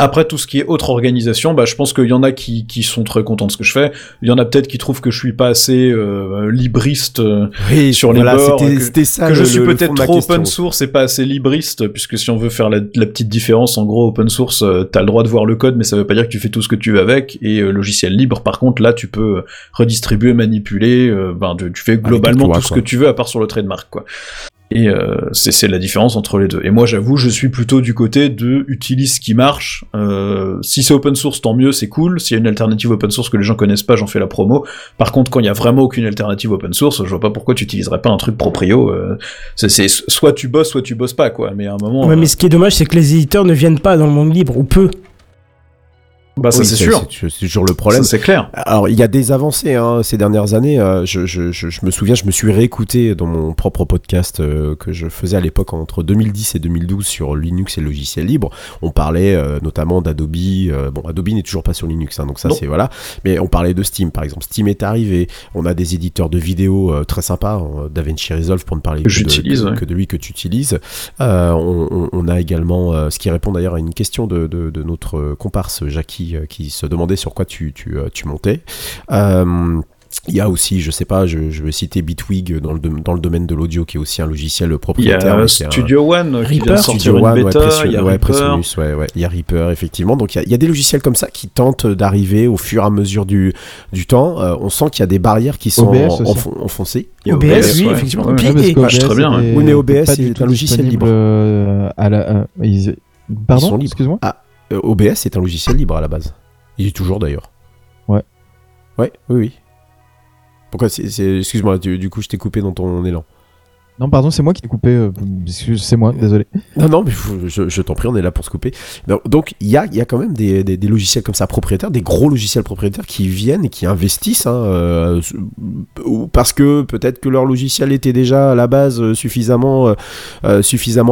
[SPEAKER 4] Après tout ce qui est autre organisation, bah, je pense qu'il y en a qui, qui sont très contents de ce que je fais. Il y en a peut-être qui trouvent que je suis pas assez euh, libriste, euh,
[SPEAKER 3] Oui,
[SPEAKER 4] sur les
[SPEAKER 3] voilà,
[SPEAKER 4] bords, que-
[SPEAKER 3] ça
[SPEAKER 4] que
[SPEAKER 3] le-
[SPEAKER 4] je suis peut-être trop open source et pas assez libriste, puisque si on veut faire la, la petite différence, en gros, open source, euh, t'as le droit de voir le code, mais ça veut pas dire que tu fais tout ce que tu veux avec. Et euh, logiciel libre, par contre, là, tu peux redistribuer, manipuler, euh, ben, tu, tu fais globalement
[SPEAKER 3] toi,
[SPEAKER 4] tout ce
[SPEAKER 3] quoi.
[SPEAKER 4] que tu veux, à part sur le trademark, quoi. Et euh, c'est la différence entre les deux. Et moi, j'avoue, je suis plutôt du côté de utilise ce qui marche. Euh, si c'est open source, tant mieux, c'est cool. S'il y a une alternative open source que les gens connaissent pas, j'en fais la promo. Par contre, quand il y a vraiment aucune alternative open source, je vois pas pourquoi tu utiliserais pas un truc proprio. Euh, c'est c'est soit tu bosses, soit tu bosses pas, quoi. Mais à un moment,
[SPEAKER 1] Ouais,
[SPEAKER 4] euh,
[SPEAKER 1] mais ce qui est dommage, c'est que les éditeurs ne viennent pas dans le monde libre, ou peu.
[SPEAKER 4] Bah ça
[SPEAKER 3] Oui,
[SPEAKER 4] c'est sûr.
[SPEAKER 3] C'est toujours le problème.
[SPEAKER 4] C'est clair.
[SPEAKER 3] Alors, il y a des avancées hein, ces dernières années. euh, je, je, je, je me souviens, je me suis réécouté dans mon propre podcast euh, que je faisais à l'époque entre 2010 et 2012 sur Linux et logiciels libres. On parlait euh, notamment d'Adobe. bon, Adobe n'est toujours pas sur Linux, hein, donc ça c'est voilà. Mais on parlait de Steam, par exemple. Steam est arrivé. On a des éditeurs de vidéos très sympas, DaVinci Resolve pour ne parler
[SPEAKER 4] Que
[SPEAKER 3] de,
[SPEAKER 4] j'utilise,
[SPEAKER 3] que-
[SPEAKER 4] ouais.
[SPEAKER 3] que de lui que tu utilises. Euh, on, on- on a également ce qui répond d'ailleurs à une question de, de, de notre comparse Jackie euh, qui se demandait sur quoi tu, tu, euh, tu montais. Euh, il y a aussi, je sais pas, je, je vais citer Bitwig dans le, dom- dans le domaine de l'audio, qui est aussi un logiciel
[SPEAKER 4] Il y
[SPEAKER 3] propriétaire.
[SPEAKER 4] a
[SPEAKER 3] un-
[SPEAKER 4] Studio One qui vient
[SPEAKER 1] Reaper,
[SPEAKER 4] de sortir
[SPEAKER 3] Studio
[SPEAKER 4] une
[SPEAKER 3] One, ouais,
[SPEAKER 4] bêta.
[SPEAKER 3] Pressu-
[SPEAKER 4] Il y a
[SPEAKER 3] ouais,
[SPEAKER 4] Reaper.
[SPEAKER 3] Ouais, ouais. Il y a Reaper, effectivement. Donc il y a, il y a des logiciels comme ça qui tentent d'arriver au fur et à mesure du, du temps. Euh, on sent qu'il y a des barrières qui sont
[SPEAKER 7] OBS
[SPEAKER 3] en- enfoncées. Il y a
[SPEAKER 1] OBS, oui,
[SPEAKER 4] ouais.
[SPEAKER 1] effectivement.
[SPEAKER 4] Ouais,
[SPEAKER 7] Ouais, parce
[SPEAKER 1] et-
[SPEAKER 4] marche très bien,
[SPEAKER 7] est-
[SPEAKER 3] Oui, mais OBS, c'est un logiciel libre.
[SPEAKER 7] à la, euh, ils-
[SPEAKER 3] sont
[SPEAKER 7] Pardon,
[SPEAKER 3] libres.
[SPEAKER 7] excuse-moi.
[SPEAKER 3] Euh, OBS est un logiciel libre à la base. Il est toujours d'ailleurs.
[SPEAKER 7] Ouais.
[SPEAKER 3] Ouais, oui, oui. Pourquoi c'est, c'est- Excuse-moi, du, du coup je t'ai coupé dans ton élan.
[SPEAKER 7] Non, pardon, c'est moi qui t'ai coupé. euh, c'est moi, désolé.
[SPEAKER 3] Non, non, mais je, t'en prie, on est là pour se couper. Donc, il y a, quand même des, logiciels comme ça propriétaires, des gros logiciels propriétaires qui viennent et qui investissent, hein, euh, parce que peut-être que leur logiciel était déjà à la base suffisamment, euh, euh,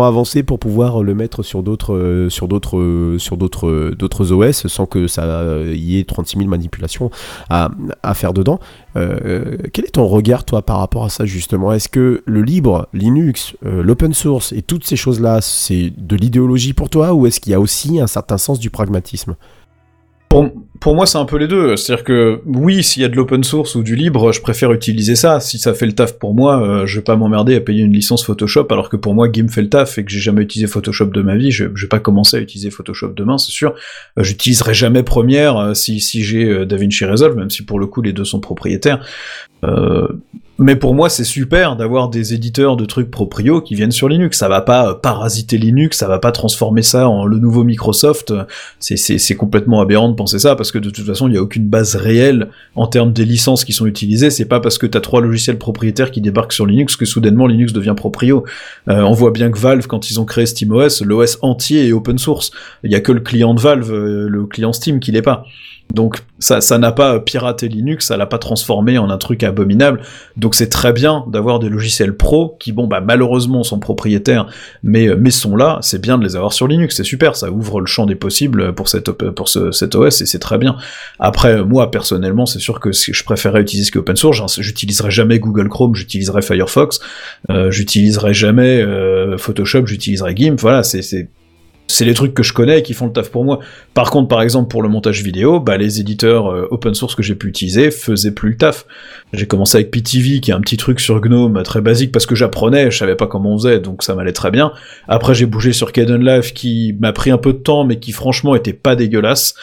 [SPEAKER 3] avancé pour pouvoir le mettre sur d'autres, sur d'autres, d'autres, OS sans que ça y ait 36 000 manipulations à faire dedans. Euh, quel est ton regard, toi, par rapport à ça, justement? Est-ce que le libre, Linux, euh, l'open source et toutes ces choses-là, c'est de l'idéologie pour toi ou est-ce qu'il y a aussi un certain sens du pragmatisme?
[SPEAKER 4] Pour, pour moi, c'est un peu les deux. C'est-à-dire que oui, s'il y a de l'open source ou du libre, je préfère utiliser ça. Si ça fait le taf pour moi, euh, je vais pas m'emmerder à payer une licence Photoshop, alors que pour moi, GIMP fait le taf et que j'ai jamais utilisé Photoshop de ma vie. Je, vais pas commencer à utiliser Photoshop demain, c'est sûr. Euh, J'utiliserai jamais Premiere euh, si, si j'ai DaVinci Resolve, même si pour le coup les deux sont propriétaires. Mais pour moi, c'est super d'avoir des éditeurs de trucs proprio qui viennent sur Linux. Ça va pas euh, parasiter Linux, ça va pas transformer ça en le nouveau Microsoft. C'est- complètement aberrant de penser ça parce que de toute façon, il y a aucune base réelle en termes des licences qui sont utilisées. C'est pas parce que t'as trois logiciels propriétaires qui débarquent sur Linux que soudainement Linux devient proprio. Euh, on voit bien que Valve, quand ils ont créé SteamOS, l'OS entier est open source. Il y a que le client de Valve, euh, le client Steam, qui l'est pas. Donc ça, ça n'a pas piraté Linux, ça l'a pas transformé en un truc abominable. Donc c'est très bien d'avoir des logiciels pro qui, bon, bah malheureusement sont propriétaires, mais mais sont là. C'est bien de les avoir sur Linux, c'est super, ça ouvre le champ des possibles pour cette pour ce, cet OS et c'est très bien. Après, moi personnellement, c'est sûr que je préférerais utiliser ce qui est open source. J'utiliserai jamais Google Chrome, j'utiliserai Firefox, euh, j'utiliserai jamais euh, Photoshop, j'utiliserai GIMP. Voilà, c'est c'est les trucs que je connais et qui font le taf pour moi. Par contre, par exemple, pour le montage vidéo, bah, les éditeurs euh, open source que j'ai pu utiliser faisaient plus le taf. J'ai commencé avec PTV, qui est un petit truc sur GNOME très basique parce que j'apprenais, je savais pas comment on faisait, donc ça m'allait très bien. Après, j'ai bougé sur Kdenlive, qui m'a pris un peu de temps, mais qui franchement était pas dégueulasse.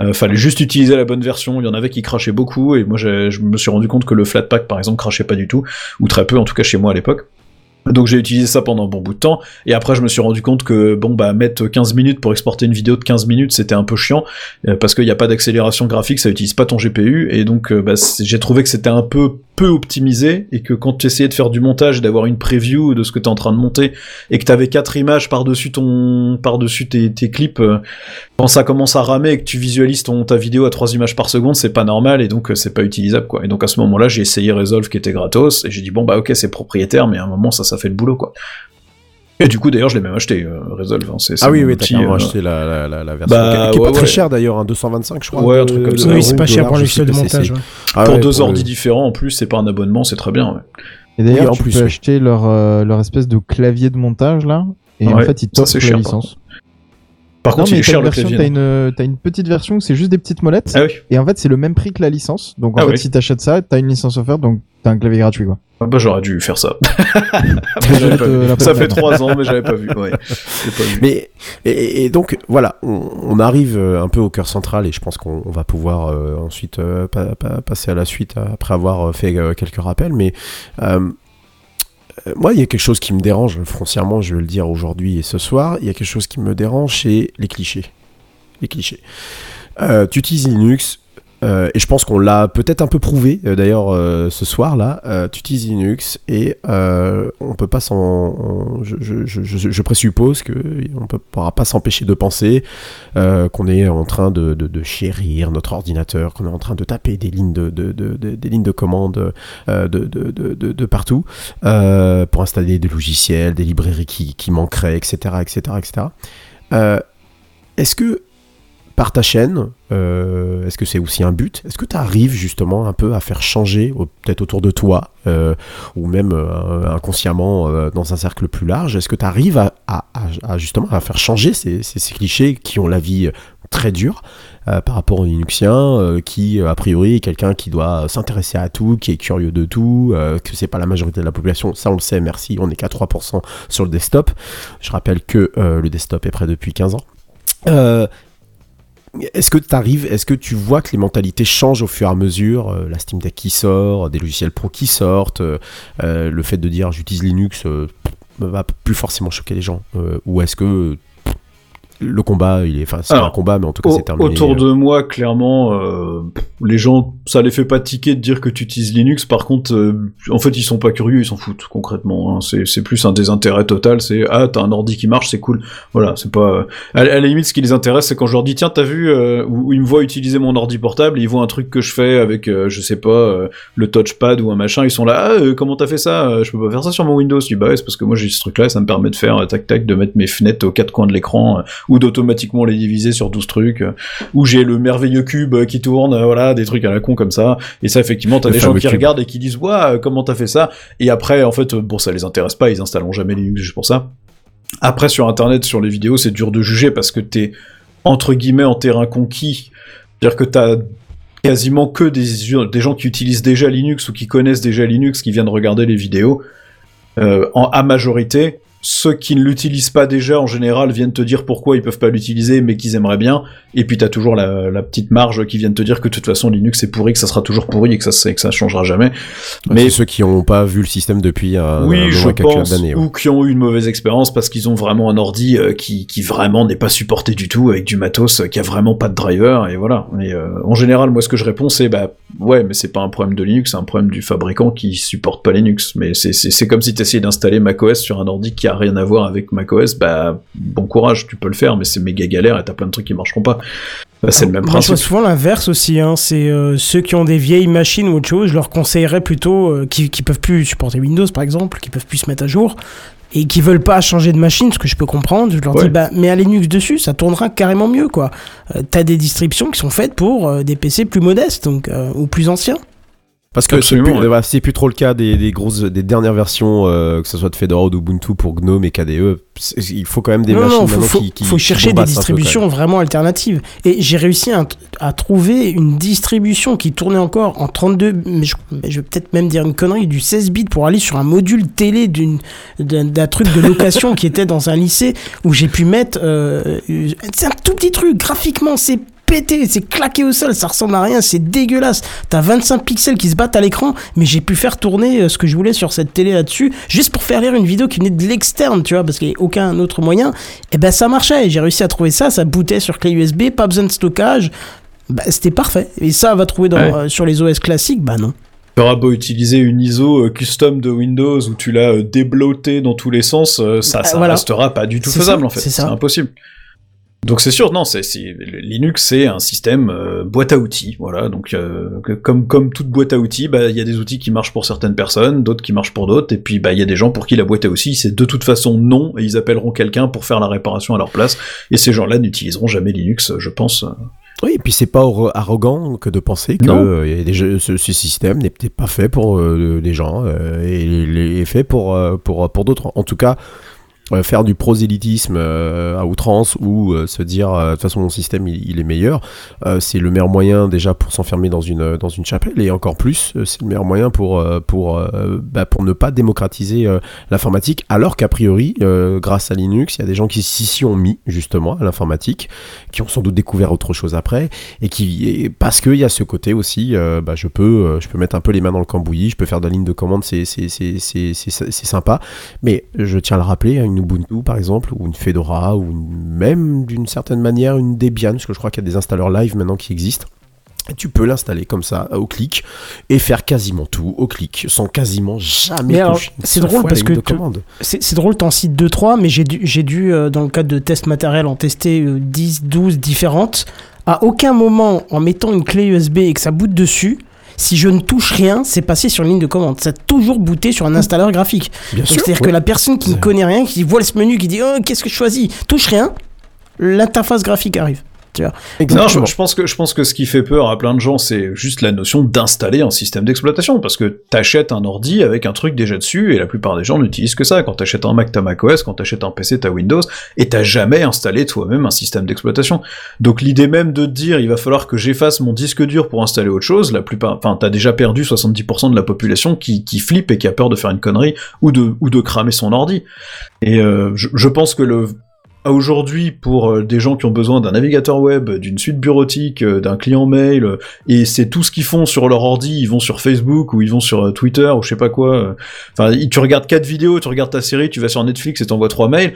[SPEAKER 4] Euh, fallait juste utiliser la bonne version. Il y en avait qui crachaient beaucoup, et moi, je me suis rendu compte que le Flatpak, par exemple, crachait pas du tout, ou très peu, en tout cas chez moi à l'époque. Donc j'ai utilisé ça pendant un bon bout de temps, et après je me suis rendu compte que bon bah mettre 15 minutes pour exporter une vidéo de 15 minutes c'était un peu chiant, euh, parce qu'il n'y a pas d'accélération graphique, ça utilise pas ton GPU, et donc euh, bah, j'ai trouvé que c'était un peu peu optimisé, et que quand tu essayais de faire du montage, d'avoir une preview de ce que tu es en train de monter, et que tu avais quatre images par-dessus ton par-dessus tes, tes clips, euh, quand ça commence à ramer et que tu visualises ton, ta vidéo à 3 images par seconde, c'est pas normal, et donc euh, c'est pas utilisable quoi. Et donc à ce moment-là j'ai essayé Resolve qui était gratos, et j'ai dit bon bah ok c'est propriétaire, mais à un moment ça ça fait le boulot quoi. Et du coup, d'ailleurs, je l'ai même acheté, euh, Resolve. hein, c'est- c'est
[SPEAKER 3] Ah oui, oui, t'as carrément
[SPEAKER 4] euh,
[SPEAKER 3] acheté la, la, la, la version.
[SPEAKER 4] Bah,
[SPEAKER 3] qui qui est
[SPEAKER 4] ouais,
[SPEAKER 3] pas très cher d'ailleurs, hein, 225 je crois.
[SPEAKER 4] Ouais, un
[SPEAKER 3] de-
[SPEAKER 4] truc comme
[SPEAKER 3] de-
[SPEAKER 4] ça.
[SPEAKER 1] Oui,
[SPEAKER 3] de
[SPEAKER 1] c'est pas cher pour logiciel de montage. ouais.
[SPEAKER 3] Ah
[SPEAKER 4] Pour
[SPEAKER 3] ouais,
[SPEAKER 4] deux ordi différents, en plus, c'est pas un abonnement, c'est très bien. ouais.
[SPEAKER 7] Et d'ailleurs,
[SPEAKER 3] Oui, en
[SPEAKER 7] tu
[SPEAKER 3] plus,
[SPEAKER 7] peux acheter leur, euh, leur espèce de clavier de montage là, et en fait, ils
[SPEAKER 4] ça,
[SPEAKER 7] t'offrent
[SPEAKER 4] c'est
[SPEAKER 7] la licence.
[SPEAKER 4] Par
[SPEAKER 7] Non,
[SPEAKER 4] contre, il
[SPEAKER 7] mais
[SPEAKER 4] est cher
[SPEAKER 7] une
[SPEAKER 4] le clavier.
[SPEAKER 7] t'as une, t'as une petite version où c'est juste des petites molettes.
[SPEAKER 4] Ah oui,
[SPEAKER 7] Et en fait, c'est le même prix que la licence. Donc en
[SPEAKER 4] Ah
[SPEAKER 7] fait,
[SPEAKER 4] oui.
[SPEAKER 7] si t'achètes ça, t'as une licence offerte, donc t'as un clavier gratuit quoi.
[SPEAKER 4] Ah bah, j'aurais dû faire ça. Pas ça
[SPEAKER 7] peine.
[SPEAKER 4] fait trois ans, mais j'avais pas vu. Ouais, pas vu.
[SPEAKER 3] Mais et, et donc voilà, on, on arrive euh, un peu au cœur central et je pense qu'on on va pouvoir euh, ensuite euh, pa- pa- passer à la suite euh, après avoir euh, fait euh, quelques rappels. Mais euh, Euh, moi, il y a quelque chose qui me dérange, foncièrement, je vais le dire aujourd'hui et ce soir, il y a quelque chose qui me dérange, c'est les clichés. Les clichés. Euh, tu utilises Linux, euh, et je pense qu'on l'a peut-être un peu prouvé euh, d'ailleurs euh, ce soir là. Tu utilises Linux et on peut pas s'en. Je, je, je, je présuppose que on ne pourra pas s'empêcher de penser qu'on est en train de, de, chérir notre ordinateur, qu'on est en train de taper des lignes de, de des lignes de commande de, partout pour installer des logiciels, des librairies qui, qui manqueraient, etc., etc., etc. Est-ce que par ta chaîne euh, Est-ce que c'est aussi un but? Est-ce que tu arrives justement un peu à faire changer, peut-être autour de toi, euh, ou même euh, inconsciemment dans un cercle plus large Est-ce que tu arrives à, justement à faire changer ces, clichés qui ont la vie très dure par rapport aux Linuxiens, qui a priori est quelqu'un qui doit s'intéresser à tout, qui est curieux de tout, que c'est pas la majorité de la population? Ça on le sait, merci, on est qu'à 3% sur le desktop. Je rappelle que le desktop est prêt depuis 15 ans. Est-ce que tu arrives, est-ce que tu vois que les mentalités changent au fur et à mesure euh, La Steam Deck qui sort, des logiciels pro qui sortent, euh, euh le fait de dire j'utilise Linux va plus forcément choquer les gens Ou est-ce que le combat, il est, enfin, c'est un combat, mais en tout cas, c'est terminé.
[SPEAKER 4] Autour de moi, clairement, euh, les gens, ça les fait pas tiquer de dire que tu utilises Linux. Par contre, euh, en fait, ils sont pas curieux, ils s'en foutent concrètement. Hein. C'est, c'est plus un désintérêt total. C'est ah, t'as un ordi qui marche, c'est cool. Voilà, c'est pas. À, à, la limite, ce qui les intéresse, c'est quand je leur dis tiens, t'as vu, euh, où, ils me voient utiliser mon ordi portable, ils voient un truc que je fais avec, euh, je sais pas, euh, le touchpad ou un machin, ils sont là, ah, comment t'as fait ça Je peux pas faire ça sur mon Windows. Je dis bah ouais, c'est parce que moi j'ai ce truc-là, ça me permet de faire tac tac, de mettre mes fenêtres aux quatre coins de l'écran ou d'automatiquement les diviser sur 12 trucs, euh, où j'ai le merveilleux cube qui tourne, euh, voilà, des trucs à la con comme ça. Et ça, effectivement, t'as des gens qui cube. regardent et qui disent, ouais, comment t'as fait ça? Et après, en fait, bon, ça les intéresse pas, ils installeront jamais Linux juste pour ça. Après, sur Internet, sur les vidéos, c'est dur de juger parce que t'es, entre guillemets, en terrain conquis. C'est-à-dire que t'as quasiment que des, des gens qui utilisent déjà Linux ou qui connaissent déjà Linux qui viennent regarder les vidéos. Euh, en, à majorité, ceux qui ne l'utilisent pas déjà, en général, viennent te dire pourquoi ils peuvent pas l'utiliser, mais qu'ils aimeraient bien. Et puis t'as toujours la, la, petite marge qui vient te dire que de toute façon Linux c'est pourri, que ça sera toujours pourri et que ça, que ça changera jamais.
[SPEAKER 3] Mais ceux qui n'ont pas vu le système depuis un,
[SPEAKER 4] oui,
[SPEAKER 3] un
[SPEAKER 4] je pense, ou qui ont eu une mauvaise expérience parce qu'ils ont vraiment un ordi euh, qui, qui vraiment n'est pas supporté du tout avec du matos euh, qui a vraiment pas de driver et voilà. Et euh, en général, moi ce que je réponds c'est bah ouais, mais c'est pas un problème de Linux, c'est un problème du fabricant qui supporte pas Linux. Mais c'est comme si t'essayais d'installer macOS sur un ordi qui a rien à voir avec macOS, bah bon courage, tu peux le faire, mais c'est méga galère et t'as plein de trucs qui marcheront pas. Bah, c'est le même principe.
[SPEAKER 1] Moi, je souvent l'inverse aussi. Hein. C'est euh, ceux qui ont des vieilles machines ou autre chose, je leur conseillerais plutôt euh, qui, qui peuvent plus supporter Windows par exemple, qui peuvent plus se mettre à jour et qui veulent pas changer de machine, ce que je peux comprendre. Je leur ouais. dis bah mais à Linux dessus, ça tournera carrément mieux quoi. Euh, T'as des distributions qui sont faites pour euh, des PC plus modestes donc euh, ou plus anciens.
[SPEAKER 3] Parce que c'est plus, ouais. c'est plus trop le cas des, des grosses, des dernières versions, euh, que ce soit de Fedora ou d'Ubuntu pour GNOME et KDE. Il faut quand même des
[SPEAKER 1] non,
[SPEAKER 3] machines
[SPEAKER 1] non, faut, faut,
[SPEAKER 3] qui, qui,
[SPEAKER 1] faut chercher des distributions vraiment alternatives. Et j'ai réussi à, à, trouver une distribution qui tournait encore en 32, mais je, je vais peut-être même dire une connerie, du 16 bits pour aller sur un module télé d'une, d'un truc de location qui était dans un lycée où j'ai pu mettre, euh, c'est un tout petit truc, graphiquement c'est pété, c'est claqué au sol, ça ressemble à rien, c'est dégueulasse. T'as 25 pixels qui se battent à l'écran, mais j'ai pu faire tourner ce que je voulais sur cette télé là-dessus, juste pour faire lire une vidéo qui venait de l'externe, tu vois, parce qu'il n'y a aucun autre moyen. Et ben ça marchait, j'ai réussi à trouver ça, ça bootait sur clé USB, pas besoin de stockage. Bah, c'était parfait. Et ça, on va trouver dans, ouais. euh, sur les OS classiques, bah non.
[SPEAKER 4] Tu auras beau utiliser une ISO euh, custom de Windows où tu l'as euh, débloté dans tous les sens, euh, ça, ça
[SPEAKER 1] voilà.
[SPEAKER 4] restera pas du tout faisable
[SPEAKER 1] ça,
[SPEAKER 4] en fait. C'est impossible. Donc c'est sûr, non, c'est Linux, c'est un système euh, boîte à outils, voilà. Donc euh, comme comme toute boîte à outils, bah il y a des outils qui marchent pour certaines personnes, d'autres qui marchent pour d'autres, et puis bah il y a des gens pour qui la boîte à outils c'est de toute façon non, et ils appelleront quelqu'un pour faire la réparation à leur place, et ces gens-là n'utiliseront jamais Linux, je pense.
[SPEAKER 3] Oui, et puis c'est pas arrogant que de penser que euh, des jeux, ce, ce, système n'est peut-être pas fait pour euh, des gens euh, et il est fait pour pour pour d'autres. En tout cas, euh, faire du prosélytisme euh, à outrance ou euh, se dire de toute façon mon système il, est meilleur, c'est le meilleur moyen déjà pour s'enfermer dans une dans une chapelle et encore plus c'est le meilleur moyen pour pour bah, pour ne pas démocratiser l'informatique alors qu'a priori grâce à Linux il y a des gens qui s'y sont mis justement à l'informatique qui ont sans doute découvert autre chose après et qui et parce qu'il y a ce côté aussi bah, je peux je peux mettre un peu les mains dans le cambouis je peux faire de la ligne de commande c'est c'est sympa mais je tiens à le rappeler une Ubuntu par exemple, ou une Fedora, ou même d'une certaine manière une Debian, parce que je crois qu'il y a des installeurs live maintenant qui existent. Tu peux l'installer comme ça au clic et faire quasiment tout au clic sans quasiment jamais
[SPEAKER 1] c'est drôle parce que c'est drôle t'en cites 2 3 mais j'ai dû j'ai dû euh, dans le cadre de tests matériels en tester 10 euh, 12 différentes à aucun moment en mettant une clé USB et que ça boot dessus si je ne touche rien, c'est passé sur une ligne de commande. Ça a toujours booté sur un installeur graphique. C'est-à-dire que la personne qui ne connaît rien, qui voit ce menu, qui dit oh, qu'est-ce que je choisis, touche rien, l'interface graphique arrive.
[SPEAKER 4] Non, je, pense que je pense que ce qui fait peur à plein de gens, c'est juste la notion d'installer un système d'exploitation, parce que t'achètes un ordi avec un truc déjà dessus, et la plupart des gens n'utilisent que ça. Quand t'achètes un Mac, t'as macOS, quand t'achètes un PC, t'as Windows, et t'as jamais installé toi-même un système d'exploitation. Donc l'idée même de te dire, il va falloir que j'efface mon disque dur pour installer autre chose, la plupart, enfin, t'as déjà perdu 70% de la population qui, qui flippe et qui a peur de faire une connerie ou de ou de cramer son ordi. Et euh, je, je pense que le aujourd'hui pour euh, des gens qui ont besoin d'un navigateur web, d'une suite bureautique, euh, d'un client mail, euh, et c'est tout ce qu'ils font sur leur ordi, ils vont sur Facebook ou ils vont sur Twitter ou je sais pas quoi. Enfin, tu regardes quatre vidéos, tu regardes ta série, tu vas sur Netflix et t'envoies trois mails.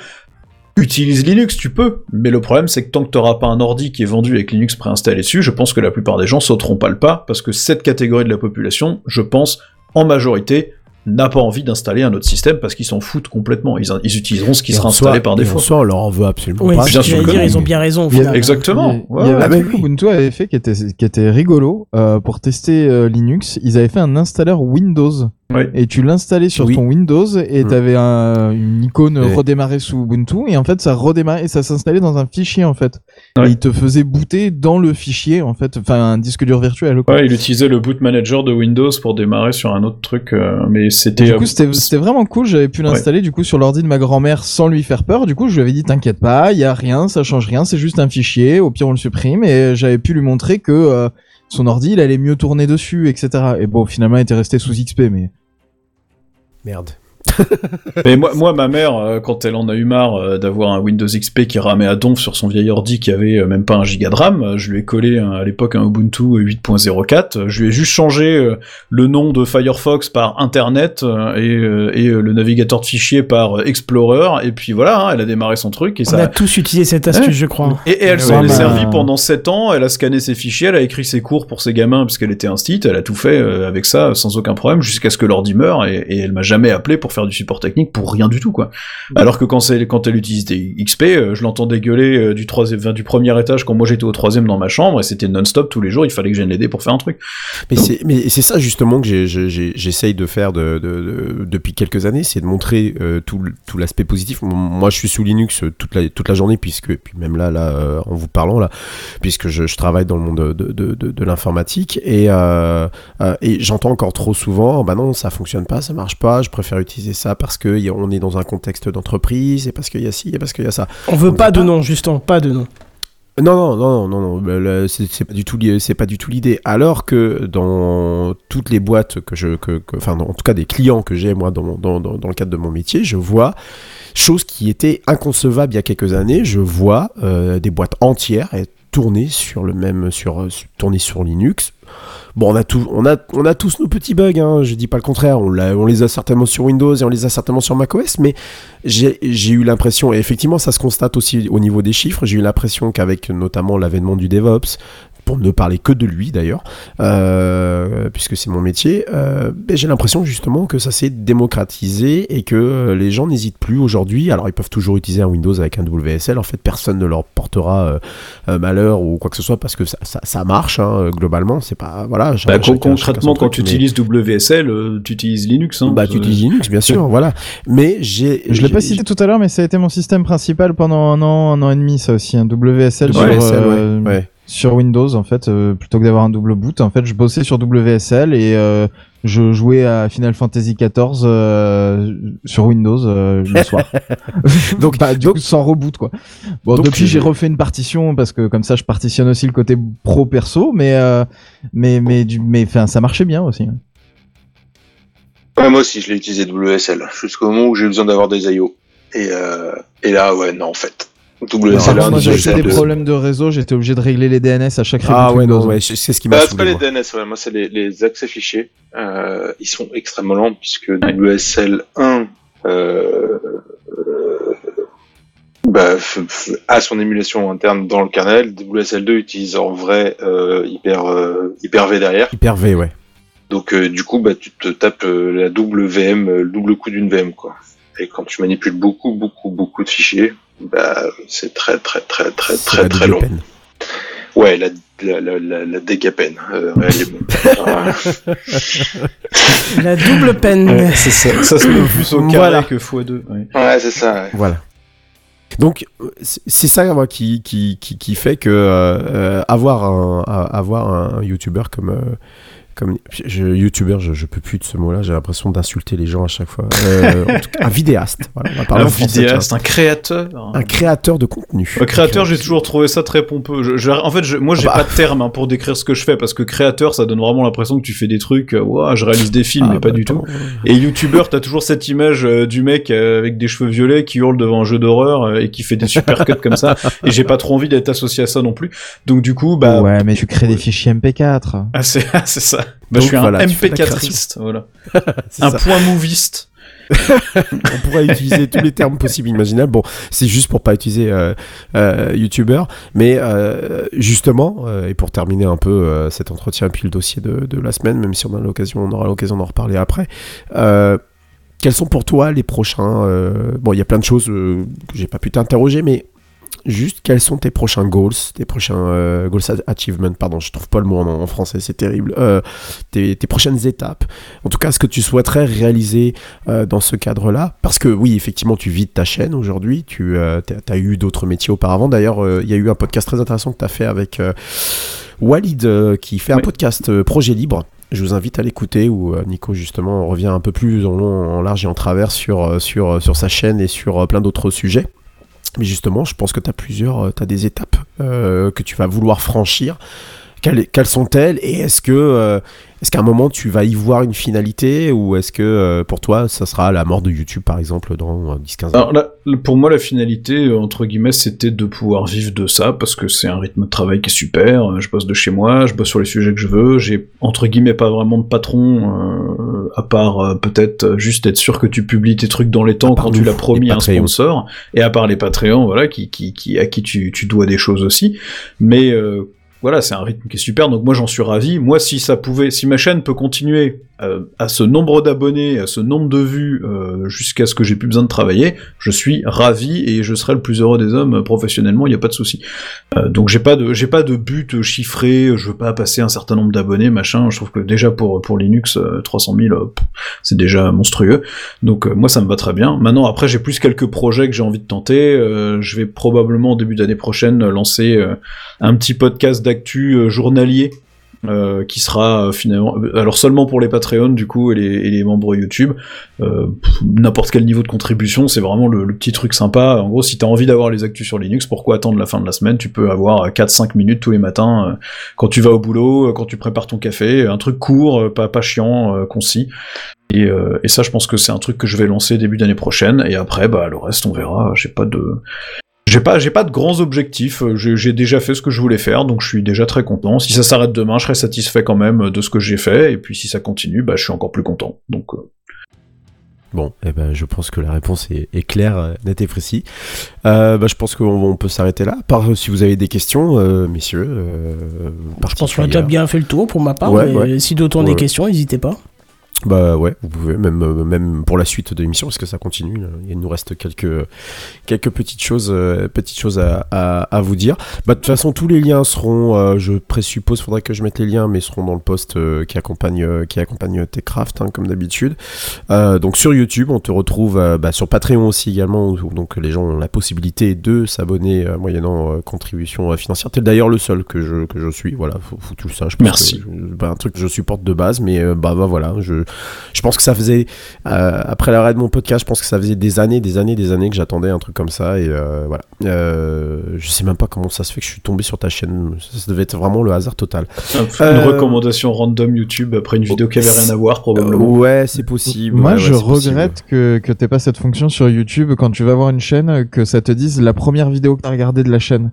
[SPEAKER 4] Utilise Linux, tu peux, mais le problème c'est que tant que t'auras pas un ordi qui est vendu avec Linux préinstallé dessus, je pense que la plupart des gens sauteront pas le pas, parce que cette catégorie de la population, je pense, en majorité, n'a pas envie d'installer un autre système parce qu'ils s'en foutent complètement. Ils, ils utiliseront ce qui sera installé par défaut.
[SPEAKER 3] En on leur en veut absolument
[SPEAKER 1] oui,
[SPEAKER 3] pas.
[SPEAKER 1] Bien sûr dire, ils ont bien raison.
[SPEAKER 4] Exactement.
[SPEAKER 7] Il y, avait un truc Ubuntu avait fait qui était, qui était rigolo euh, pour tester euh, Linux. Ils avaient fait un installeur Windows et tu l'installais sur ton Windows et tu t'avais un, une icône redémarrer sous Ubuntu et en fait ça redémarrait et ça s'installait dans un fichier en fait. Et il te faisait booter dans le fichier en fait, enfin un disque dur virtuel.
[SPEAKER 4] Ouais, il utilisait le boot manager de Windows pour démarrer sur un autre truc, euh, mais c'était.
[SPEAKER 7] Du coup euh, c'était vraiment cool. J'avais pu l'installer du coup sur l'ordi de ma grand-mère sans lui faire peur. Du coup je lui avais dit t'inquiète pas, il y a rien, ça change rien, c'est juste un fichier. Au pire on le supprime et j'avais pu lui montrer que euh, son ordi, il allait mieux tourner dessus, etc. Et bon, finalement, il était resté sous XP, mais...
[SPEAKER 3] Merde.
[SPEAKER 4] Mais moi, moi, ma mère, euh, quand elle en a eu marre euh, d'avoir un Windows XP qui ramait à donf sur son vieil ordi qui avait euh, même pas un giga de RAM, je lui ai collé à l'époque un Ubuntu 8.04. Je lui ai juste changé le nom de Firefox par Internet et, et le navigateur de fichiers par Explorer. Et puis voilà, hein, elle a démarré son truc. Et
[SPEAKER 1] On
[SPEAKER 4] ça...
[SPEAKER 1] a tous utilisé cette astuce, je crois.
[SPEAKER 4] Et, elle s'en est servie pendant 7 ans. Elle a scanné ses fichiers, elle a écrit ses cours pour ses gamins puisqu'elle était instite. Elle a tout fait avec ça sans aucun problème jusqu'à ce que l'ordi meure et, et elle m'a jamais appelé pour faire du support technique pour rien du tout quoi. Alors que quand quand elle utilise des XP, euh, je l'entendais gueuler euh, du troisième, du premier étage quand moi j'étais au troisième dans ma chambre et c'était non-stop tous les jours. Il fallait que j'aille l'aider pour faire un truc.
[SPEAKER 3] Mais c'est mais c'est ça justement que j'essaye de faire de, de, depuis quelques années, c'est de montrer euh, tout, tout l'aspect positif. Moi je suis sous Linux toute la toute la journée puisque puis même là là en vous parlant là puisque je, je travaille dans le monde de, de, de, l'informatique et et j'entends encore trop souvent bah non ça fonctionne pas ça marche pas je préfère utiliser ça parce que on est dans un contexte d'entreprise et parce qu'il y a ci et parce qu'il y a ça.
[SPEAKER 1] On veut pas de nom, justement, pas de nom.
[SPEAKER 3] Non, non, non, non, non, c'est pas du tout, c'est pas du tout l'idée. Alors que dans toutes les boîtes que je, que, enfin, en tout cas des clients que j'ai moi dans, dans, dans, le cadre de mon métier, je vois chose qui était inconcevable il y a quelques années. Je vois euh, des boîtes entières tourner sur le même, sur, tourner sur Linux Bon, on a, tout, on, a, on a tous nos petits bugs, hein, je dis pas le contraire, on, on, les a certainement sur Windows et on les a certainement sur macOS, mais j'ai eu l'impression, et effectivement ça se constate aussi au niveau des chiffres, j'ai eu l'impression qu'avec notamment l'avènement du DevOps, pour ne parler que de lui d'ailleurs, euh, puisque c'est mon métier, euh, ben, j'ai l'impression justement que ça s'est démocratisé et que euh, les gens n'hésitent plus aujourd'hui. Alors ils peuvent toujours utiliser un Windows avec un WSL, en fait personne ne leur portera malheur ou quoi que ce soit parce que ça, ça, marche hein, globalement. C'est pas voilà.
[SPEAKER 4] Bah, concrètement, quand tu utilises WSL, tu utilises Linux. Hein,
[SPEAKER 3] bah tu utilises Linux bien sûr, voilà. Mais j'ai,
[SPEAKER 7] je l'ai pas cité tout à l'heure, mais ça a été mon système principal pendant un an, un an et demi, ça aussi, un WSL, WSL sur, ouais sur Windows en fait euh, plutôt que d'avoir un double boot en fait je bossais sur WSL et euh, Je jouais à Final Fantasy XIV euh, sur Windows euh, le soir. donc, bah, du coup, sans reboot quoi. Bon,
[SPEAKER 3] Donc,
[SPEAKER 7] depuis j'ai refait une partition parce que comme ça je partitionne aussi le côté pro perso, mais euh, mais mais du mais enfin ça marchait bien aussi. hein.
[SPEAKER 2] Ouais, moi aussi, je l'ai utilisé WSL jusqu'au moment où j'ai besoin d'avoir des IO. Et, euh, et là, ouais, non, en fait. WSL
[SPEAKER 7] Par contre,
[SPEAKER 2] 1,
[SPEAKER 7] moi j'avais
[SPEAKER 2] WSL
[SPEAKER 7] fait des
[SPEAKER 2] 2.
[SPEAKER 7] problèmes de réseau, j'étais obligé de régler les DNS à chaque reboot
[SPEAKER 3] Ah ouais,
[SPEAKER 7] Windows.
[SPEAKER 3] non, ouais, c'est c'est ce qui m'a
[SPEAKER 2] Bah, c'est pas
[SPEAKER 3] saoulé.
[SPEAKER 2] les
[SPEAKER 3] moi.
[SPEAKER 2] DNS, ouais. moi c'est les, les accès fichiers. Euh, ils sont extrêmement lents puisque WSL 1 euh, euh, bah, f- f- a son émulation interne dans le kernel. WSL 2 utilise en vrai euh, hyper euh, hyper-V derrière.
[SPEAKER 3] Hyper V, ouais.
[SPEAKER 2] Donc euh, du coup, bah, tu te tapes euh, la double VM, euh, le double coup d'une VM quoi. Et quand tu manipules beaucoup, beaucoup, beaucoup de fichiers, bah, c'est très, très, très, très,
[SPEAKER 3] C'est
[SPEAKER 2] très,
[SPEAKER 3] la
[SPEAKER 2] très
[SPEAKER 3] double
[SPEAKER 2] long.
[SPEAKER 3] peine.
[SPEAKER 2] Ouais, la, la, la, la, décapène, euh,
[SPEAKER 1] La double peine.
[SPEAKER 4] Ouais, c'est ça. Ça se met plus au carré
[SPEAKER 3] Voilà.
[SPEAKER 4] que x2. ouais.
[SPEAKER 2] ouais, c'est ça. ouais.
[SPEAKER 3] Voilà. Donc c'est c'est ça moi qui, qui, qui, qui fait que euh, euh, avoir un avoir un YouTuber comme euh, comme je, YouTuber je, je peux plus de ce mot-là j'ai l'impression d'insulter les gens à chaque fois Euh, en tout cas, un vidéaste voilà, on va parler
[SPEAKER 4] Un
[SPEAKER 3] français,
[SPEAKER 4] vidéaste, un créateur.
[SPEAKER 3] un créateur de contenu
[SPEAKER 4] Euh, créateur, j'ai toujours trouvé ça très pompeux. Je- je- en fait, je- moi, j'ai
[SPEAKER 3] bah.
[SPEAKER 4] pas de terme hein, pour décrire ce que je fais parce que créateur, ça donne vraiment l'impression que tu fais des trucs. euh, Ouah, je réalise des films,
[SPEAKER 3] Ah,
[SPEAKER 4] mais pas
[SPEAKER 3] bah,
[SPEAKER 4] du
[SPEAKER 3] attends.
[SPEAKER 4] tout. Et youtubeur, t'as toujours cette image euh, du mec euh, avec des cheveux violets qui hurle devant un jeu d'horreur euh, et qui fait des super cuts comme ça. Et j'ai pas trop envie d'être associé à ça non plus. Donc du coup, bah,
[SPEAKER 7] ouais, mais tu crées des fichiers MP4.
[SPEAKER 4] ah, c'est ah, c'est ça. Bah,
[SPEAKER 3] Donc,
[SPEAKER 4] je suis un
[SPEAKER 3] voilà, tu fais de la
[SPEAKER 4] MP4iste, voilà. Un
[SPEAKER 3] ça.
[SPEAKER 4] point moviste.
[SPEAKER 3] on pourrait utiliser tous les termes possibles imaginables. Bon, c'est juste pour pas utiliser euh, euh, YouTuber, mais euh, justement, euh, et pour terminer un peu cet entretien puis le dossier de, de la semaine, même si on a l'occasion, on aura l'occasion d'en reparler après. quels sont pour toi les prochains Bon, il y a plein de choses que j'ai pas pu t'interroger, mais juste quels sont tes prochains goals, tes prochains euh, goals achievement, pardon, je trouve pas le mot en, en français, c'est terrible. Euh, tes, tes prochaines étapes. En tout cas, ce que tu souhaiterais réaliser euh, dans ce cadre-là Parce que oui, effectivement, tu vis de ta chaîne aujourd'hui, tu as eu d'autres métiers auparavant. D'ailleurs, euh, il y a eu un podcast très intéressant que tu as fait avec euh, Walid, euh, qui fait un podcast euh, projet libre. Je vous invite à l'écouter où euh, Nico justement revient un peu plus en long, en large et en travers sur, euh, sur, euh, sur sa chaîne et sur euh, plein d'autres sujets. Mais justement, je pense que tu as plusieurs, tu as des étapes euh, que tu vas vouloir franchir. Quelles, quelles sont-elles Et est-ce que euh, est-ce qu'à un moment tu vas y voir une finalité ou est-ce que euh, pour toi ça sera la mort de YouTube par exemple dans euh, 10-15 ans?
[SPEAKER 4] Alors là, pour moi, la finalité, euh, entre guillemets, c'était de pouvoir vivre de ça, parce que c'est un rythme de travail qui est super. euh, Je bosse de chez moi, je bosse sur les sujets que je veux. J'ai, entre guillemets, pas vraiment de patron, euh, à part euh, peut-être euh, juste être sûr que tu publies tes trucs dans les temps quand tu l'as promis à un sponsor, et à part les Patreons, voilà, qui, qui, qui, à qui tu, tu dois des choses aussi. Mais euh, voilà, c'est un rythme qui est super, donc moi j'en suis ravi. Moi, si ça pouvait, si ma chaîne peut continuer euh, à ce nombre d'abonnés, à ce nombre de vues, euh, jusqu'à ce que j'ai plus besoin de travailler, je suis ravi et je serai le plus heureux des hommes euh, professionnellement, il n'y a pas de souci. Donc j'ai pas de j'ai pas de but chiffré, je veux pas passer un certain nombre d'abonnés, machin. Je trouve que déjà pour pour Linux, euh, 300 000, euh, pff, c'est déjà monstrueux. Donc moi ça me va très bien. Maintenant après j'ai plus quelques projets que j'ai envie de tenter. Je vais probablement au début d'année prochaine lancer un petit podcast d'actu euh, journalier euh, qui sera euh, finalement alors seulement pour les Patreons du coup et les, membres YouTube n'importe quel niveau de contribution c'est vraiment le, le petit truc sympa. En gros si t'as envie d'avoir les actus sur Linux pourquoi attendre la fin de la semaine? Tu peux avoir 4-5 minutes tous les matins quand tu vas au boulot quand tu prépares ton café un truc court pas, pas chiant concis. Et, et ça je pense que c'est un truc que je vais lancer début d'année prochaine et après bah le reste on verra. J'ai pas de j'ai pas, j'ai pas de grands objectifs. euh, J'ai déjà fait ce que je voulais faire, donc je suis déjà très content. Si ça s'arrête demain, je serai satisfait quand même de ce que j'ai fait. Et puis si ça continue, bah je suis encore plus content. Donc euh,
[SPEAKER 3] Bon, eh ben, je pense que la réponse est, est claire, euh, nette et précise. Euh, bah, je pense qu'on on peut s'arrêter là. Par, si vous avez des questions, euh, messieurs, euh,
[SPEAKER 1] Je pense qu'on a bien fait le tour pour ma part.
[SPEAKER 3] Ouais,
[SPEAKER 1] mais
[SPEAKER 3] ouais.
[SPEAKER 1] Si d'autres ont
[SPEAKER 3] Ouais,
[SPEAKER 1] des questions, n'hésitez pas.
[SPEAKER 3] Bah ouais, vous pouvez, même, euh, même pour la suite de l'émission, parce que ça continue. Il nous reste quelques, quelques petites choses, euh, petites choses à, à, à vous dire. Bah, de toute façon, tous les liens seront, euh, je présuppose, faudrait que je mette les liens, mais seront dans le post euh, qui accompagne, euh, qui accompagne Techcraft, hein, comme d'habitude. Euh, donc sur YouTube, on te retrouve bah, sur Patreon aussi également, où, donc les gens ont la possibilité de s'abonner moyennant contribution financière. T'es d'ailleurs le seul que je, que je suis, voilà, faut, faut tu le saches. parce
[SPEAKER 4] Merci.
[SPEAKER 3] que je- bah, un truc que je supporte de base, mais bah, bah voilà, je, je pense que ça faisait, euh, après l'arrêt de mon podcast, je pense que ça faisait des années, des années, des années que j'attendais un truc comme ça, et euh, voilà. Euh, je sais même pas comment ça se fait que je suis tombé sur ta chaîne, ça, ça devait être vraiment le hasard total. Euh,
[SPEAKER 4] Une recommandation random YouTube après une vidéo qui avait rien à voir,
[SPEAKER 3] Euh,
[SPEAKER 4] probablement.
[SPEAKER 3] ouais, c'est possible.
[SPEAKER 7] Moi,
[SPEAKER 3] ouais,
[SPEAKER 7] je
[SPEAKER 3] ouais, c'est possible.
[SPEAKER 7] regrette que, que t'aies pas cette fonction sur YouTube quand tu vas voir une chaîne, que ça te dise la première vidéo que t'as regardée de la chaîne.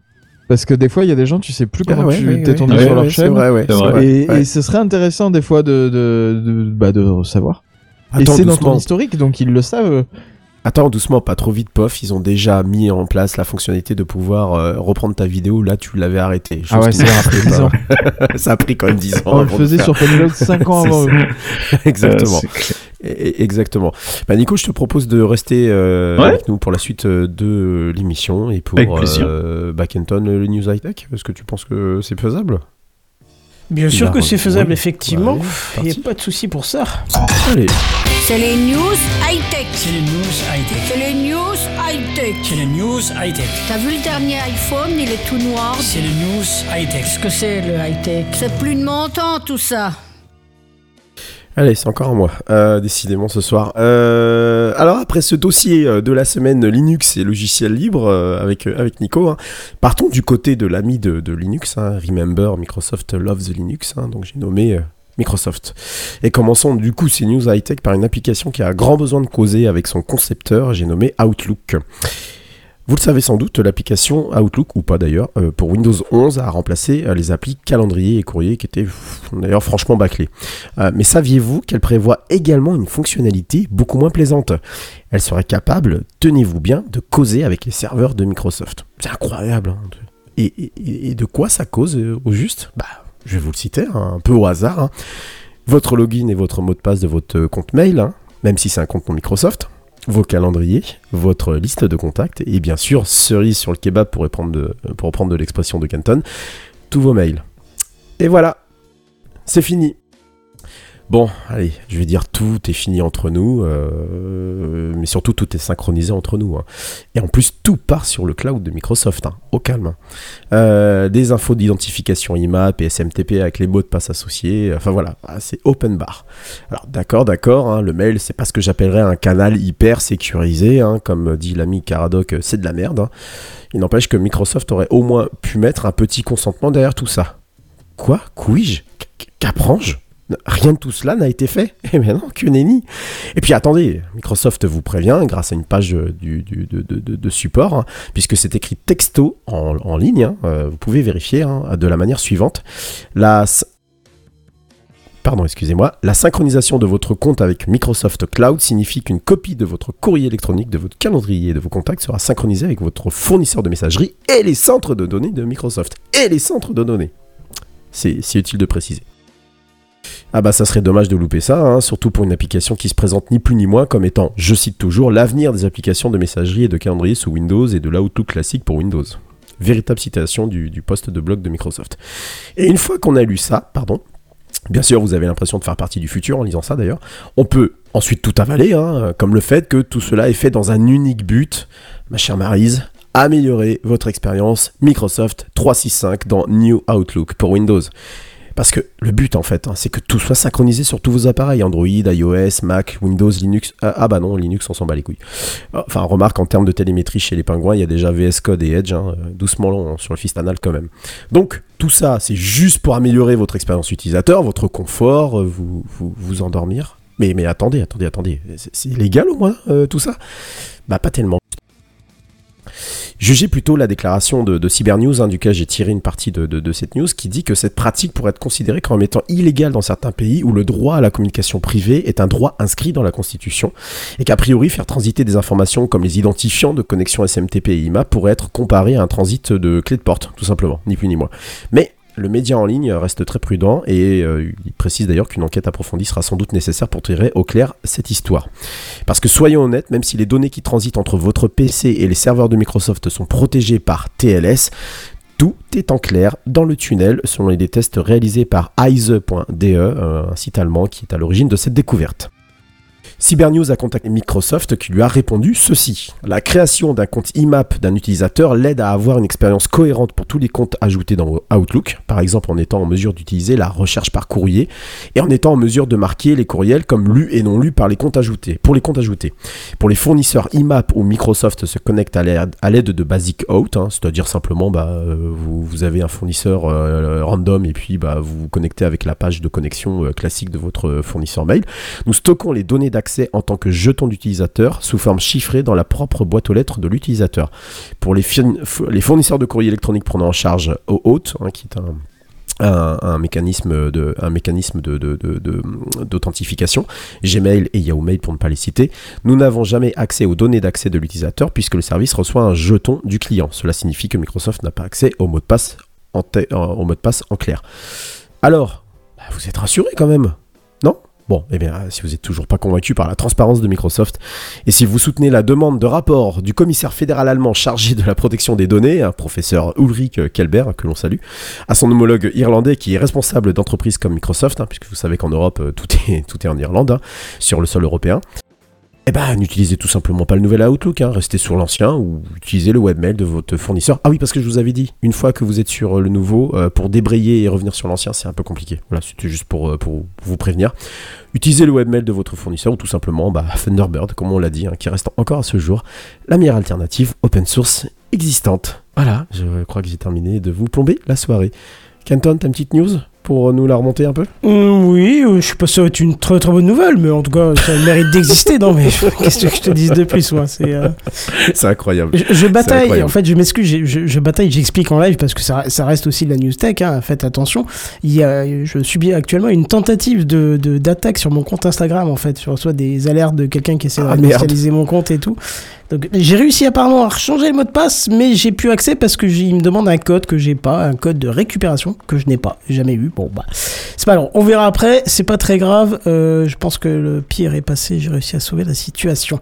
[SPEAKER 7] Parce que des fois, il y a des gens, tu sais plus
[SPEAKER 3] Ah
[SPEAKER 7] comment
[SPEAKER 3] ouais,
[SPEAKER 7] tu
[SPEAKER 3] ouais,
[SPEAKER 7] t'es
[SPEAKER 3] ouais.
[SPEAKER 7] tombé
[SPEAKER 3] Ouais,
[SPEAKER 7] sur
[SPEAKER 3] ouais,
[SPEAKER 7] leur chaîne.
[SPEAKER 3] vrai,
[SPEAKER 4] vrai.
[SPEAKER 7] Et,
[SPEAKER 3] Ouais.
[SPEAKER 7] et ce serait intéressant des fois de, de, de, bah, de savoir. et
[SPEAKER 3] Attends,
[SPEAKER 7] c'est dans
[SPEAKER 3] doucement.
[SPEAKER 7] ton historique, donc ils le savent.
[SPEAKER 3] Attends, doucement, pas trop vite, pof. Ils ont déjà mis en place la fonctionnalité de pouvoir euh, reprendre ta vidéo. Là, tu l'avais arrêté.
[SPEAKER 7] Ah ouais, ça a pris
[SPEAKER 3] n'existait
[SPEAKER 7] 10 ans.
[SPEAKER 3] pas. ça a pris quand même 10 ans.
[SPEAKER 7] On le faisait sur Funnyload 5 ans avant.
[SPEAKER 3] Exactement.
[SPEAKER 4] Euh,
[SPEAKER 3] Et- et- Exactement. Bah, Nico, je te propose de rester euh,
[SPEAKER 4] Ouais.
[SPEAKER 3] avec nous pour la suite euh, de l'émission et pour euh, Backenton, le News High Tech. Est-ce que tu penses que c'est faisable?
[SPEAKER 1] Bien
[SPEAKER 3] Il
[SPEAKER 1] sûr
[SPEAKER 3] a
[SPEAKER 1] que c'est faisable,
[SPEAKER 3] Ouais,
[SPEAKER 1] effectivement. Il n'y a pas de souci pour ça.
[SPEAKER 3] Allez.
[SPEAKER 6] C'est les news high-tech.
[SPEAKER 5] C'est les news high-tech.
[SPEAKER 6] C'est les news high-tech.
[SPEAKER 5] C'est les news high-tech.
[SPEAKER 6] T'as vu le dernier iPhone, il est tout noir.
[SPEAKER 5] C'est les news high-tech.
[SPEAKER 6] Qu'est-ce que c'est le high-tech C'est plus de mon temps tout ça.
[SPEAKER 3] Allez, c'est encore à moi, euh, décidément ce soir. Euh, alors après ce dossier euh, de la semaine Linux et logiciels libres avec, avec Nico, hein, partons du côté de l'ami de, Linux, hein, Remember Microsoft Loves Linux, hein, donc j'ai nommé Microsoft. Et commençons du coup ces news high-tech par une application qui a grand besoin de causer avec son concepteur, j'ai nommé Outlook. Vous le savez sans doute, l'application Outlook, ou pas d'ailleurs, euh, pour Windows 11 a remplacé euh, les applis calendrier et courrier qui étaient d'ailleurs franchement bâclés. Euh, mais saviez-vous qu'elle prévoit également une fonctionnalité beaucoup moins plaisante? Elle serait capable, tenez-vous bien, de causer avec les serveurs de Microsoft. C'est incroyable. hein. Et, de quoi ça cause au juste? Bah, je vais vous le citer, hein, un peu au hasard. hein. Votre login et votre mot de passe de votre compte mail, même si c'est un compte non Microsoft. Vos calendriers, votre liste de contacts et bien sûr, cerise sur le kebab pour reprendre de, pour reprendre de l'expression de Canton, tous vos mails. Et voilà, c'est fini. Bon, allez, je vais dire tout est fini entre nous, euh, mais surtout tout est synchronisé entre nous. hein. Et en plus, tout part sur le cloud de Microsoft, hein, au calme. hein. Euh, des infos d'identification IMAP et SMTP avec les mots de passe associés, enfin voilà, ah, c'est open bar. Alors d'accord, d'accord, hein, le mail c'est pas ce que j'appellerais un canal hyper sécurisé, comme dit l'ami Caradoc, euh, c'est de la merde. Il n'empêche que Microsoft aurait au moins pu mettre un petit consentement derrière tout ça. Quoi? Couille Qu'apprends-je? Rien de tout cela n'a été fait. Eh bien non, que nenni. Et puis attendez, Microsoft vous prévient grâce à une page euh, de, support, hein, puisque c'est écrit texto en, ligne, hein, euh, vous pouvez vérifier hein, de la manière suivante. Pardon, excusez-moi. La synchronisation de votre compte avec Microsoft Cloud signifie qu'une copie de votre courrier électronique, de votre calendrier et de vos contacts sera synchronisée avec votre fournisseur de messagerie et les centres de données de Microsoft. Et les centres de données. C'est utile de préciser. Ah bah ça serait dommage de louper ça, hein, surtout pour une application qui se présente ni plus ni moins comme étant, je cite toujours, l'avenir des applications de messagerie et de calendrier sous Windows et de l'Outlook classique pour Windows. Véritable citation du, poste de blog de Microsoft. Et une fois qu'on a lu ça, pardon, bien sûr vous avez l'impression de faire partie du futur en lisant ça d'ailleurs, on peut ensuite tout avaler, hein, comme le fait que tout cela est fait dans un unique but, ma chère Marise, améliorer votre expérience Microsoft 365 dans New Outlook pour Windows. Parce que le but en fait, hein, c'est que tout soit synchronisé sur tous vos appareils, Android, iOS, Mac, Windows, Linux. Ah, ah bah non, Linux on s'en bat les couilles. Enfin, remarque en termes de télémétrie chez les pingouins, il y a déjà VS Code et Edge, hein, euh, doucement long hein, sur le fistanal quand même. Donc tout ça, c'est juste pour améliorer votre expérience utilisateur, votre confort, euh, vous, vous, endormir. Mais, mais attendez, attendez, attendez, c'est légal au moins euh, tout ça? Bah pas tellement. Jugez plutôt la déclaration de, de Cybernews, hein, duquel j'ai tiré une partie de, cette news, qui dit que cette pratique pourrait être considérée comme étant illégale dans certains pays où le droit à la communication privée est un droit inscrit dans la Constitution, et qu'a priori faire transiter des informations comme les identifiants de connexion SMTP et IMA pourrait être comparé à un transit de clé de porte, tout simplement, ni plus ni moins. Le média en ligne reste très prudent et euh, il précise d'ailleurs qu'une enquête approfondie sera sans doute nécessaire pour tirer au clair cette histoire. Parce que soyons honnêtes, même si les données qui transitent entre votre PC et les serveurs de Microsoft sont protégées par TLS, tout est en clair dans le tunnel selon les tests réalisés par Eise.de, un site allemand qui est à l'origine de cette découverte. Cybernews a contacté Microsoft qui lui a répondu ceci. La création d'un compte IMAP d'un utilisateur l'aide à avoir une expérience cohérente pour tous les comptes ajoutés dans Outlook, par exemple en étant en mesure d'utiliser la recherche par courrier et en étant en mesure de marquer les courriels comme lus et non lus par les comptes ajoutés. Pour les comptes ajoutés. Pour les fournisseurs IMAP où Microsoft se connecte à l'aide de Basic Out, hein, c'est-à-dire simplement bah, euh, vous, avez un fournisseur euh, random et puis bah, vous vous connectez avec la page de connexion euh, classique de votre fournisseur mail. Nous stockons les données d'accès en tant que jeton d'utilisateur sous forme chiffrée dans la propre boîte aux lettres de l'utilisateur. Pour les, fournisseurs de courrier électronique prenant en charge OAuth, hein, qui est un, mécanisme d'authentification Gmail et Yahoo Mail pour ne pas les citer nous n'avons jamais accès aux données d'accès de l'utilisateur puisque le service reçoit un jeton du client. Cela signifie que Microsoft n'a pas accès au mot de passe en, au clair. Alors bah, vous êtes rassuré quand même Bon, eh bien, si vous n'êtes toujours pas convaincu par la transparence de Microsoft, et si vous soutenez la demande de rapport du commissaire fédéral allemand chargé de la protection des données, un professeur Ulrich Kelber, que l'on salue, à son homologue irlandais qui est responsable d'entreprises comme Microsoft, hein, puisque vous savez qu'en Europe, euh, tout est, tout est en Irlande, hein, sur le sol européen, eh ben, n'utilisez tout simplement pas le nouvel Outlook, hein. restez sur l'ancien ou utilisez le webmail de votre fournisseur. Ah oui, parce que je vous avais dit, une fois que vous êtes sur le nouveau, euh, pour débrayer et revenir sur l'ancien, c'est un peu compliqué. Voilà, c'était juste pour, euh, vous prévenir. Utilisez le webmail de votre fournisseur ou tout simplement bah, Thunderbird, comme on l'a dit, hein, qui reste encore à ce jour la meilleure alternative open source existante. Voilà, je crois que j'ai terminé de vous plomber la soirée. Canton, une petite news? Pour nous la remonter un peu?
[SPEAKER 1] Mm, Oui, euh, je sais pas si ça va être une très très bonne nouvelle, mais en tout cas, ça mérite d'exister. Non, mais qu'est-ce que je te dise de plus moi C'est euh,
[SPEAKER 3] incroyable.
[SPEAKER 1] Je, bataille, en fait, je m'excuse, je, je, bataille, j'explique en live parce que ça, ça, reste aussi de la news tech, hein, faites attention. Il y a, je subis actuellement une tentative de, d'attaque sur mon compte Instagram, en fait. Je reçois des alertes de quelqu'un qui essaie de ah, mon compte et tout. Donc j'ai réussi apparemment à changer le mot de passe, mais j'ai plus accès parce que me demande un code que j'ai pas, un code de récupération que je n'ai pas, jamais eu. Bon bah c'est pas long, on verra après, c'est pas très grave. Euh, je pense que le pire est passé, j'ai réussi à sauver la situation.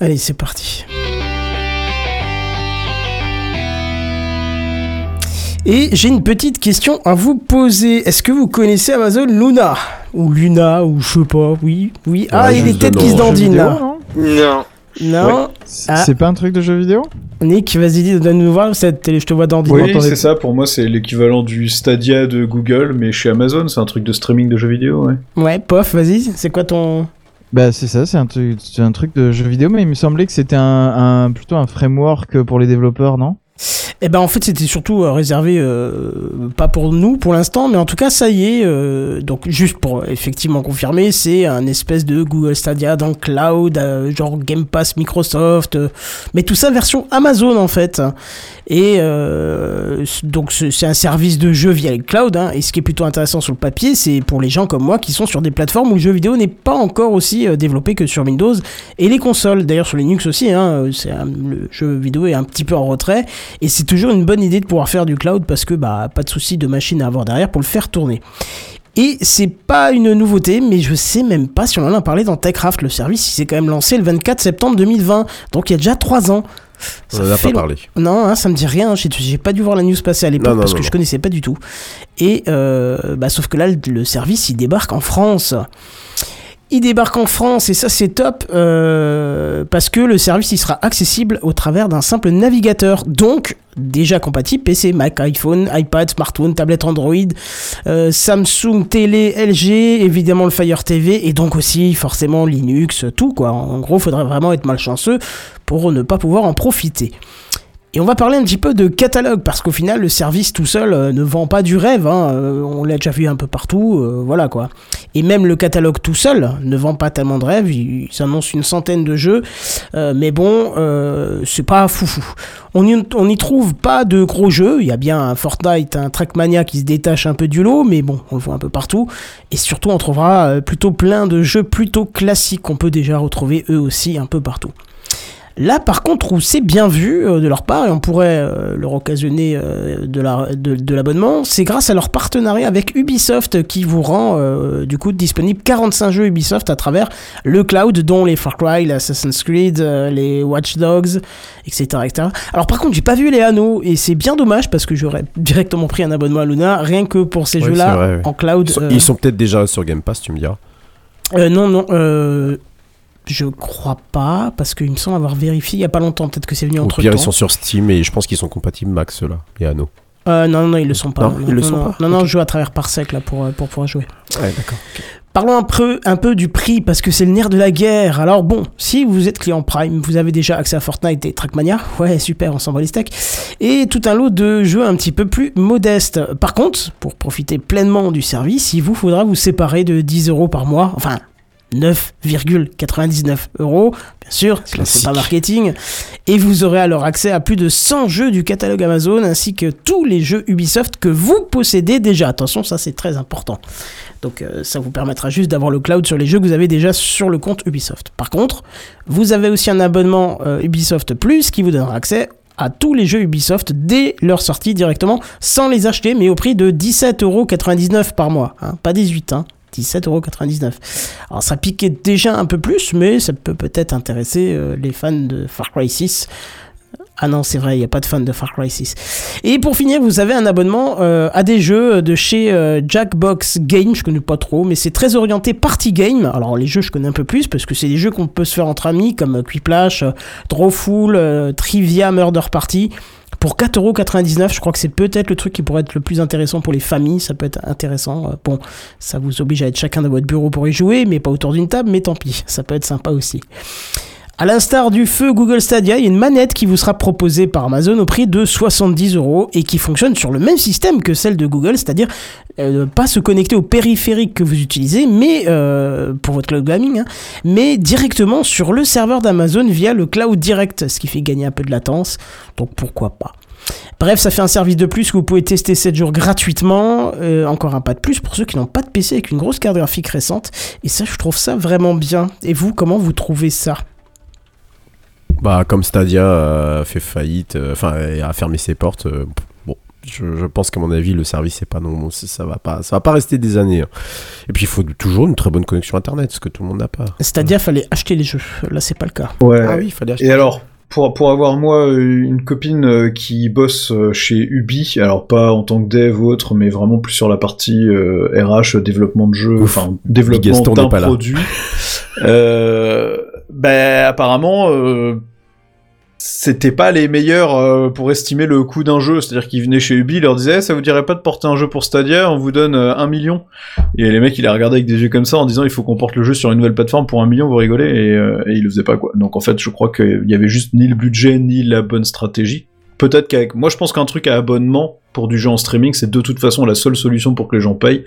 [SPEAKER 1] Allez, c'est parti. Et j'ai une petite question à vous poser. Est-ce que vous connaissez Amazon Luna? Ou Luna, ou je sais pas, oui, oui. Ah, il y a des têtes qui se dandinent là.
[SPEAKER 2] Non.
[SPEAKER 1] Non.
[SPEAKER 7] Ah. C'est pas un truc de jeu vidéo
[SPEAKER 1] Nick, vas-y, donne-nous voir cette télé, je te vois dans
[SPEAKER 4] Oui, c'est ça, pour moi c'est l'équivalent du Stadia de Google, mais chez Amazon, c'est un truc de streaming de jeux vidéo, ouais.
[SPEAKER 1] Ouais, pof, vas-y, c'est quoi ton...
[SPEAKER 7] Bah c'est ça, c'est un, un, truc de jeu vidéo, mais il me semblait que c'était un, plutôt un framework pour les développeurs, non?
[SPEAKER 1] Eh ben en fait c'était surtout euh, réservé euh, pas pour nous pour l'instant mais en tout cas ça y est euh, donc juste pour effectivement confirmer c'est un espèce de Google Stadia dans le cloud genre Game Pass Microsoft mais tout ça version Amazon en fait. Et donc c'est un service de jeu via le cloud hein, et ce qui est plutôt intéressant sur le papier c'est pour les gens comme moi qui sont sur des plateformes où le jeu vidéo n'est pas encore aussi développé que sur Windows et les consoles. D'ailleurs sur Linux aussi hein, c'est le jeu vidéo est un petit peu en retrait et c'est toujours une bonne idée de pouvoir faire du cloud parce que bah pas de souci de machine à avoir derrière pour le faire tourner. Et c'est pas une nouveauté, mais je sais même pas si on en a parlé dans TechCraft. Le service, il s'est quand même lancé le 24 septembre 2020, donc il y a déjà 3 ans.
[SPEAKER 3] Ça on en a pas parlé.
[SPEAKER 1] Non, hein, ça me dit rien. J'ai pas dû voir la news passer à l'époque parce que je connaissais pas du tout. Et euh, bah, sauf que là, le service, il débarque en France. Il débarque en France et ça c'est top euh, parce que le service il sera accessible au travers d'un simple navigateur, donc déjà compatible PC, Mac, iPhone, iPad, smartphone, tablette Android, euh, Samsung, télé, LG, évidemment le Fire TV et donc aussi forcément Linux, tout quoi. En gros, faudrait vraiment être malchanceux pour ne pas pouvoir en profiter. Et on va parler un petit peu de catalogue, parce qu'au final, le service tout seul euh, ne vend pas du rêve. Hein. Euh, on l'a déjà vu un peu partout, euh, voilà quoi. Et même le catalogue tout seul ne vend pas tellement de rêve. Il, s'annonce une centaine de jeux, mais bon, c'est pas foufou. On n'y trouve pas de gros jeux. Il y a bien un Fortnite, un Trackmania qui se détache un peu du lot, mais bon, on le voit un peu partout. Et surtout, on trouvera plutôt plein de jeux plutôt classiques qu'on peut déjà retrouver eux aussi un peu partout. Là, par contre, où c'est bien vu euh, de leur part, et on pourrait euh, leur occasionner euh, de la- de- de l'abonnement, c'est grâce à leur partenariat avec Ubisoft qui vous rend euh, du coup disponible 45 jeux Ubisoft à travers le cloud, dont les Far Cry, les Assassin's Creed, les Watch Dogs, etc., etc. Alors par contre, j'ai pas vu les anneaux, et c'est bien dommage parce que j'aurais directement pris un abonnement à Luna rien que pour ces
[SPEAKER 3] Ouais,
[SPEAKER 1] jeux-là
[SPEAKER 3] c'est vrai, ouais.
[SPEAKER 1] en cloud.
[SPEAKER 3] Ils sont,
[SPEAKER 1] euh,
[SPEAKER 3] peut-être déjà sur Game Pass, tu me diras.
[SPEAKER 1] euh, non, non, euh, je crois pas, parce qu'il me semble avoir vérifié il y a pas longtemps, peut-être que c'est venu
[SPEAKER 3] Au
[SPEAKER 1] entre
[SPEAKER 3] pire,
[SPEAKER 1] temps.
[SPEAKER 3] ils sont sur Steam et je pense qu'ils sont compatibles Max, ceux-là, et Anno.
[SPEAKER 1] Euh, non, non, ils le sont pas.
[SPEAKER 3] Non, ils le sont
[SPEAKER 1] non,
[SPEAKER 3] pas
[SPEAKER 1] Non, non, je joue à travers Parsec là pour, euh, pour pouvoir jouer.
[SPEAKER 3] Ouais, d'accord.
[SPEAKER 1] Parlons un peu, un peu du prix parce que c'est le nerf de la guerre. Alors bon, si vous êtes client Prime, vous avez déjà accès à Fortnite et Trackmania. Ouais, super, on s'en bat les steaks. Et tout un lot de jeux un petit peu plus modestes. Par contre, pour profiter pleinement du service, il vous faudra vous séparer de 10 euros par mois. Enfin, 9,99 euros, bien sûr, c'est pas marketing. Et vous aurez alors accès à plus de 100 jeux du catalogue Amazon ainsi que tous les jeux Ubisoft que vous possédez déjà. Attention, ça c'est très important. Donc euh, ça vous permettra juste d'avoir le cloud sur les jeux que vous avez déjà sur le compte Ubisoft. Par contre, vous avez aussi un abonnement euh, Ubisoft Plus qui vous donnera accès à tous les jeux Ubisoft dès leur sortie directement sans les acheter mais au prix de 17,99€ par mois. hein. Pas 18, hein. 17,99€. Alors ça piquait déjà un peu plus, mais ça peut peut-être intéresser euh, les fans de Far Cry 6. Ah non, c'est vrai, il n'y a pas de fans de Far Cry 6. Et pour finir, vous avez un abonnement euh, à des jeux de chez euh, Jackbox Game, je connais pas trop, mais c'est très orienté party game. Alors les jeux, je connais un peu plus parce que c'est des jeux qu'on peut se faire entre amis comme Quiplash, Drawful, Trivia, Murder Party. Pour 4,99€, je crois que c'est peut-être le truc qui pourrait être le plus intéressant pour les familles. Ça peut être intéressant. Euh, Bon, ça vous oblige à être chacun dans votre bureau pour y jouer, mais pas autour d'une table, mais tant pis. Ça peut être sympa aussi. À l'instar du feu Google Stadia, il y a une manette qui vous sera proposée par Amazon au prix de 70 euros et qui fonctionne sur le même système que celle de Google, c'est-à-dire euh, pas se connecter au périphérique que vous utilisez, mais euh, pour votre cloud gaming, hein, mais directement sur le serveur d'Amazon via le cloud direct, ce qui fait gagner un peu de latence. Donc pourquoi pas. Bref, ça fait un service de plus que vous pouvez tester 7 jours gratuitement. Euh, encore un pas de plus pour ceux qui n'ont pas de PC avec une grosse carte graphique récente. Et ça, je trouve ça vraiment bien. Et vous, comment vous trouvez ça?
[SPEAKER 3] Bah, comme Stadia euh, fait faillite, euh, enfin, et a fermé ses portes, euh, bon, je, je pense qu'à mon avis, le service, c'est pas non, ça ça va pas, ça va pas rester des années. hein. Et puis, il faut toujours une très bonne connexion internet, ce que tout le monde n'a pas.
[SPEAKER 1] C'est-à-dire, fallait acheter les jeux. Là, c'est pas le cas.
[SPEAKER 4] Ouais.
[SPEAKER 3] Ah oui, il fallait acheter.
[SPEAKER 4] Et alors, pour, pour avoir moi une copine euh, qui bosse euh, chez Ubi, alors pas en tant que dev ou autre, mais vraiment plus sur la partie euh, RH, développement de jeux,
[SPEAKER 3] Ouf.
[SPEAKER 4] enfin développement d'un produit. euh, ben apparemment, euh, c'était pas les meilleurs euh, pour estimer le coût d'un jeu. C'est-à-dire qu'ils venaient chez Ubi, ils leur disaient Eh, ça vous dirait pas de porter un jeu pour Stadia, on vous donne euh, un million. Et les mecs, ils les regardaient avec des yeux comme ça en disant il faut qu'on porte le jeu sur une nouvelle plateforme pour un million, vous rigolez, et, euh, et ils le faisaient pas quoi. Donc en fait, je crois qu'il y avait juste ni le budget ni la bonne stratégie. Peut-être qu'avec. Moi, je pense qu'un truc à abonnement pour du jeu en streaming, c'est de toute façon la seule solution pour que les gens payent.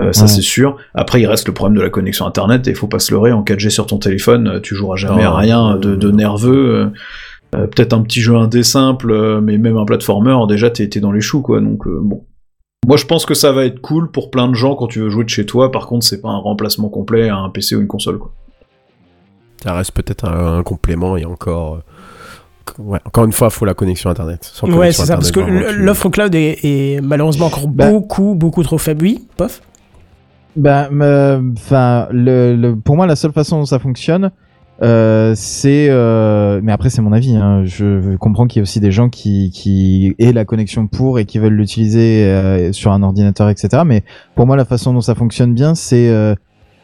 [SPEAKER 4] Euh, ça
[SPEAKER 7] Ouais.
[SPEAKER 4] c'est sûr. Après, il reste le problème de la connexion internet et il faut pas se leurrer. En 4G sur ton téléphone, tu joueras jamais
[SPEAKER 3] Non,
[SPEAKER 4] à rien de, de nerveux. Euh, Peut-être un petit jeu indé simple, euh, mais même un platformer, déjà t'es dans les choux quoi. Donc euh, bon. Moi, je pense que ça va être cool pour plein de gens quand tu veux jouer de chez toi. Par contre, c'est pas un remplacement complet à un PC ou une console quoi.
[SPEAKER 3] Ça reste peut-être un, un complément et encore. ouais, encore une fois, il faut la connexion internet. Sans
[SPEAKER 1] Ouais, c'est ça, parce que l'offre cloud est, est malheureusement encore
[SPEAKER 7] Bah.
[SPEAKER 1] beaucoup, beaucoup trop faible. Oui, pof?
[SPEAKER 7] Bah, enfin, le, le- pour moi, la seule façon dont ça fonctionne, euh, c'est, euh, mais après c'est mon avis. Hein, je comprends qu'il y a aussi des gens qui qui aient la connexion pour et qui veulent l'utiliser euh, sur un ordinateur, etc. Mais pour moi, la façon dont ça fonctionne bien, c'est euh,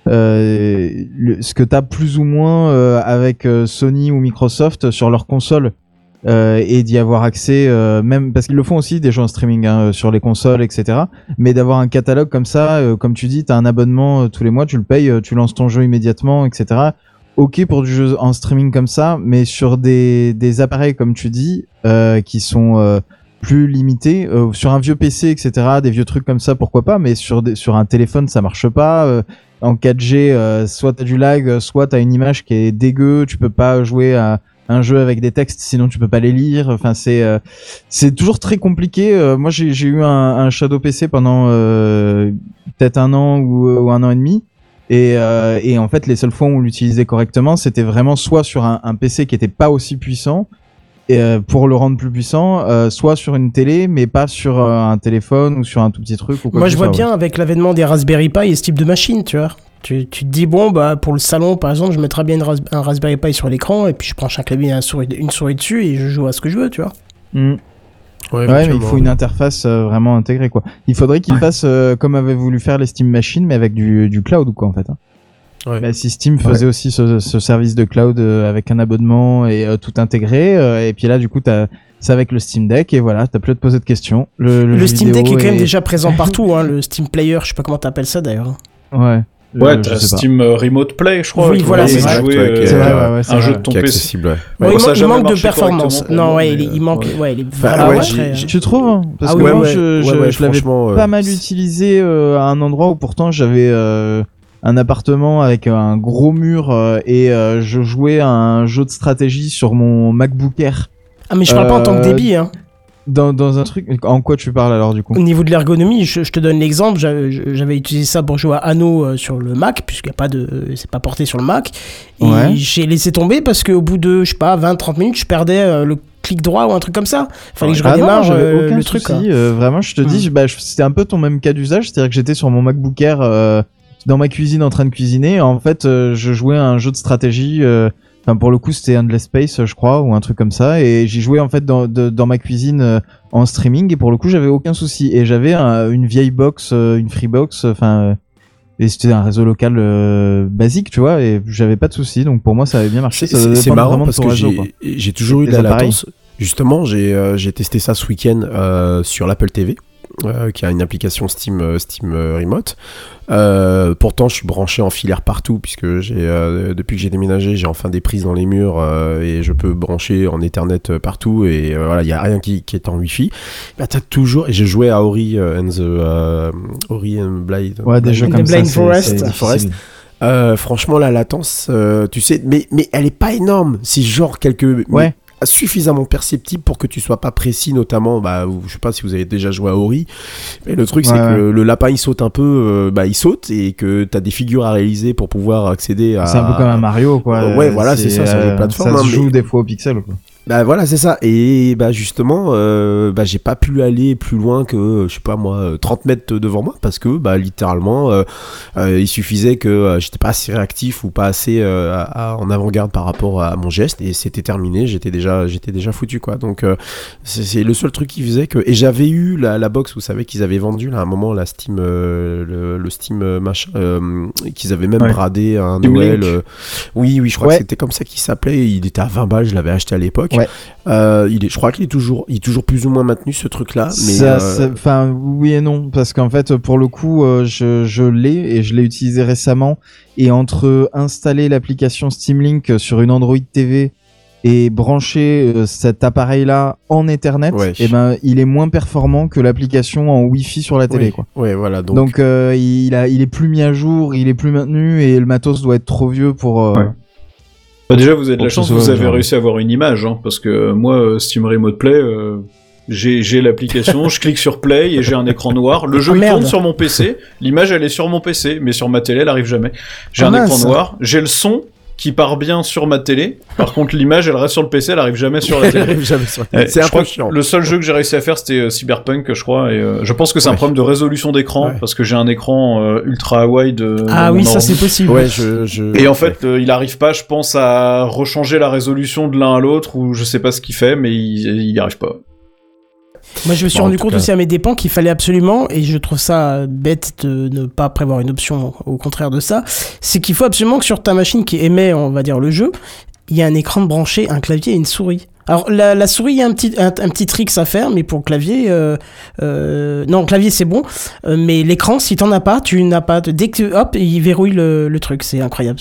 [SPEAKER 7] euh, le- ce que tu as plus ou moins avec Sony ou Microsoft sur leur console. euh, et d'y avoir accès, euh, même parce qu'ils le font aussi des jeux en streaming hein, sur les consoles, etc mais d'avoir un catalogue comme ça, euh, comme tu dis, tu as un abonnement tous les mois, tu le payes, tu lances ton jeu immédiatement, etc. Ok pour du jeu en streaming comme ça, mais sur des, des appareils, comme tu dis, euh, qui sont euh, plus limités, euh, sur un vieux PC, etc., des vieux trucs comme ça, pourquoi pas, mais sur, des, sur un téléphone, ça marche pas. euh, en 4G, euh, soit t'as du lag, euh, soit t'as une image qui est dégueu, tu peux pas jouer à un jeu avec des textes, sinon tu peux pas les lire. Enfin, c'est euh, c'est toujours très compliqué. Euh, moi, j'ai eu un, un Shadow PC pendant euh, peut-être un an ou, ou un an et demi. Et, euh, et en fait, les seules fois où on l'utilisait correctement, c'était vraiment soit sur un, un PC qui était pas aussi puissant, et, euh, pour le rendre plus puissant, euh, soit sur une télé, mais pas sur euh, un téléphone ou sur un tout petit truc. Ou quoi
[SPEAKER 1] Moi, je vois
[SPEAKER 7] soit,
[SPEAKER 1] bien avec l'avènement des Raspberry Pi et ce type de machine, tu vois. Tu, tu te dis, bon, bah, pour le salon, par exemple, je mettrai bien une ras- un Raspberry Pi sur l'écran et puis je branche un clavier et un souris, une souris dessus et je joue à ce que je veux, tu vois.
[SPEAKER 7] Mm.
[SPEAKER 3] Ouais,
[SPEAKER 7] Ouais, mais il faut une interface euh, vraiment intégrée, quoi. Il faudrait qu'il fasse euh, comme avait voulu faire les Steam Machines, mais avec du, du cloud, quoi, en fait. hein.
[SPEAKER 3] Ouais.
[SPEAKER 7] Bah, si Steam faisait aussi ce, ce service de cloud euh, avec un abonnement et euh, tout intégré, euh, et puis là, du coup, t'as c'est avec le Steam Deck, et voilà, t'as plus de poser de questions. Le,
[SPEAKER 1] Le,
[SPEAKER 7] jeu
[SPEAKER 1] Steam Deck est quand même déjà présent partout, hein, le Steam Player, je sais pas comment t'appelles ça d'ailleurs.
[SPEAKER 7] Ouais.
[SPEAKER 4] Ouais,
[SPEAKER 7] je
[SPEAKER 4] t'as. Steam euh, Remote Play, je crois.
[SPEAKER 1] Oui, voilà, c'est
[SPEAKER 3] est-
[SPEAKER 4] euh,
[SPEAKER 7] C'est vrai, ouais, ouais, c'est
[SPEAKER 4] un jeu de ton PC.
[SPEAKER 3] accessible. ouais.
[SPEAKER 1] Bon,
[SPEAKER 4] Ouais,
[SPEAKER 1] il,
[SPEAKER 4] ça
[SPEAKER 1] manque- il
[SPEAKER 4] jamais
[SPEAKER 1] manque de performance. Non, ouais, il, il manque,
[SPEAKER 4] ouais.
[SPEAKER 1] ouais, il est
[SPEAKER 3] Enfin,
[SPEAKER 1] vraiment
[SPEAKER 3] ouais,
[SPEAKER 1] très-
[SPEAKER 3] j'ai- j'ai-
[SPEAKER 7] Tu trouves hein Parce
[SPEAKER 1] Ah
[SPEAKER 7] que moi,
[SPEAKER 3] ouais,
[SPEAKER 7] je,
[SPEAKER 3] ouais,
[SPEAKER 7] je,
[SPEAKER 3] ouais,
[SPEAKER 7] je l'avais
[SPEAKER 3] euh,
[SPEAKER 7] pas mal utilisé euh, à un endroit où pourtant j'avais euh, un appartement avec un gros mur euh, et euh, je jouais à un jeu de stratégie sur mon MacBook Air
[SPEAKER 1] Ah, mais je parle pas en tant que
[SPEAKER 7] Euh,
[SPEAKER 1] débit, hein.
[SPEAKER 7] Dans, dans un truc. En quoi tu parles alors du coup
[SPEAKER 1] Au niveau de l'ergonomie, je, je te donne l'exemple. J'avais utilisé ça pour jouer à Anno euh, sur le Mac, puisqu'il a pas de, c'est pas porté sur le Mac. Et
[SPEAKER 7] Ouais.
[SPEAKER 1] j'ai laissé tomber parce qu'au bout de, je sais pas, 20-30 minutes, je perdais euh, le clic droit ou un truc comme ça. Fallait que je
[SPEAKER 7] Ah non,
[SPEAKER 1] redémarre euh, le truc.
[SPEAKER 7] souci, euh, vraiment, je te dis, bah, c'était un peu ton même cas d'usage, c'est-à-dire que j'étais sur mon MacBook Air euh, dans ma cuisine en train de cuisiner. en fait, je jouais à un jeu de stratégie. Enfin, pour le coup, c'était Endless Space, je crois, ou un truc comme ça. Et j'y jouais en fait dans, de- dans ma cuisine euh, en streaming. Et pour le coup, j'avais aucun souci. Et j'avais un- une vieille box, euh, une Freebox. Enfin, euh, et c'était un réseau local basique, tu vois. Et j'avais pas de souci. Donc pour moi, ça avait bien marché.
[SPEAKER 3] C'est marrant parce que j'ai toujours eu de la latence. Justement, j'ai testé ça ce week-end sur l'Apple TV, euh, qui a une application Steam, euh, Steam euh, Remote. Euh, pourtant, je suis branché en filaire partout, puisque j'ai euh, depuis que j'ai déménagé, j'ai enfin des prises dans les murs et je peux brancher en Ethernet partout. Et voilà, il y a rien qui, qui est en Wi-Fi. Bah, t'as toujours. Et j'ai joué à Ori and the Ori and Blind.
[SPEAKER 7] Ouais, des jeux
[SPEAKER 1] The
[SPEAKER 7] comme ça.
[SPEAKER 1] Blind
[SPEAKER 7] c'est-
[SPEAKER 1] Forest.
[SPEAKER 3] Forest. Franchement, la latence, tu sais, mais, mais elle est pas énorme. C'est genre quelques.
[SPEAKER 7] Ouais.
[SPEAKER 3] Suffisamment perceptible pour que tu sois pas précis, notamment, bah, je sais pas si vous avez déjà joué à Ori, mais le truc c'est que le lapin il saute un peu, euh, bah il saute et que t'as des figures à réaliser pour pouvoir accéder à.
[SPEAKER 7] C'est un peu comme un Mario, quoi.
[SPEAKER 3] Ouais, voilà, c'est ça, c'est un jeu de plateforme,
[SPEAKER 7] Ça
[SPEAKER 3] hein,
[SPEAKER 7] se joue
[SPEAKER 3] mais-
[SPEAKER 7] des fois au pixel, quoi.
[SPEAKER 3] Bah voilà, c'est ça. Et bah justement, euh, bah j'ai pas pu aller plus loin que, je sais pas moi, euh, 30 mètres devant moi parce que bah littéralement, euh, euh, il suffisait que euh, j'étais pas assez réactif ou pas assez euh, à- à- en avant-garde par rapport à mon geste et c'était terminé. J'étais déjà, j'étais déjà foutu quoi. Donc euh, c'est le seul truc qui faisait que. Et j'avais eu la, la box, vous savez qu'ils avaient vendu là à un moment la Steam, euh, le, le Steam euh, machin, euh, qu'ils avaient même
[SPEAKER 4] Ouais.
[SPEAKER 3] bradé à un Noël. Euh, oui, oui, je crois
[SPEAKER 7] Ouais.
[SPEAKER 3] que c'était comme ça qu'il s'appelait. Il était à 20 balles, je l'avais acheté à l'époque.
[SPEAKER 7] Ouais.
[SPEAKER 3] Euh, il est, je crois qu'il est toujours, il est toujours plus ou moins maintenu ce truc-là. Euh,
[SPEAKER 7] ça- Enfin, oui et non, parce qu'en fait, pour le coup, euh, je, je l'ai et je l'ai utilisé récemment. Et entre installer l'application Steam Link sur une Android TV et brancher euh, cet appareil-là en Ethernet,
[SPEAKER 3] Ouais.
[SPEAKER 7] eh ben, il est moins performant que l'application en Wi-Fi sur la télé,
[SPEAKER 3] oui.
[SPEAKER 7] quoi.
[SPEAKER 3] Ouais, voilà. Donc,
[SPEAKER 7] Donc, euh, il, a, il est plus mis à jour, il est plus maintenu et le matos doit être trop vieux pour. euh,
[SPEAKER 4] Ouais. Bah, déjà, vous avez de la chance, vous avez
[SPEAKER 7] genre-
[SPEAKER 4] réussi à avoir une image, hein, parce que moi, euh, Steam Remote Play, euh, j'ai l'application, je clique sur Play et j'ai un écran noir. Le jeu
[SPEAKER 1] Ah,
[SPEAKER 4] il
[SPEAKER 1] merde.
[SPEAKER 4] tourne sur mon PC, l'image elle est sur mon PC, mais sur ma télé elle arrive jamais. J'ai
[SPEAKER 1] Ah,
[SPEAKER 4] un
[SPEAKER 1] mince.
[SPEAKER 4] écran noir, j'ai le son qui part bien sur ma télé, par contre l'image elle reste sur le PC, elle arrive jamais sur la télé.
[SPEAKER 3] Sur- c'est un peu chiant.
[SPEAKER 4] Le seul jeu que j'ai réussi à faire, c'était euh, Cyberpunk, je crois. Et euh, je pense que c'est un problème de résolution d'écran
[SPEAKER 3] Ouais.
[SPEAKER 4] parce que j'ai un écran euh, ultra wide. euh,
[SPEAKER 1] Ah oui, ça c'est possible.
[SPEAKER 3] Ouais, je, je-
[SPEAKER 4] Et en fait, euh, il arrive pas, je pense, à rechanger la résolution de l'un à l'autre ou je sais pas ce qu'il fait, mais il, il y arrive pas.
[SPEAKER 1] Moi, je me suis
[SPEAKER 3] Bon, en
[SPEAKER 1] rendu compte
[SPEAKER 3] cas.
[SPEAKER 1] aussi à mes dépens qu'il fallait absolument, et je trouve ça bête de ne pas prévoir une option au contraire de ça, c'est qu'il faut absolument que sur ta machine qui émet, on va dire, le jeu, il y a un écran de branché, un clavier et une souris. Alors, la, la souris, il y a un petit, un, un petit trick à faire, mais pour le clavier, euh, euh, non, le clavier c'est bon, euh, mais l'écran, si t'en as pas, tu n'as pas. Dès que, hop, il verrouille le, le truc, c'est incroyable,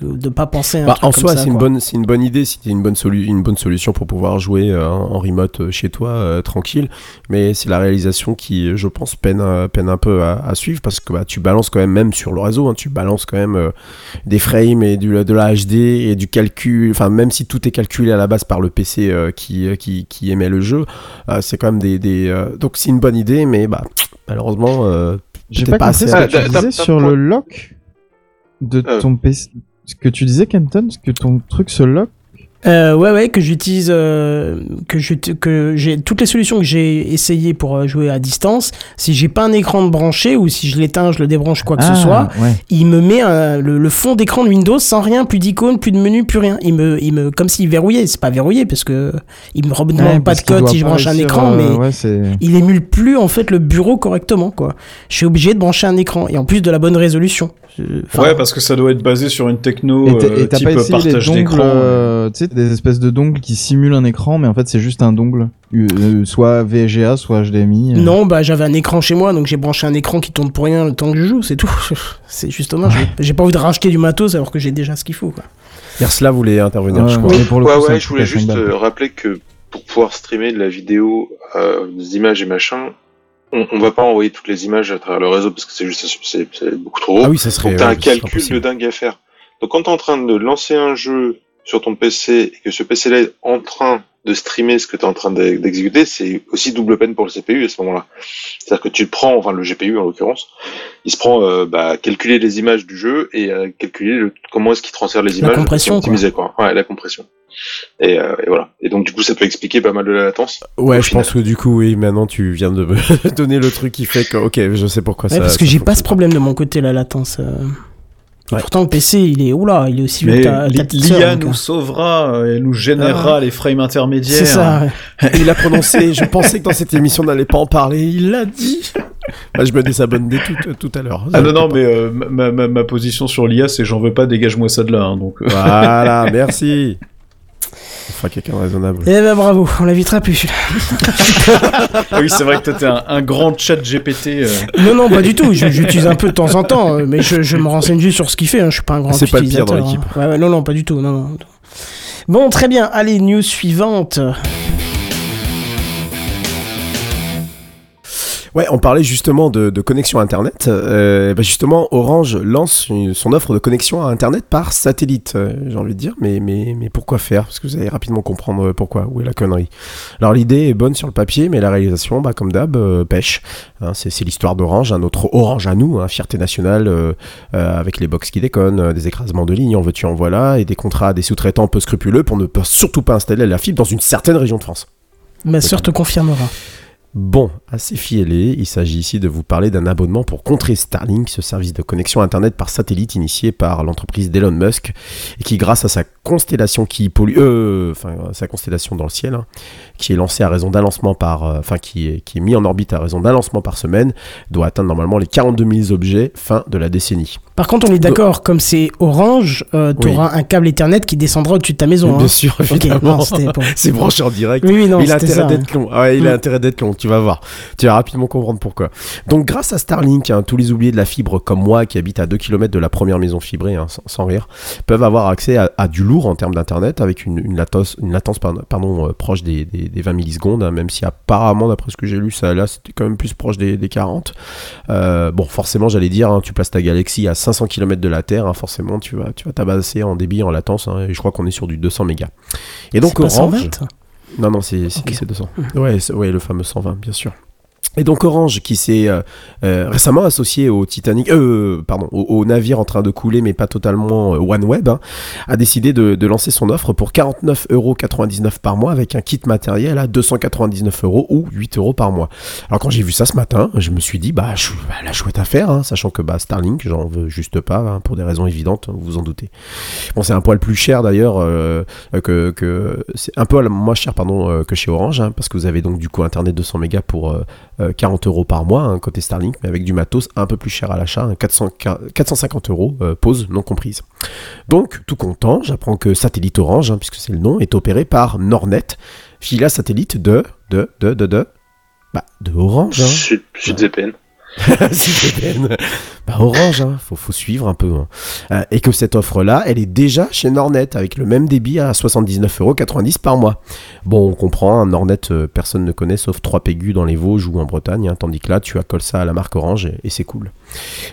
[SPEAKER 1] de pas penser à un
[SPEAKER 3] Bah,
[SPEAKER 1] truc
[SPEAKER 3] en
[SPEAKER 1] comme
[SPEAKER 3] soi, c'est une bonne, c'est une bonne idée. C'était une bonne solu- une bonne solution pour pouvoir jouer euh, en remote chez toi, tranquille. Mais c'est la réalisation qui, je pense, peine, peine un peu à, à suivre parce que bah, tu balances quand même, même sur le réseau, hein, tu balances quand même des frames et du, de la HD et du calcul. Enfin, même si tout est calculé à la base par le PC euh, qui, euh, qui, qui émet le jeu, euh, c'est quand même des, des euh, donc c'est une bonne idée, mais bah malheureusement. euh,
[SPEAKER 7] J'ai pas
[SPEAKER 3] assez
[SPEAKER 7] ce que
[SPEAKER 2] à-
[SPEAKER 7] tu
[SPEAKER 2] Ah, d'un-
[SPEAKER 7] disais sur le lock. de ton PC. Ce que tu disais, Kenton, que ton truc se lock.
[SPEAKER 1] Euh, ouais, ouais, que j'utilise, euh, que je, que j'ai toutes les solutions que j'ai essayé pour euh, jouer à distance. Si j'ai pas un écran de branché ou si je l'éteins, je le débranche, quoi que ce soit,
[SPEAKER 7] Ah, ouais.
[SPEAKER 1] il me met un- le, le fond d'écran de Windows sans rien, plus d'icônes, plus de menu, plus rien. Il me, il me, comme s'il verrouillait. C'est pas verrouillé parce que il me redemande
[SPEAKER 7] Ouais,
[SPEAKER 1] pas de code si je branche un écran,
[SPEAKER 7] euh,
[SPEAKER 1] mais
[SPEAKER 7] ouais,
[SPEAKER 1] il émule plus en fait le bureau correctement, quoi. Je suis obligé de brancher un écran et en plus de la bonne résolution. Enfin,
[SPEAKER 4] ouais, parce que ça doit être basé sur une techno
[SPEAKER 7] Et t'as-
[SPEAKER 4] euh,
[SPEAKER 7] et t'as
[SPEAKER 4] type
[SPEAKER 7] pas essayé
[SPEAKER 4] partage
[SPEAKER 7] dongles,
[SPEAKER 4] d'écran.
[SPEAKER 7] euh, tu sais, des espèces de dongles qui simulent un écran, mais en fait c'est juste un dongle, Euh, euh, soit VGA, soit HDMI. euh.
[SPEAKER 1] Non, bah j'avais un écran chez moi, donc j'ai branché un écran qui tourne pour rien le temps que je joue, c'est tout. C'est justement, j'ai- j'ai pas envie de racheter du matos alors que j'ai déjà ce qu'il faut. Quoi.
[SPEAKER 3] Yarsla voulait intervenir,
[SPEAKER 7] Ouais,
[SPEAKER 3] je crois.
[SPEAKER 7] mais pour le
[SPEAKER 2] ouais,
[SPEAKER 7] coup,
[SPEAKER 2] ouais, je voulais juste euh, rappeler que pour pouvoir streamer de la vidéo, euh, des images et machin, on, on va pas envoyer toutes les images à travers le réseau parce que c'est juste c'est c'est beaucoup trop.
[SPEAKER 3] Ah oui, ça serait.
[SPEAKER 2] Donc t'as
[SPEAKER 3] ouais,
[SPEAKER 2] un calcul de dingue à faire. Donc quand t'es en train de lancer un jeu sur ton PC et que ce PC là est en train de streamer ce que t'es en train d'e- d'exécuter, c'est aussi double peine pour le CPU à ce moment-là. C'est-à-dire que tu te prends, enfin le GPU en l'occurrence, il se prend euh, bah, calculer les images du jeu et euh, calculer le- comment est-ce qu'il transfère les images.
[SPEAKER 1] compression,
[SPEAKER 2] pour optimiser, quoi. Ouais, la compression. Et, euh, et voilà. Et donc du coup ça peut expliquer pas mal de la latence.
[SPEAKER 3] Ouais, je
[SPEAKER 2] final.
[SPEAKER 3] pense que du coup, oui, maintenant tu viens de me donner le truc qui fait que, ok, je sais pourquoi
[SPEAKER 1] Ouais,
[SPEAKER 3] ça.
[SPEAKER 1] parce que j'ai pas ce problème de mon côté, la latence. Euh.
[SPEAKER 3] Ouais.
[SPEAKER 1] Pourtant, le PC, il est, oula, il est aussi vieux que
[SPEAKER 4] l'IA nous
[SPEAKER 1] euh,
[SPEAKER 4] sauvera, euh, elle nous générera les frames intermédiaires.
[SPEAKER 1] C'est ça, ouais.
[SPEAKER 3] Il a prononcé, je pensais que dans cette émission on n'allait pas en parler, il l'a dit. Ah, je me désabonne dès tout, tout à l'heure.
[SPEAKER 4] Ah non, non, mais euh, ma, ma, ma position sur l'IA, c'est j'en veux pas, dégage-moi ça de là. hein, donc, euh.
[SPEAKER 3] Voilà, merci. Enfin, quelqu'un de raisonnable.
[SPEAKER 1] Eh ben bravo, on l'évitera plus.
[SPEAKER 4] Ah oui, c'est vrai que toi, t'es un, un grand chat GPT. euh.
[SPEAKER 1] non, non, pas du tout. je- J'utilise un peu de temps en temps, euh, mais je, je me renseigne juste sur ce qu'il fait. hein. Je suis pas un grand
[SPEAKER 3] C'est pas le pire dans
[SPEAKER 1] utilisateur, hein.
[SPEAKER 3] l'équipe.
[SPEAKER 1] Ouais, ouais, non, non, pas du tout. Non, non. Bon, très bien. Allez, news suivante.
[SPEAKER 3] Ouais, on parlait justement de, de connexion Internet. Euh, bah justement, Orange lance une- son offre de connexion à Internet par satellite. Euh, J'ai envie de dire, mais, mais, mais pourquoi faire? Parce que vous allez rapidement comprendre euh, pourquoi. Où est la connerie? Alors l'idée est bonne sur le papier, mais la réalisation, bah, comme d'hab, euh, pêche. Hein, c'est c'est l'histoire d'Orange, un autre Orange à nous, hein, fierté nationale, avec les box qui déconnent, des écrasements de lignes, en veux-tu, en voilà, et des contrats à des sous-traitants peu scrupuleux pour ne pas, surtout pas installer la fibre dans une certaine région de France.
[SPEAKER 1] Ma sœur te confirmera.
[SPEAKER 3] Bon, assez fiellé, il s'agit ici de vous parler d'un abonnement pour contrer Starlink, ce service de connexion Internet par satellite initié par l'entreprise d'Elon Musk, et qui grâce à sa constellation qui pollue, euh, enfin sa constellation dans le ciel, hein, qui est lancée à raison d'un lancement par, euh, enfin qui est, qui est mis en orbite à raison d'un lancement par semaine, doit atteindre normalement les 42 000 objets fin de la décennie.
[SPEAKER 1] Par contre, on est d'accord, comme c'est orange, euh, tu
[SPEAKER 3] Oui.
[SPEAKER 1] auras un câble Ethernet qui descendra au-dessus de ta maison.
[SPEAKER 3] Bien
[SPEAKER 1] hein.
[SPEAKER 3] sûr, évidemment.
[SPEAKER 1] non, c'était pour-
[SPEAKER 3] C'est branché en direct.
[SPEAKER 1] Oui, oui, non,
[SPEAKER 3] il a
[SPEAKER 1] c'était
[SPEAKER 3] intérêt
[SPEAKER 1] ça.
[SPEAKER 3] d'être long. Ah il a
[SPEAKER 1] Mm.
[SPEAKER 3] intérêt d'être long, tu vas voir. Tu vas rapidement comprendre pourquoi. Donc, grâce à Starlink, hein, tous les oubliés de la fibre comme moi, qui habitent à 2 km de la première maison fibrée, hein, sans, sans rire, peuvent avoir accès à, à du lourd en termes d'internet avec une, une latence, une latence pardon, pardon, euh, proche des, des- des 20 millisecondes, hein, même si apparemment, d'après ce que j'ai lu, ça là, c'était quand même plus proche des, des 40. Euh, bon, forcément, j'allais dire, hein, tu places ta Galaxy à 500 km de la Terre, hein, forcément, tu vas, tu vas tabasser en débit, en latence, hein, et je crois qu'on est sur du 200 mégas. Et donc,
[SPEAKER 1] pas
[SPEAKER 3] Orange.
[SPEAKER 1] 120
[SPEAKER 3] Non, non, c'est c'est-
[SPEAKER 1] Ok.
[SPEAKER 3] c'est 200. Ouais, c'est- ouais, le fameux 120, bien sûr. Et donc Orange, qui s'est euh, euh, récemment associé au Titanic, euh, pardon, au, navire en train de couler, mais pas totalement euh, OneWeb, hein, a décidé de, lancer son offre pour 49,99€ par mois avec un kit matériel à 299 euros ou 8 euros par mois. Alors quand j'ai vu ça ce matin, je me suis dit, bah, je, bah, la chouette affaire, hein, sachant que bah, Starlink, j'en veux juste pas, hein, pour des raisons évidentes, vous vous en doutez. Bon, c'est un poil plus cher d'ailleurs que, que c'est un peu moins cher pardon que chez Orange, parce que vous avez donc du coup internet 200 mégas pour 40 euros par mois hein, côté Starlink, mais avec du matos un peu plus cher à l'achat, hein, 400 450 euros euh, pause non comprise. Donc tout content, j'apprends que Satellite Orange, hein, puisque c'est le nom, est opéré par Nornet, fila satellite de de de de de bah, de Orange. Hein.
[SPEAKER 2] Sud, Sud VPN.
[SPEAKER 3] VPN. Bah, Orange, hein, faut, suivre un peu. hein. Euh, et que cette offre-là, elle est déjà chez Nornet avec le même débit à 79,90€ par mois. Bon, on comprend, hein, Nornet, euh, personne ne connaît sauf 3 Pégus dans les Vosges ou en Bretagne, hein, tandis que là, tu accoles ça à la marque Orange et, c'est cool.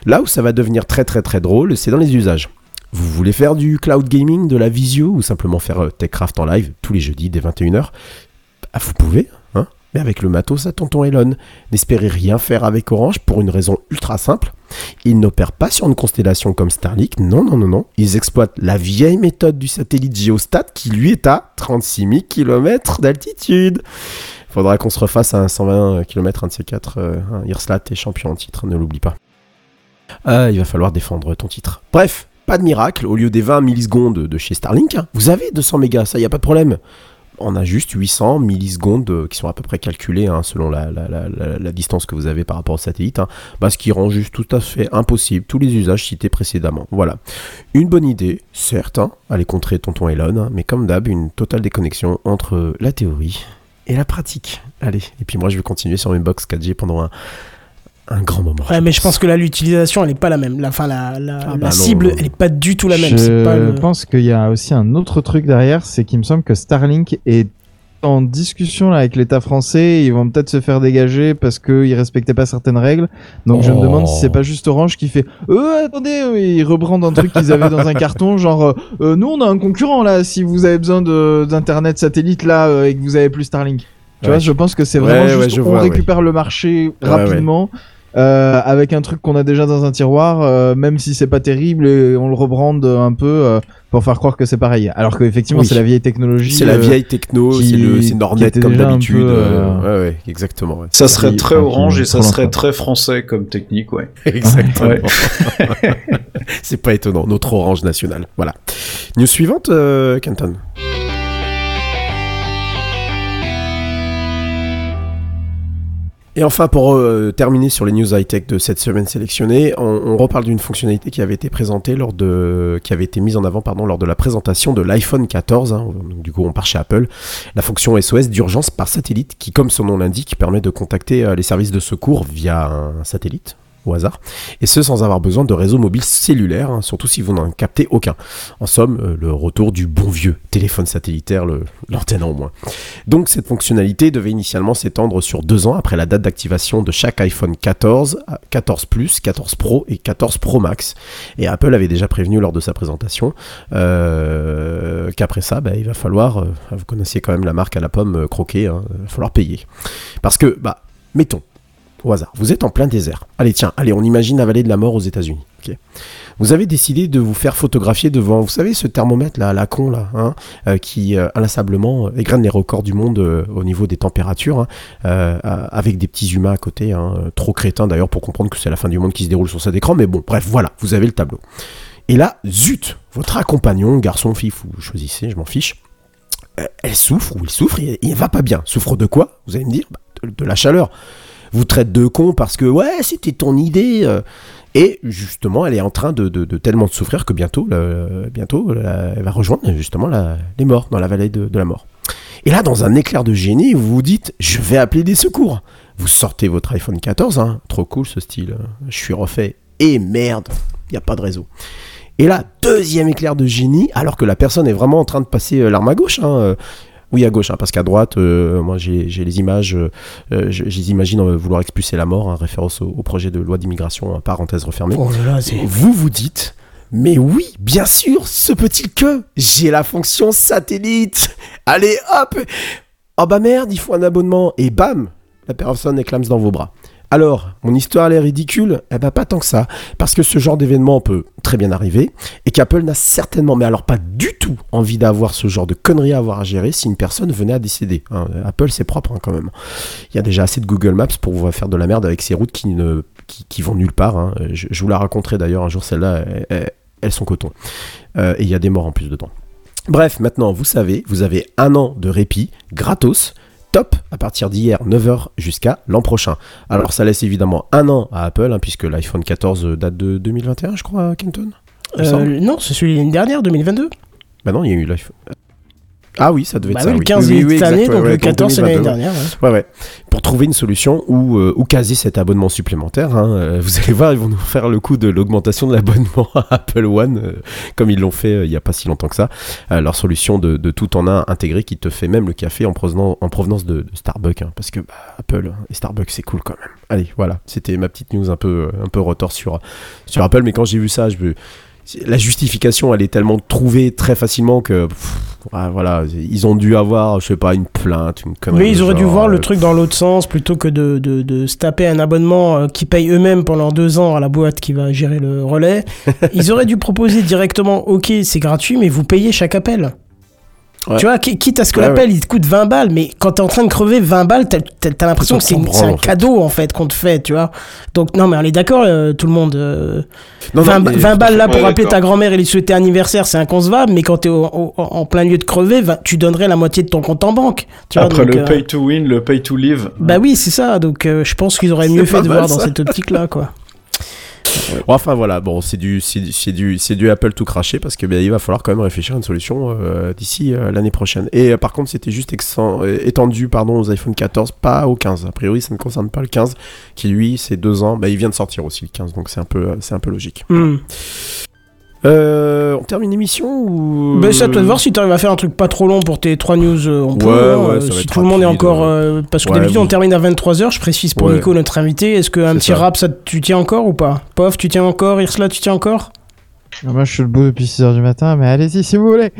[SPEAKER 3] Là où ça va devenir très très très drôle, c'est dans les usages. Vous voulez faire du cloud gaming, de la visio ou simplement faire euh, TechCraft en live tous les jeudis dès 21h Bah, Vous pouvez, avec le matos à tonton Elon. N'espérez rien faire avec Orange pour une raison ultra simple. Ils n'opèrent pas sur une constellation comme Starlink, non, non, non, non. Ils exploitent la vieille méthode du satellite Geostat qui lui est à 36 000 km d'altitude. Faudra qu'on se refasse à un 120 km, un de ces quatre. Euh, Irslat est champion en titre, ne l'oublie pas. Ah, il va falloir défendre ton titre. Bref, pas de miracle, au lieu des 20 millisecondes de chez Starlink, hein, vous avez 200 mégas, ça y a pas de problème. On a juste 800 millisecondes euh, qui sont à peu près calculées hein, selon la, distance que vous avez par rapport au satellite, hein. bah, ce qui rend juste tout à fait impossible tous les usages cités précédemment. Voilà. Une bonne idée, certes, hein, aller contrer tonton Elon, hein, mais comme d'hab, une totale déconnexion entre la théorie et la pratique. Allez, et puis moi je vais continuer sur mes box 4G pendant un, un grand moment.
[SPEAKER 1] Ouais, mais je pense que là, l'utilisation, elle est pas la même. La, enfin, la, la,
[SPEAKER 3] Ah
[SPEAKER 1] la
[SPEAKER 3] bah non,
[SPEAKER 1] cible,
[SPEAKER 3] non.
[SPEAKER 1] elle est pas du tout la même.
[SPEAKER 7] Je
[SPEAKER 1] C'est pas le-
[SPEAKER 7] pense qu'il y a aussi un autre truc derrière, c'est qu'il me semble que Starlink est en discussion là avec l'État français. Ils vont peut-être se faire dégager parce qu'ils respectaient pas certaines règles. Donc je me
[SPEAKER 3] Oh.
[SPEAKER 7] demande si c'est pas juste Orange qui fait euh attendez, ils rebrandent un truc qu'ils avaient dans un carton, genre euh, euh, nous on a un concurrent là. Si vous avez besoin d'internet satellite là euh, et que vous avez plus Starlink. Tu
[SPEAKER 3] Ouais.
[SPEAKER 7] vois, je pense que c'est
[SPEAKER 3] Ouais,
[SPEAKER 7] vraiment
[SPEAKER 3] ouais,
[SPEAKER 7] juste
[SPEAKER 3] je
[SPEAKER 7] on
[SPEAKER 3] vois, ouais.
[SPEAKER 7] récupère le marché
[SPEAKER 3] Ouais,
[SPEAKER 7] rapidement. Euh, avec un truc qu'on a déjà dans un tiroir, euh, même si c'est pas terrible, et on le rebrande un peu euh, pour faire croire que c'est pareil. Alors qu'effectivement,
[SPEAKER 3] Oui.
[SPEAKER 7] c'est la vieille technologie.
[SPEAKER 3] C'est la
[SPEAKER 7] euh,
[SPEAKER 3] vieille techno, c'est
[SPEAKER 7] était
[SPEAKER 3] comme d'habitude. euh,
[SPEAKER 7] euh,
[SPEAKER 3] Ouais, ouais, exactement. ouais.
[SPEAKER 4] Ça serait très orange et ça serait très français comme technique, ouais.
[SPEAKER 3] Exactement. C'est pas étonnant, notre orange national. Voilà. News suivante, euh, Kenton. Et enfin, pour euh, terminer sur les news high-tech de cette semaine sélectionnée, on, reparle d'une fonctionnalité qui avait été présentée lors de, qui avait été mise en avant, pardon, lors de la présentation de l'iPhone 14. hein. Du coup, on part chez Apple. La fonction SOS d'urgence par satellite, qui, comme son nom l'indique, permet de contacter euh, les services de secours via un satellite au hasard, et ce sans avoir besoin de réseau mobile cellulaire, hein, surtout si vous n'en captez aucun. En somme, euh, le retour du bon vieux téléphone satellitaire, l'antenne en moins. Donc cette fonctionnalité devait initialement s'étendre sur deux ans après la date d'activation de chaque iPhone 14, 14 Plus, 14 Pro et 14 Pro Max. Et Apple avait déjà prévenu lors de sa présentation euh, qu'après ça, bah, il va falloir, euh, vous connaissiez quand même la marque à la pomme euh, croquée, hein, il va falloir payer. Parce que, bah, mettons, au hasard, vous êtes en plein désert. Allez, tiens, allez, on imagine la vallée de la mort aux États-Unis. vous avez décidé de vous faire photographier devant, vous savez, ce thermomètre là, la con là, hein, euh, qui euh, inlassablement égrène les records du monde euh, au niveau des températures, hein, euh, euh, avec des petits humains à côté, hein, euh, trop crétins d'ailleurs pour comprendre que c'est la fin du monde qui se déroule sur cet écran, mais bon, bref, voilà, vous avez le tableau. Et là, zut, votre accompagnon, garçon, fille, vous choisissez, je m'en fiche, euh, elle souffre ou il souffre, et il va pas bien. Souffre de quoi? Vous allez me dire Bah, de la chaleur. Vous traite de con parce que ouais, c'était ton idée. euh. Et justement, elle est en train de, de- tellement souffrir que bientôt, bientôt, la- elle va rejoindre justement les morts dans la vallée de, la mort. Et là, dans un éclair de génie, vous vous dites, je vais appeler des secours. Vous sortez votre iPhone 14, hein, trop cool ce style. Je suis refait. Et merde, il n'y a pas de réseau. Et là, deuxième éclair de génie, alors que la personne est vraiment en train de passer euh, l'arme à gauche. hein, euh, oui, à gauche, hein, parce qu'à droite, euh, moi j'ai les images, euh, euh, je, je les imagine euh, vouloir expulser la mort, hein, référence au, au projet de loi d'immigration, hein, parenthèse refermée.
[SPEAKER 1] Oh là là, c'est.
[SPEAKER 3] Vous vous dites, mais oui, bien sûr, se peut-il que j'ai la fonction satellite? Allez, hop Oh bah merde, il faut un abonnement. Et bam, la personne éclame dans vos bras. Alors, mon histoire elle est ridicule Eh ben pas tant que ça, parce que ce genre d'événement peut très bien arriver, et qu'Apple n'a certainement, mais alors pas du tout, envie d'avoir ce genre de conneries à avoir à gérer si une personne venait à décéder. hein. Apple c'est propre hein, quand même. Il y a déjà assez de Google Maps pour vous faire de la merde avec ces routes qui ne vont nulle part. hein. Je, vous la raconterai d'ailleurs un jour, celle-là, elles sont coton. Euh, et il y a des morts en plus dedans. Bref, maintenant, vous savez, vous avez un an de répit, gratos, à partir d'hier, 9h, jusqu'à l'an prochain. Alors, ça laisse évidemment un an à Apple, hein, puisque l'iPhone 14 date de 2021, je crois, Kenton me semble.
[SPEAKER 1] Euh, non, c'est celui l'année dernière, 2022.
[SPEAKER 3] Bah non, il y a eu l'iPhone. Ah oui, ça devait
[SPEAKER 1] Bah
[SPEAKER 3] être
[SPEAKER 1] oui,
[SPEAKER 3] ça.
[SPEAKER 1] le 15
[SPEAKER 3] oui,
[SPEAKER 1] cette année, donc
[SPEAKER 3] ouais,
[SPEAKER 1] le 14 c'est l'année
[SPEAKER 3] 2022, ouais.
[SPEAKER 1] dernière. ouais.
[SPEAKER 3] Ouais, ouais. Pour trouver une solution ou, euh, ou caser cet abonnement supplémentaire, hein, euh, vous allez voir, ils vont nous faire le coup de l'augmentation de l'abonnement à Apple One, euh, comme ils l'ont fait euh, il n'y a pas si longtemps que ça. Euh, leur solution de, de tout en un intégré qui te fait même le café en provenance, en provenance de, de Starbucks, hein, parce que bah, Apple et Starbucks c'est cool quand même. Allez, voilà, c'était ma petite news un peu, un peu retors sur, sur Apple, mais quand j'ai vu ça, je me la justification, elle est tellement trouvée très facilement que pff, voilà, ils ont dû avoir, je sais pas, une plainte, une connerie.
[SPEAKER 1] Mais ils auraient dû voir le
[SPEAKER 3] euh,
[SPEAKER 1] truc dans l'autre sens plutôt que de, de, de se taper un abonnement euh, qu'ils payent eux-mêmes pendant deux ans à la boîte qui va gérer le relais. ils auraient dû proposer directement Ok, c'est gratuit, mais vous payez chaque appel.
[SPEAKER 3] Ouais.
[SPEAKER 1] Tu vois, qui- quitte à ce que
[SPEAKER 3] Ouais,
[SPEAKER 1] l'appel il te coûte 20 balles, mais quand t'es en train de crever 20 balles, t'as t'as l'impression que c'est un
[SPEAKER 3] en fait.
[SPEAKER 1] cadeau en fait qu'on te fait, tu vois. Donc, non, mais on est d'accord, euh, tout le monde. euh,
[SPEAKER 3] Non, non,
[SPEAKER 1] 20,
[SPEAKER 3] mais-
[SPEAKER 1] 20 balles là pour appeler ta grand-mère et lui souhaiter anniversaire, c'est inconcevable, mais quand t'es en plein lieu de crever, va- tu donnerais la moitié de ton compte en banque. Tu vois,
[SPEAKER 4] Après
[SPEAKER 1] donc,
[SPEAKER 4] le
[SPEAKER 1] euh,
[SPEAKER 4] pay to win, le pay to live.
[SPEAKER 1] Bah oui, c'est ça. Donc euh, je pense qu'ils auraient mieux fait de
[SPEAKER 3] mal,
[SPEAKER 1] voir dans cette optique-là, quoi.
[SPEAKER 3] Enfin voilà, bon, c'est du, c'est du, c'est du, Apple tout craché parce que ben, il va falloir quand même réfléchir à une solution euh, d'ici euh, l'année prochaine. Et euh, par contre, c'était juste étendu pardon, aux iPhone 14, pas au 15. A priori, ça ne concerne pas le 15, qui lui, c'est deux ans. Bah, il vient de sortir aussi le 15, donc c'est un peu, c'est un peu logique.
[SPEAKER 1] Hmm.
[SPEAKER 3] Euh, on termine l'émission ou
[SPEAKER 1] Bah, c'est à toi de voir si tu arrives à faire un truc pas trop long pour tes trois news. euh, on peut,
[SPEAKER 3] Ouais,
[SPEAKER 1] hein,
[SPEAKER 3] ouais,
[SPEAKER 1] euh, si tout le monde est encore. euh, parce que
[SPEAKER 3] Ouais,
[SPEAKER 1] d'habitude,
[SPEAKER 3] bon.
[SPEAKER 1] on termine à 23h. Je précise pour
[SPEAKER 3] Ouais.
[SPEAKER 1] Nico, notre invité. Est-ce qu'un
[SPEAKER 3] C'est
[SPEAKER 1] petit
[SPEAKER 3] ça.
[SPEAKER 1] rap, ça, tu tiens encore ou pas? Pof, tu tiens encore? Irsla, tu tiens encore?
[SPEAKER 7] Moi, je suis debout depuis 6h du matin, mais allez-y si vous voulez.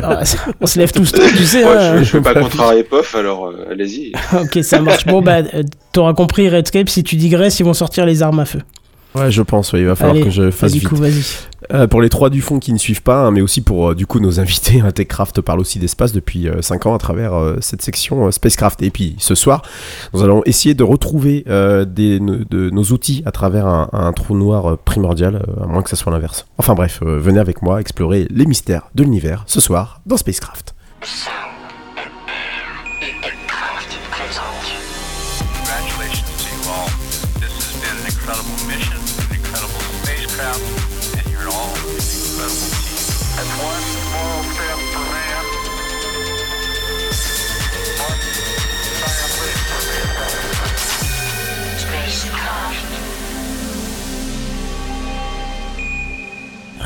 [SPEAKER 1] Ah, On se lève tous tôt, tu sais. Hein.
[SPEAKER 2] je, je veux pas contrarier POF, alors euh, allez-y.
[SPEAKER 1] ok, ça marche. Bon, bah, euh, t'auras compris, Redscape. Si tu digresses, ils vont sortir les armes à feu.
[SPEAKER 3] Ouais, je pense, ouais, il va falloir
[SPEAKER 1] Allez,
[SPEAKER 3] que je fasse
[SPEAKER 1] du
[SPEAKER 3] vite.
[SPEAKER 1] coup, vas-y.
[SPEAKER 3] Euh, pour les trois du fond qui ne suivent pas, hein, mais aussi pour euh, du coup nos invités, hein, TechCraft parle aussi d'espace depuis 5 ans à travers euh, cette section euh, Spacecraft. Et puis ce soir, nous allons essayer de retrouver euh, des, no- de, nos outils à travers un, un trou noir euh, primordial, euh, à moins que ça soit l'inverse. Enfin bref, euh, venez avec moi explorer les mystères de l'univers ce soir dans Spacecraft.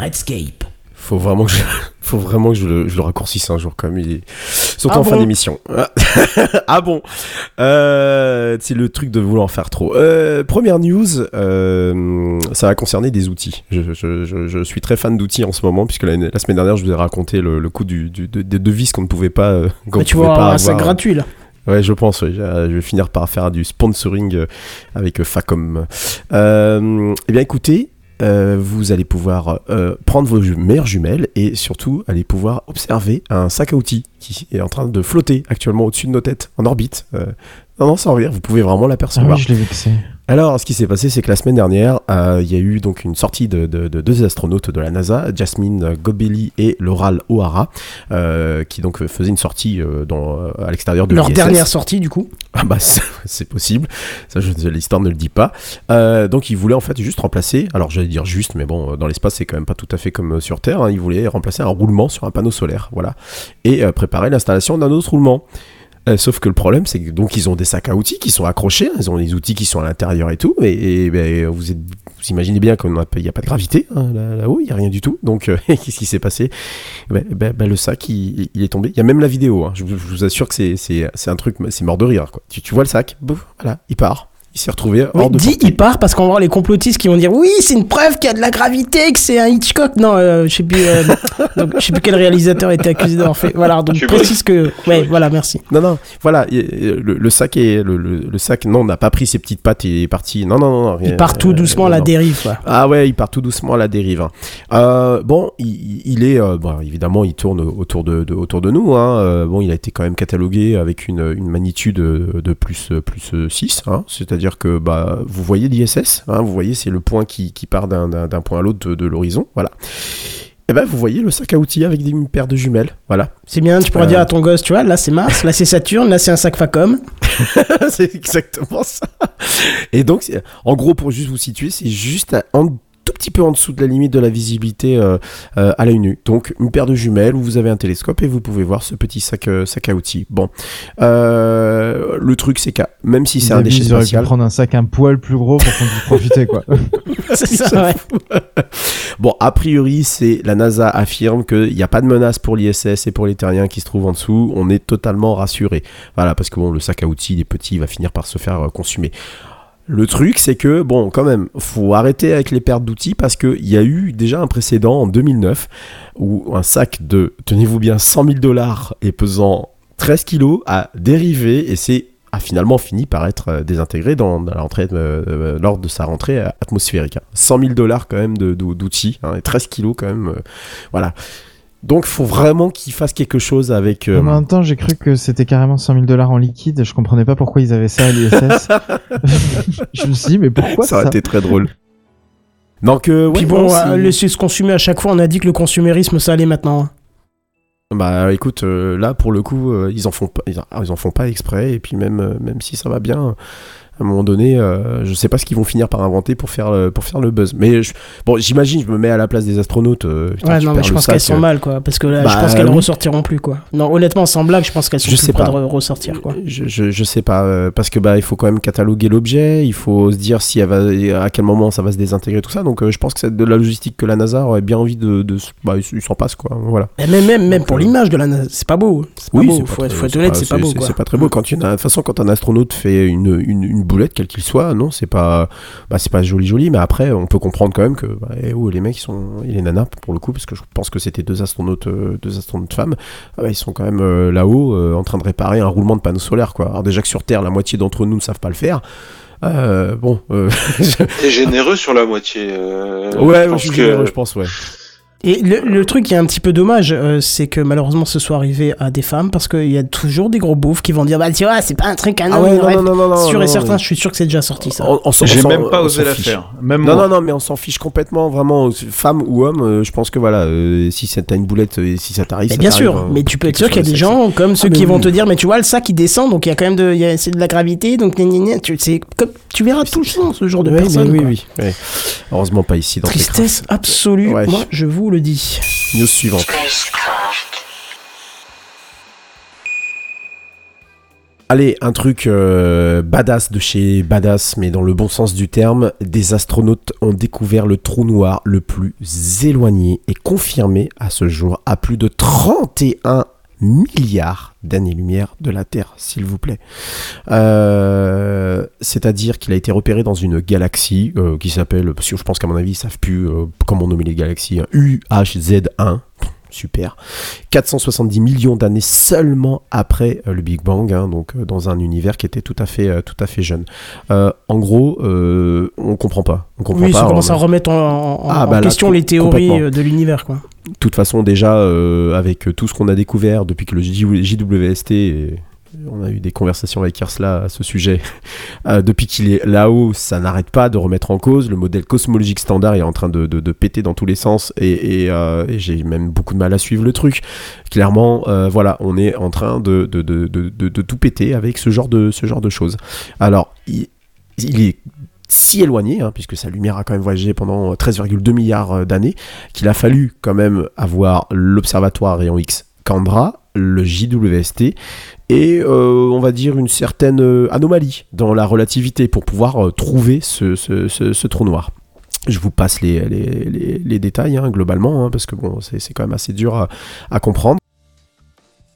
[SPEAKER 1] Redscape.
[SPEAKER 3] Faut vraiment que je, faut vraiment que je le, je le raccourcisse un jour comme il est. Surtout
[SPEAKER 1] Ah
[SPEAKER 3] en fin d'émission. ah bon euh, C'est le truc de vouloir en faire trop. Euh, première news, euh, ça va concerner des outils. Je, je- je- je suis très fan d'outils en ce moment puisque la, la semaine dernière je vous ai raconté le, le coup du, du- de- des devises qu'on ne pouvait pas,
[SPEAKER 1] Bah, tu
[SPEAKER 3] pouvait
[SPEAKER 1] vois,
[SPEAKER 3] pas
[SPEAKER 1] c'est gratuit là.
[SPEAKER 3] Ouais, je pense. oui. Je vais finir par faire du sponsoring avec Facom. Euh, eh bien, écoutez, euh, vous allez pouvoir euh, prendre vos meilleures jumelles et surtout allez pouvoir observer un sac à outils qui est en train de flotter actuellement au-dessus de nos têtes, en orbite. Euh, non, non, sans rire, vous pouvez vraiment
[SPEAKER 7] Ah
[SPEAKER 3] l'apercevoir.
[SPEAKER 7] vexé.
[SPEAKER 3] Alors, ce qui s'est passé, c'est que la semaine dernière, euh, il y a eu donc une sortie de, de- de deux astronautes de la NASA, Jasmine Gobelli et Laurel O'Hara, euh, qui donc faisaient une sortie euh, dans, à l'extérieur de
[SPEAKER 1] Leur
[SPEAKER 3] l'ISS.
[SPEAKER 1] dernière sortie, du coup?
[SPEAKER 3] Ah bah c'est c'est possible, ça je- l'histoire ne le dit pas. Donc il voulait en fait juste remplacer, alors j'allais dire juste, mais bon dans l'espace c'est quand même pas tout à fait comme sur Terre, hein. il voulait remplacer un roulement sur un panneau solaire, voilà, et préparer l'installation d'un autre roulement. Euh, sauf que le problème, c'est que donc ils ont des sacs à outils qui sont accrochés, hein, ils ont les outils qui sont à l'intérieur et tout, et, ben, vous, vous imaginez bien qu'il n'y a pas de gravité hein, là- là-haut, il n'y a rien du tout. Donc euh, qu'est-ce qui s'est passé? Ben, ben, ben, Le sac, il, est tombé. Il y a même la vidéo, hein. je, vous- assure que c'est- un truc, c'est mort de rire. Tu vois le sac, bouf, voilà, il part. Il s'est retrouvé
[SPEAKER 1] Oui,
[SPEAKER 3] hors de portée.
[SPEAKER 1] il part parce qu'on va voir les complotistes qui vont dire oui, c'est une preuve qu'il y a de la gravité, que c'est un Hitchcock. Non, euh, je sais plus, euh, donc, je sais plus quel réalisateur était accusé d'avoir fait. Voilà, donc
[SPEAKER 2] Kubrick.
[SPEAKER 1] précise que. Ouais, voilà, merci.
[SPEAKER 3] Non, non, voilà, il- il- le, le sac est, le, le- le sac, non, n'a pas pris ses petites pattes et est parti. Non, non, non, non.
[SPEAKER 1] Il part tout
[SPEAKER 3] euh,
[SPEAKER 1] doucement à la
[SPEAKER 3] non.
[SPEAKER 1] dérive. Quoi.
[SPEAKER 3] Ah ouais, il part tout doucement à la dérive. hein. Euh, bon, il, il est, euh, bon, évidemment, il tourne autour de, de- autour de nous. hein. Bon, il a été quand même catalogué avec une, une magnitude de, de plus, plus 6. hein. C'est-à-dire que bah, vous voyez l'ISS, hein, vous voyez, c'est le point qui, qui part d'un- point à l'autre de, de l'horizon. Voilà. Et ben, vous voyez le sac à outils avec des- une paire de jumelles. Voilà.
[SPEAKER 1] C'est bien, tu pourras
[SPEAKER 3] Euh.
[SPEAKER 1] dire à ton gosse, tu vois, là c'est Mars, là c'est Saturne, là c'est un sac Facom.
[SPEAKER 3] c'est exactement ça. Et donc, en gros, pour juste vous situer, c'est juste à- en tout petit peu en dessous de la limite de la visibilité euh, euh, à l'œil nu. Donc, une paire de jumelles où vous avez un télescope et vous pouvez voir ce petit sac, euh, sac à outils. Bon, Euh, le truc, c'est que même si c'est un déchet
[SPEAKER 7] Ils auraient pu
[SPEAKER 3] spatial,
[SPEAKER 7] prendre un sac un poil plus gros pour qu'on puisse profiter, quoi.
[SPEAKER 1] c'est ça, ouais.
[SPEAKER 3] Bon, a priori, c'est la NASA affirme qu'il n'y a pas de menace pour l'ISS et pour les terriens qui se trouvent en dessous. On est totalement rassuré. Voilà, parce que bon, le sac à outils, il est petit, il va finir par se faire euh, consumer. Le truc, c'est que, bon, quand même, faut arrêter avec les pertes d'outils parce qu'il y a eu déjà un précédent en 2009 où un sac de, tenez-vous bien, 100 000 dollars et pesant 13 kilos a dérivé et c'est a finalement fini par être euh, désintégré dans, la euh, lors de sa rentrée euh, atmosphérique. hein. 100 000 dollars quand même d'outils, hein, et 13 kilos quand même. voilà. Donc, faut vraiment qu'il fasse quelque chose avec. euh,
[SPEAKER 7] En même temps, j'ai cru que c'était carrément 100 000 dollars en liquide. Je comprenais pas pourquoi ils avaient ça à l'ISS. je me suis dit, mais pourquoi
[SPEAKER 3] ça
[SPEAKER 7] ça,
[SPEAKER 3] aurait été très drôle. Donc, euh, ouais,
[SPEAKER 1] Puis bon,
[SPEAKER 3] non,
[SPEAKER 1] euh, laisser se consumer à chaque fois, on a dit que le consumérisme ça allait maintenant. hein.
[SPEAKER 3] Bah écoute, euh, là pour le coup, euh, ils en font pas, ils en, ils en font pas exprès et puis même euh, même si ça va bien, à un moment donné, euh, je sais pas ce qu'ils vont finir par inventer pour faire le, pour faire le buzz. Mais je- bon, j'imagine, je me mets à la place des astronautes. euh, putain,
[SPEAKER 1] Ouais, non, mais je pense qu'elles sont
[SPEAKER 3] euh,
[SPEAKER 1] mal, quoi. Parce que là, je
[SPEAKER 3] Bah,
[SPEAKER 1] pense qu'elles
[SPEAKER 3] oui.
[SPEAKER 1] ressortiront plus, quoi. Non, honnêtement, sans blague, je pense qu'elles sont
[SPEAKER 3] Je
[SPEAKER 1] plus
[SPEAKER 3] sais
[SPEAKER 1] près
[SPEAKER 3] pas.
[SPEAKER 1] de ressortir, quoi.
[SPEAKER 3] Je, je, je sais pas euh, parce que bah il faut quand même cataloguer l'objet, il faut se dire si elle va, à quel moment ça va se désintégrer tout ça. Donc euh, je pense que c'est de la logistique que la NASA aurait bien envie de, bah ils s'en passent quoi. Voilà.
[SPEAKER 1] Et même, même, même
[SPEAKER 3] Donc,
[SPEAKER 1] pour
[SPEAKER 3] euh,
[SPEAKER 1] l'image de la NASA, c'est pas beau. C'est pas beau. Faut,
[SPEAKER 3] pas
[SPEAKER 1] être,
[SPEAKER 3] très-
[SPEAKER 1] faut être honnête, c'est pas beau.
[SPEAKER 3] C'est pas très beau. Quand de toute façon, quand un astronaute fait une, une, une boulette, quelle qu'il soit, non, c'est pas, bah, c'est pas joli joli. Mais après, on peut comprendre quand même que, bah, eh oh, les mecs, ils sont, et les nanas pour le coup, parce que je pense que c'était deux astronautes, euh, deux astronautes femmes, ah bah, ils sont quand même euh, là-haut, euh, en train de réparer un roulement de panneau solaire, quoi. Alors déjà que sur Terre, la moitié d'entre nous ne savent pas le faire. Bon,
[SPEAKER 2] T'es généreux sur la moitié. euh,
[SPEAKER 3] ouais,
[SPEAKER 2] je
[SPEAKER 3] je
[SPEAKER 2] pense
[SPEAKER 3] suis
[SPEAKER 2] que-
[SPEAKER 3] généreux, je pense, ouais.
[SPEAKER 1] Et le, le truc qui est un petit peu dommage, euh, c'est que malheureusement ce soit arrivé à des femmes parce qu'il y a toujours des gros bouffes qui vont dire Bah, tu vois, c'est pas un truc à
[SPEAKER 3] Ah ouais, non,
[SPEAKER 1] ouais,
[SPEAKER 3] non, non, non, non,
[SPEAKER 1] Sûr et
[SPEAKER 3] non,
[SPEAKER 1] certain, je suis sûr que c'est déjà sorti ça.
[SPEAKER 4] J'ai même pas osé la
[SPEAKER 3] fiche.
[SPEAKER 4] faire. Même
[SPEAKER 3] Non,
[SPEAKER 4] moi.
[SPEAKER 3] non, non, mais on s'en fiche complètement, vraiment. Femme ou homme, euh, je pense que voilà, euh, si ça- t'as une boulette et si ça t'arrive,
[SPEAKER 1] bien sûr,
[SPEAKER 3] hein,
[SPEAKER 1] mais tu peux être sûr qu'il y a des gens comme ceux
[SPEAKER 3] Ah,
[SPEAKER 1] qui vont te dire, mais tu vois, le sac il descend, donc il y a quand même de, il y a- c'est de la gravité, donc gna, gna, gna. tu, c'est comme, tu verras tout le temps ce genre de personnes.
[SPEAKER 3] oui, oui, oui. Heureusement pas ici dans
[SPEAKER 1] Tristesse absolue, moi je vous le dis.
[SPEAKER 3] News suivante. Allez, un truc euh, badass de chez badass, mais dans le bon sens du terme. Des astronautes ont découvert le trou noir le plus éloigné et confirmé à ce jour à plus de 31 milliards d'années-lumière de la Terre, s'il vous plaît. Euh, C'est-à-dire qu'il a été repéré dans une galaxie euh, qui s'appelle, parce je pense qu'à mon avis, ils savent plus euh, comment nommer les galaxies, hein, UHZ1. Super. 470 millions d'années seulement après euh, le Big Bang, hein, donc euh, dans un univers qui était tout à fait, euh, tout à fait jeune. En gros, on comprend pas. On comprend
[SPEAKER 1] Oui,
[SPEAKER 3] pas.
[SPEAKER 1] ça commence à remettre en, en-
[SPEAKER 3] Ah,
[SPEAKER 1] en
[SPEAKER 3] bah
[SPEAKER 1] question les théories de l'univers, quoi.
[SPEAKER 3] de toute façon, déjà, avec tout ce qu'on a découvert depuis que le JWST, on a eu des conversations avec Kersla à ce sujet, euh, depuis qu'il est là-haut, ça n'arrête pas de remettre en cause. Le modèle cosmologique standard est en train de, péter dans tous les sens, euh, et j'ai même beaucoup de mal à suivre le truc. Clairement, euh, voilà, on est en train de, tout péter avec ce genre de, choses. Alors, il, est si éloigné, hein, puisque sa lumière a quand même voyagé pendant 13,2 milliards d'années, qu'il a fallu quand même avoir l'observatoire rayon X Candra, le JWST, et euh, on va dire une certaine euh, anomalie dans la relativité pour pouvoir euh, trouver ce, trou noir. Je vous passe les, détails hein, globalement, hein, parce que bon, c'est quand même assez dur à comprendre.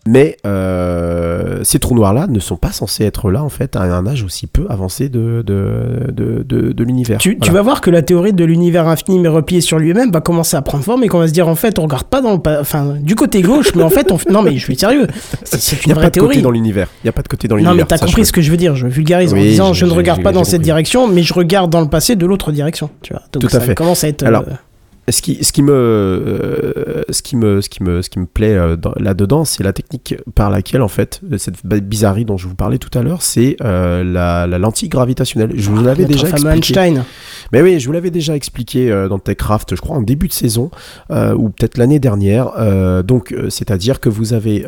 [SPEAKER 3] Mais euh, ces trous noirs-là ne sont pas censés être là en fait à un âge aussi peu avancé de, de, de, de- de l'univers.
[SPEAKER 1] Tu, vas voir que la théorie de l'univers infini mais replié sur lui-même va commencer à prendre forme et qu'on va se dire en fait on regarde pas dans le enfin du côté gauche mais en fait on non mais je suis sérieux c'est c'est
[SPEAKER 3] Il n'y
[SPEAKER 1] une
[SPEAKER 3] a
[SPEAKER 1] vraie
[SPEAKER 3] pas de côté
[SPEAKER 1] théorie
[SPEAKER 3] dans l'univers. Il n'y a pas de côté dans
[SPEAKER 1] non
[SPEAKER 3] l'univers.
[SPEAKER 1] mais t'as compris
[SPEAKER 3] je-
[SPEAKER 1] ce que je veux dire je vulgarise en disant je ne regarde pas dans cette direction mais je regarde dans le passé de l'autre direction tu vois donc
[SPEAKER 3] Tout à
[SPEAKER 1] ça
[SPEAKER 3] fait.
[SPEAKER 1] commence à être
[SPEAKER 3] Alors,
[SPEAKER 1] euh,
[SPEAKER 3] Ce qui, ce qui me, euh, ce qui me, ce qui me, ce qui me plaît euh, dans- là-dedans, c'est la technique par laquelle, en fait, cette bizarrerie dont je vous parlais tout à l'heure, c'est euh, la, la lentille gravitationnelle. Je vous l'avais
[SPEAKER 1] notre
[SPEAKER 3] déjà expliqué.
[SPEAKER 1] Einstein
[SPEAKER 3] Mais oui, je vous l'avais déjà expliqué dans TechCraft, je crois en début de saison, ou peut-être l'année dernière. Donc, c'est-à-dire que vous avez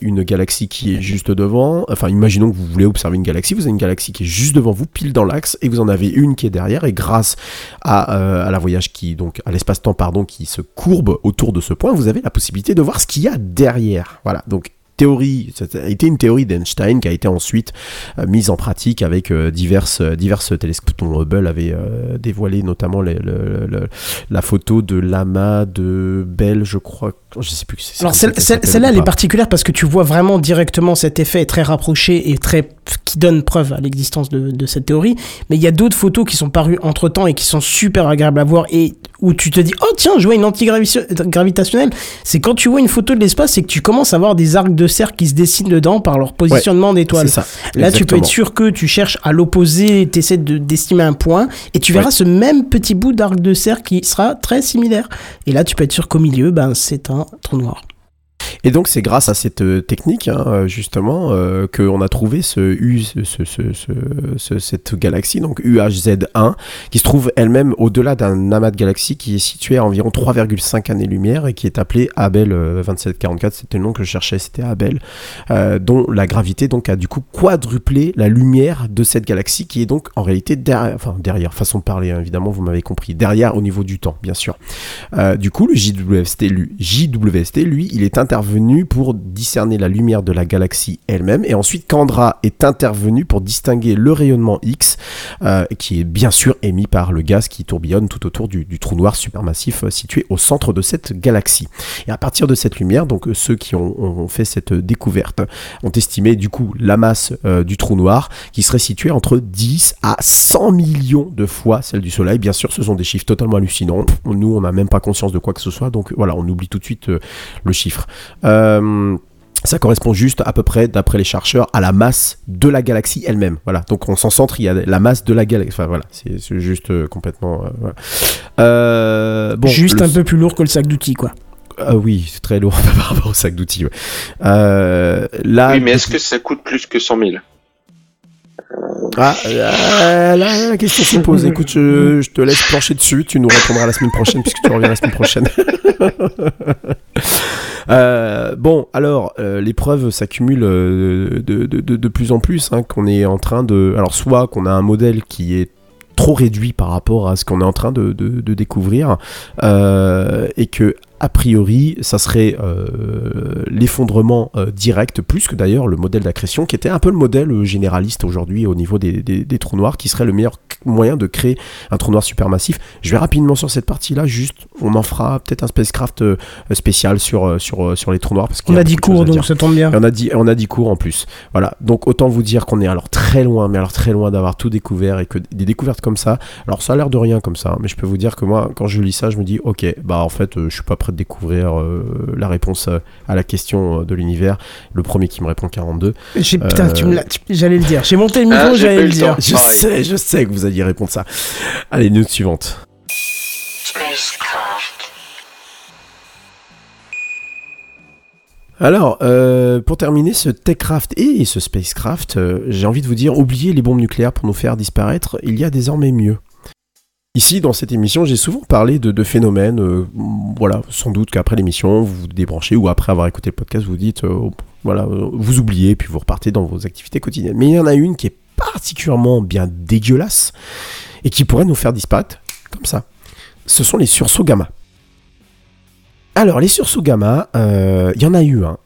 [SPEAKER 3] une galaxie qui est juste devant. Enfin, imaginons que vous voulez observer une galaxie, vous avez une galaxie qui est juste devant vous, pile dans l'axe, et vous en avez une qui est derrière. Et grâce à, à la voyage qui, donc, à l'espace-temps, pardon, qui se courbe autour de ce point, vous avez la possibilité de voir ce qu'il y a derrière. Voilà. Donc, théorie, ça a été une théorie d'Einstein qui a été ensuite euh, mise en pratique avec euh, diverses, euh, diverses télescopes dont Hubble avait euh, dévoilé notamment les- le- le- la photo de l'amas de Bell, je crois. Je sais plus. c'est
[SPEAKER 1] Alors celle- celle- celle-là, elle est particulière parce que tu vois vraiment directement cet effet très rapproché et très qui donne preuve à l'existence de, de cette théorie. Mais il y a d'autres photos qui sont parues entre temps et qui sont super agréables à voir et où tu te dis oh tiens je vois une antigravitationnelle. C'est quand tu vois une photo de l'espace c'est que tu commences à voir des arcs de cercle qui se dessinent dedans par leur positionnement d'étoiles. Là, tu peux être sûr que tu cherches à l'opposé, tu essaies d'estimer un point, et tu verras
[SPEAKER 3] Ouais.
[SPEAKER 1] ce même petit bout d'arc de cercle qui sera très similaire. Et là, tu peux être sûr qu'au milieu, ben, c'est un trou noir.
[SPEAKER 3] Et donc c'est grâce à cette euh, technique hein, euh, justement euh, qu'on a trouvé ce U, ce, ce- ce- ce- ce- cette galaxie, donc UHZ1, qui se trouve elle-même au-delà d'un amas de galaxies qui est situé à environ 3,5 années-lumière et qui est appelé Abel euh, 2744, c'était le nom que je cherchais, c'était Abel, dont la gravité donc a du coup quadruplé la lumière de cette galaxie qui est donc en réalité derrière, enfin derrière, façon de parler hein, évidemment, vous m'avez compris, derrière au niveau du temps bien sûr. Du coup, le JWST, lui, JWST, lui, il est intervenu pour discerner la lumière de la galaxie elle-même, et ensuite Candra est intervenu pour distinguer le rayonnement X, euh, qui est bien sûr émis par le gaz qui tourbillonne tout autour du, trou noir supermassif euh, situé au centre de cette galaxie. Et à partir de cette lumière, donc euh, ceux qui ont, fait cette découverte ont estimé du coup la masse du trou noir qui serait située entre 10 à 100 millions de fois celle du Soleil. Bien sûr, ce sont des chiffres totalement hallucinants. Nous, on n'a même pas conscience de quoi que ce soit, donc voilà, on oublie tout de suite le chiffre. Euh, ça correspond juste à peu près, d'après les chercheurs, à la masse de la galaxie elle-même. Voilà. Donc on s'en centre, il y a la masse de la galaxie. Enfin voilà, c'est juste euh, complètement. euh, voilà. Euh, bon,
[SPEAKER 1] Juste
[SPEAKER 3] le-
[SPEAKER 1] un peu plus lourd que le sac d'outils, quoi.
[SPEAKER 3] Ah oui, c'est très lourd par rapport au sac d'outils. ouais. Euh, là,
[SPEAKER 2] oui, mais est-ce que ça coûte plus que 100 000
[SPEAKER 3] Ah, euh, là, la question se pose. Écoute, je, te laisse plancher dessus. Tu nous répondras la semaine prochaine puisque tu reviens la semaine prochaine. Euh, bon, alors, euh, les preuves s'accumulent euh, de, de, plus en plus. Hein, qu'on est en train de. Alors, soit qu'on a un modèle qui est trop réduit par rapport à ce qu'on est en train de, de, de découvrir euh, et que a priori ça serait euh, l'effondrement euh, direct plus que d'ailleurs le modèle d'accrétion qui était un peu le modèle euh, généraliste aujourd'hui au niveau des, des, des trous noirs qui serait le meilleur moyen de créer un trou noir supermassif je vais rapidement sur cette partie là juste on en fera peut-être un spacecraft spécial sur, sur, sur les trous noirs parce
[SPEAKER 1] On
[SPEAKER 3] y
[SPEAKER 1] a dit cours, donc ça tombe bien.
[SPEAKER 3] Et on a dit, on a dit court en plus. Voilà. Donc autant vous dire qu'on est alors très loin, mais alors très loin d'avoir tout découvert et que des découvertes comme ça. Alors ça a l'air de rien comme ça, hein, mais je peux vous dire que moi, quand je lis ça, je me dis, ok, bah en fait, euh, je suis pas prêt de découvrir euh, la réponse à la question euh, de l'univers. Le premier qui me répond 42.
[SPEAKER 1] J'ai- Putain,
[SPEAKER 3] Euh,
[SPEAKER 1] tu me l'as- tu- j'allais le dire. J'ai monté le micro,
[SPEAKER 2] Ah, j'ai pas
[SPEAKER 1] j'allais le dire.
[SPEAKER 2] temps.
[SPEAKER 3] Je
[SPEAKER 2] Pareil.
[SPEAKER 3] sais, je sais que vous alliez répondre ça. Allez, news suivante. Alors, euh, pour terminer ce Techcraft et ce Spacecraft, euh, j'ai envie de vous dire, oubliez les bombes nucléaires pour nous faire disparaître, il y a désormais mieux. Ici, dans cette émission, j'ai souvent parlé de, phénomènes, euh, voilà, sans doute qu'après l'émission, vous vous débranchez ou après avoir écouté le podcast, vous dites, euh, voilà, euh, vous oubliez, puis vous repartez dans vos activités quotidiennes. Mais il y en a une qui est particulièrement bien dégueulasse et qui pourrait nous faire disparaître comme ça. Ce sont les sursauts gamma. Alors, les sursauts gamma, il y en a eu un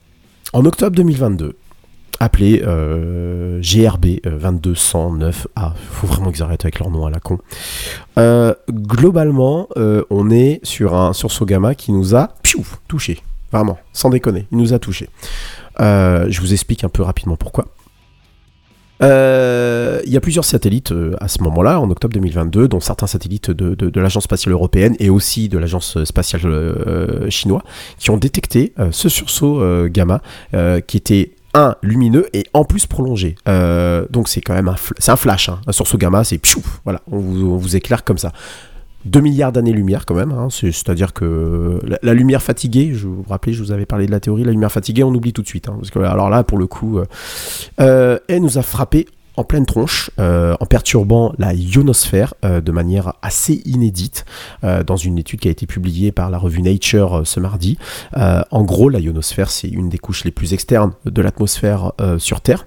[SPEAKER 3] en octobre 2022, appelé GRB euh, 22109A. faut vraiment qu'ils arrêtent avec leur nom à la con. Euh, globalement, euh, on est sur un sursaut gamma qui nous a touché. Vraiment, sans déconner, il nous a touché. Euh, je vous explique un peu rapidement pourquoi. Il y a plusieurs satellites à ce moment-là, en octobre 2022, dont certains satellites de, l'Agence spatiale européenne et aussi de l'Agence spatiale chinoise, qui ont détecté ce sursaut gamma qui était lumineux et en plus prolongé. Euh, donc c'est quand même un, c'est un flash, hein. un sursaut gamma, c'est piouf, voilà, on vous, éclaire comme ça. 2 milliards d'années-lumière quand même, hein, c'est- c'est-à-dire que la, lumière fatiguée, je vous rappelez, je vous avais parlé de la théorie, la lumière fatiguée, on oublie tout de suite, hein, parce que alors là, pour le coup, euh, euh, elle nous a frappé en pleine tronche, euh, en perturbant la ionosphère euh, de manière assez inédite, euh, dans une étude qui a été publiée par la revue Nature ce mardi. En gros, la ionosphère, c'est une des couches les plus externes de l'atmosphère sur Terre,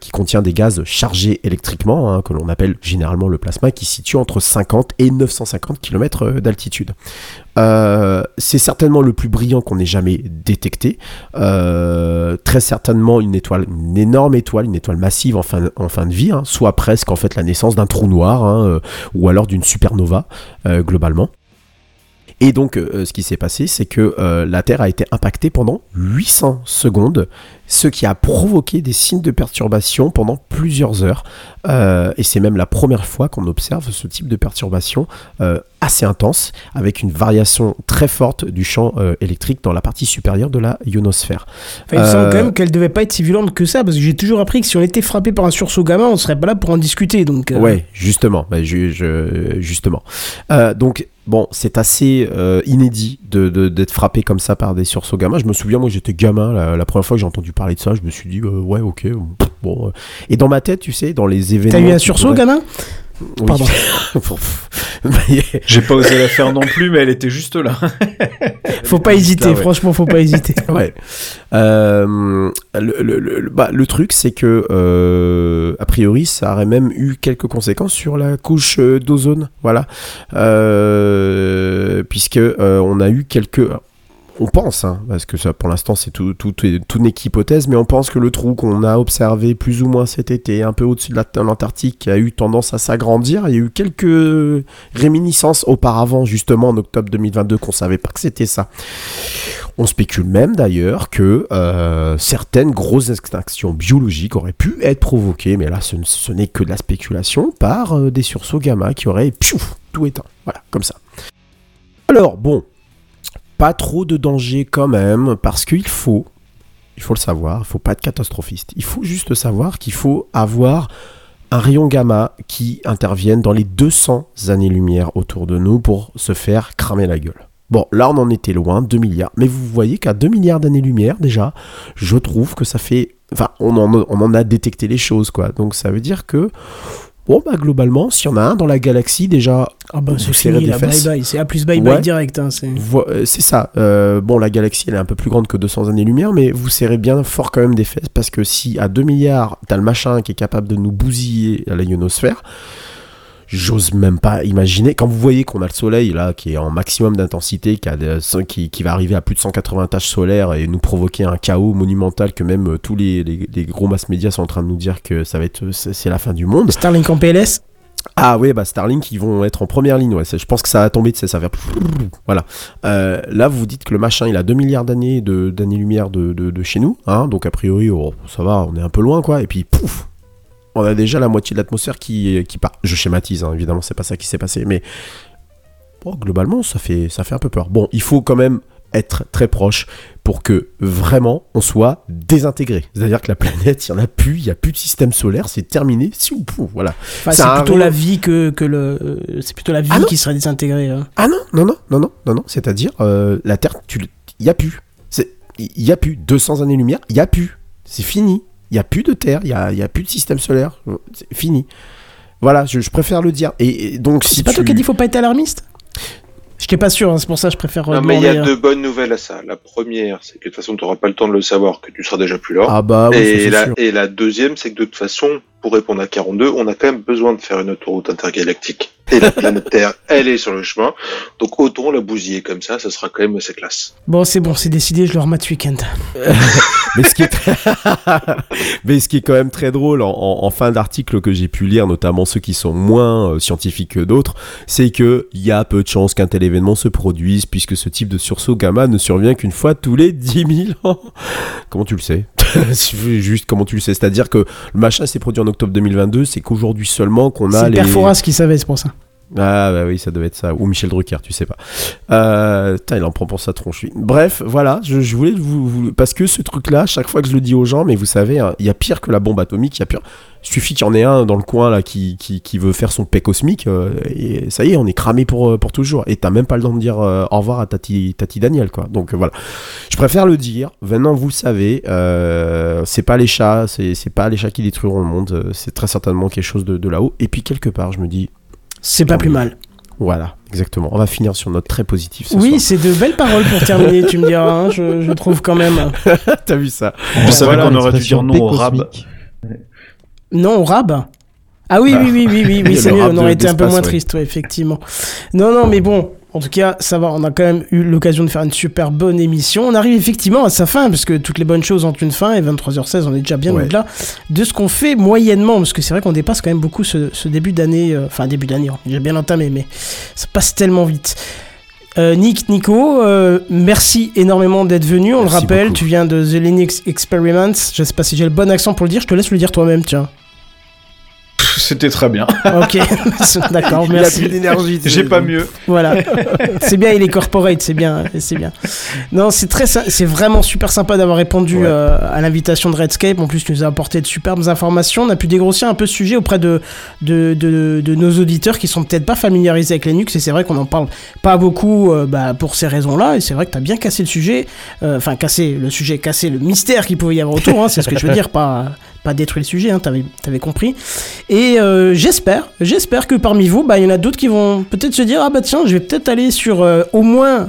[SPEAKER 3] qui contient des gaz chargés électriquement, hein, que l'on appelle généralement le plasma, qui situe entre 50 et 950 km d'altitude. Euh, c'est certainement le plus brillant qu'on ait jamais détecté. Euh, très certainement une étoile, une énorme étoile, une étoile massive en fin, de vie, hein, soit presque en fait la naissance d'un trou noir, hein, euh, ou alors d'une supernova globalement. Et donc, euh, ce qui s'est passé, c'est que euh, la Terre a été impactée pendant 800 secondes, ce qui a provoqué des signes de perturbation pendant plusieurs heures. Euh, et c'est même la première fois qu'on observe ce type de perturbation assez intense, avec une variation très forte du champ électrique dans la partie supérieure de la ionosphère.
[SPEAKER 1] Enfin, il me semble quand même qu'elle devait pas être si violente que ça, parce que j'ai toujours appris que si on était frappé par un sursaut gamma, on serait pas là pour en discuter. Donc,
[SPEAKER 3] Ouais, justement, bah, je- je- justement. Donc bon, c'est assez euh, inédit de- de- d'être frappé comme ça par des sursauts gamma. Je me souviens, moi, j'étais gamin la, la première fois que j'ai entendu parler de ça, je me suis dit euh, ouais, ok, bon. euh. Et dans ma tête, tu sais, dans les événements.
[SPEAKER 1] T'as eu un sursaut, gamin? Pardon.
[SPEAKER 3] Mais-
[SPEAKER 4] J'ai pas osé la faire non plus, mais elle était juste là.
[SPEAKER 1] Faut pas hésiter,
[SPEAKER 3] ouais.
[SPEAKER 1] franchement, faut pas hésiter.
[SPEAKER 3] Ouais. Euh, le, le- le- bah, le truc, c'est que, euh, a priori, ça aurait même eu quelques conséquences sur la couche euh, d'ozone. Voilà. Euh, puisque euh, on a eu quelques. On pense, hein, parce que ça, pour l'instant, c'est tout, tout, tout, n'est qu'hypothèse, mais on pense que le trou qu'on a observé plus ou moins cet été, un peu au-dessus de la- de l'Antarctique, a eu tendance à s'agrandir. Il y a eu quelques réminiscences auparavant, justement, en octobre 2022, qu'on savait pas que c'était ça. On spécule même d'ailleurs que euh, certaines grosses extinctions biologiques auraient pu être provoquées, mais là ce, n'est que de la spéculation, par euh, des sursauts gamma qui auraient tout éteint. Voilà, comme ça. Alors bon, pas trop de danger quand même, parce qu'il faut, il faut le savoir, il faut pas être catastrophiste. Il faut juste savoir qu'il faut avoir un rayon gamma qui intervienne dans les 200 années-lumière autour de nous pour se faire cramer la gueule. Bon, là on en était loin, 2 milliards. Mais vous voyez qu'à 2 milliards d'années-lumière, déjà, je trouve que ça fait... Enfin, on en, on en a détecté les choses, quoi. Donc ça veut dire que... Bon, bah globalement, s'il y en a un dans la galaxie, déjà...
[SPEAKER 1] Ah bah c'est fini,
[SPEAKER 3] des
[SPEAKER 1] là, bye bye. C'est A plus bye bye
[SPEAKER 3] Ouais.
[SPEAKER 1] direct. Hein, c'est...
[SPEAKER 3] Euh, C'est ça. Euh, bon, la galaxie, elle est un peu plus grande que 200 années-lumière, mais vous serrez bien fort quand même des fesses, parce que si à 2 milliards, t'as le machin qui est capable de nous bousiller à la ionosphère, j'ose même pas imaginer. Quand vous voyez qu'on a le soleil, là, qui est en maximum d'intensité, qui, a qui, qui va arriver à plus de 180 tâches solaires et nous provoquer un chaos monumental que même euh, tous les, les- les gros mass médias sont en train de nous dire que ça va être, c'est la fin du monde.
[SPEAKER 1] Starlink en PLS
[SPEAKER 3] Ah oui, bah Starlink, ils vont être en première ligne. Ouais. Je pense que ça va tomber, tu sais, ça va faire... Voilà. Euh, là, vous dites que le machin, il a 2 milliards d'années de, d'années-lumière de, de, de chez nous. Hein, donc, a priori, oh, ça va, on est un peu loin, quoi. Et puis, pouf On a déjà la moitié de l'atmosphère qui, qui part. Je schématise, hein, évidemment, c'est pas ça qui s'est passé. Mais, bon, globalement, ça fait, ça fait un peu peur. Bon, il faut quand même être très proche pour que vraiment on soit désintégré. C'est-à-dire que la planète, il n'y en a plus, il n'y a plus de système solaire, c'est terminé. Voilà.
[SPEAKER 1] Enfin, c'est plutôt la vie que, que le. euh, C'est plutôt la vie
[SPEAKER 3] Ah
[SPEAKER 1] qui serait désintégrée. hein.
[SPEAKER 3] Ah non, non, non, non, non, non, non. C'est-à-dire, euh, la Terre, il y a plus. Il y a plus. 200 années-lumière, il y a plus. C'est fini. Il y a plus de Terre, il y a, y a plus de système solaire. C'est fini. Voilà, je, je préfère le dire. Et, et donc, si
[SPEAKER 1] C'est pas toi qui as dit faut pas être alarmiste? Je t'ai pas sûr, hein, c'est pour ça que je préfère. euh,
[SPEAKER 2] Non, mais il y a deux bonnes nouvelles à ça. La première, c'est que de toute façon, tu n'auras pas le temps de le savoir, que tu seras déjà plus là.
[SPEAKER 3] Ah bah oui, ça,
[SPEAKER 2] et,
[SPEAKER 3] c'est
[SPEAKER 2] la,
[SPEAKER 3] sûr.
[SPEAKER 2] et la deuxième, c'est que de toute façon, pour répondre à 42, on a quand même besoin de faire une autoroute intergalactique. Et la planète Terre, elle est sur le chemin. Donc autant la bousiller comme ça, ça sera quand même assez classe.
[SPEAKER 1] Bon, c'est bon, c'est décidé, je le remets ce week-end.
[SPEAKER 3] Mais ce qui est, très- Mais ce qui est quand même très drôle en, en- en fin d'article que j'ai pu lire, notamment ceux qui sont moins euh, scientifiques que d'autres, c'est que il y a peu de chances qu'un tel événement se produise puisque ce type de sursaut gamma ne survient qu'une fois tous les 10 000 ans. Comment tu le sais? Juste comment tu le sais? C'est-à-dire que le machin s'est produit en octobre 2022, c'est qu'aujourd'hui seulement qu'on a
[SPEAKER 1] C'est
[SPEAKER 3] les...
[SPEAKER 1] Perforas qui savait, c'est pour ça.
[SPEAKER 3] Ah bah oui, ça devait être ça. Ou Michel Drucker, tu sais pas. Euh, il en prend pour sa tronche. Bref, voilà, je, voulais vous, Parce que ce truc-là, chaque fois que je le dis aux gens, mais vous savez, hein, il y a pire que la bombe atomique, il y a pire... Suffit qu'il y en ait un dans le coin là qui, qui, veut faire son paix cosmique, euh, et ça y est, on est cramé pour, euh, pour toujours. Et t'as même pas le temps de dire euh, au revoir à Tati, Tati Daniel, quoi. Donc voilà. Je préfère le dire. Maintenant, vous savez, c'est pas les chats, c'est pas les chats qui détruiront le monde, c'est très certainement quelque chose de là-haut. Et puis quelque part, je me dis,
[SPEAKER 1] C'est pas plus mal.
[SPEAKER 3] voilà, exactement. On va finir sur une note très positive ce
[SPEAKER 1] Oui, c'est de belles paroles pour terminer, tu me diras, hein, je, je trouve quand même.
[SPEAKER 3] T'as vu ça
[SPEAKER 4] Je savais
[SPEAKER 7] Voilà
[SPEAKER 4] qu'on aurait dû dire non au rab.
[SPEAKER 1] Non, au rab Ah oui, oui, oui, oui, oui, oui,
[SPEAKER 3] Le
[SPEAKER 1] c'est mieux,
[SPEAKER 3] rab
[SPEAKER 1] on aurait été un peu moins
[SPEAKER 3] ouais.
[SPEAKER 1] triste, ouais, effectivement. Non, non, mais bon, En tout cas, ça va, on a quand même eu l'occasion de faire une super bonne émission. On arrive effectivement à sa fin, parce que toutes les bonnes choses ont une fin, et 23h16, on est déjà bien
[SPEAKER 3] Ouais.
[SPEAKER 1] au-delà de ce qu'on fait moyennement, parce que c'est vrai qu'on dépasse quand même beaucoup ce, ce début d'année, euh, enfin début d'année, j'ai bien entamé, mais ça passe tellement vite. Euh, Nick, Nico, euh, merci énormément d'être venu. On
[SPEAKER 3] Merci
[SPEAKER 1] le rappelle,
[SPEAKER 3] beaucoup.
[SPEAKER 1] tu viens de The Linux Experiments. Je sais pas si j'ai le bon accent pour le dire, je te laisse le dire toi-même, tiens.
[SPEAKER 4] C'était très bien.
[SPEAKER 1] Ok, d'accord,
[SPEAKER 3] Il a
[SPEAKER 1] merci.
[SPEAKER 3] plus d'énergie.
[SPEAKER 4] J'ai pas mieux.
[SPEAKER 1] Voilà, c'est bien, il est corporate, c'est bien, c'est bien. Non, c'est très, c'est vraiment super sympa d'avoir répondu
[SPEAKER 3] Ouais.
[SPEAKER 1] euh, à l'invitation de Redscape. En plus, tu nous as apporté de superbes informations. On a pu dégrossir un peu ce sujet auprès de de, de, de nos auditeurs qui sont peut-être pas familiarisés avec Linux. Et c'est vrai qu'on en parle pas beaucoup euh, bah, pour ces raisons-là. Et c'est vrai que tu as bien cassé le sujet, Euh, enfin cassé le sujet, cassé le mystère qu'il pouvait y avoir autour. hein, c'est ce que je veux dire, pas pas détruire le sujet. Hein, t'avais t'avais compris. Et euh, j'espère, j'espère que parmi vous, bah, il y en a d'autres qui vont peut-être se dire ah bah tiens, je vais peut-être aller sur euh, au moins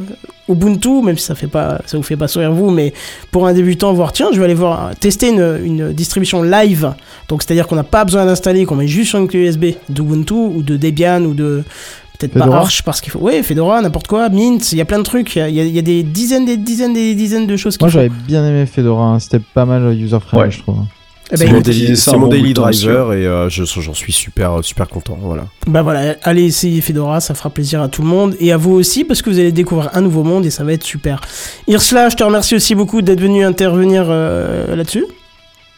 [SPEAKER 1] Ubuntu, même si ça fait pas, ça vous fait pas sourire vous, mais pour un débutant, voir tiens, je vais aller voir tester une, une distribution live. Donc c'est-à-dire qu'on n'a pas besoin d'installer, qu'on met juste sur une clé USB d'Ubuntu ou de Debian ou de peut-être pas. Arch parce qu'il faut, ouais, Fedora, n'importe quoi, Mint, il y a plein de trucs, il y a, y des dizaines, des dizaines, des dizaines de choses.
[SPEAKER 7] Moi j'avais bien aimé Fedora, hein. c'était pas mal user-friendly,
[SPEAKER 4] Ouais.
[SPEAKER 7] je trouve.
[SPEAKER 1] Eh
[SPEAKER 3] C'est
[SPEAKER 1] ben,
[SPEAKER 3] mon daily, c'est mon daily driver et euh, je- j'en suis super, super content. Voilà.
[SPEAKER 1] Bah voilà, allez essayer Fedora, ça fera plaisir à tout le monde et à vous aussi parce que vous allez découvrir un nouveau monde et ça va être super. Irsla, je te remercie aussi beaucoup d'être venu intervenir euh, là-dessus.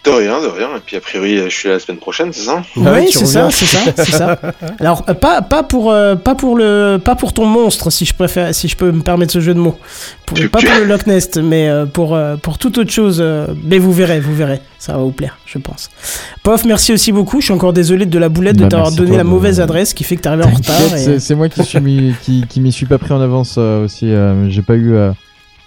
[SPEAKER 2] De rien, de rien. Et puis a priori, je suis là la semaine prochaine, c'est ça?
[SPEAKER 1] Oui,
[SPEAKER 3] Ouais, tu
[SPEAKER 1] c'est ça, c'est ça, c'est ça. Alors euh, pas pas pour euh, pas pour le pas pour ton monstre si je préfère si je peux me permettre ce jeu de mots. Pour,
[SPEAKER 2] Tu-
[SPEAKER 1] pas
[SPEAKER 2] tu-
[SPEAKER 1] pour le Loch Ness, mais euh, pour euh, pour toute autre chose. euh, mais vous verrez, vous verrez, ça va vous plaire, je pense. Pof, merci aussi beaucoup. Je suis encore désolé de la boulette de
[SPEAKER 7] Bah,
[SPEAKER 1] t'avoir donné
[SPEAKER 7] toi
[SPEAKER 1] la mauvaise adresse qui fait que t'es arrivé en retard. Et-
[SPEAKER 7] c'est- moi qui suis mis, qui, qui m'y suis pas pris en avance euh, aussi. euh, J'ai pas eu. euh,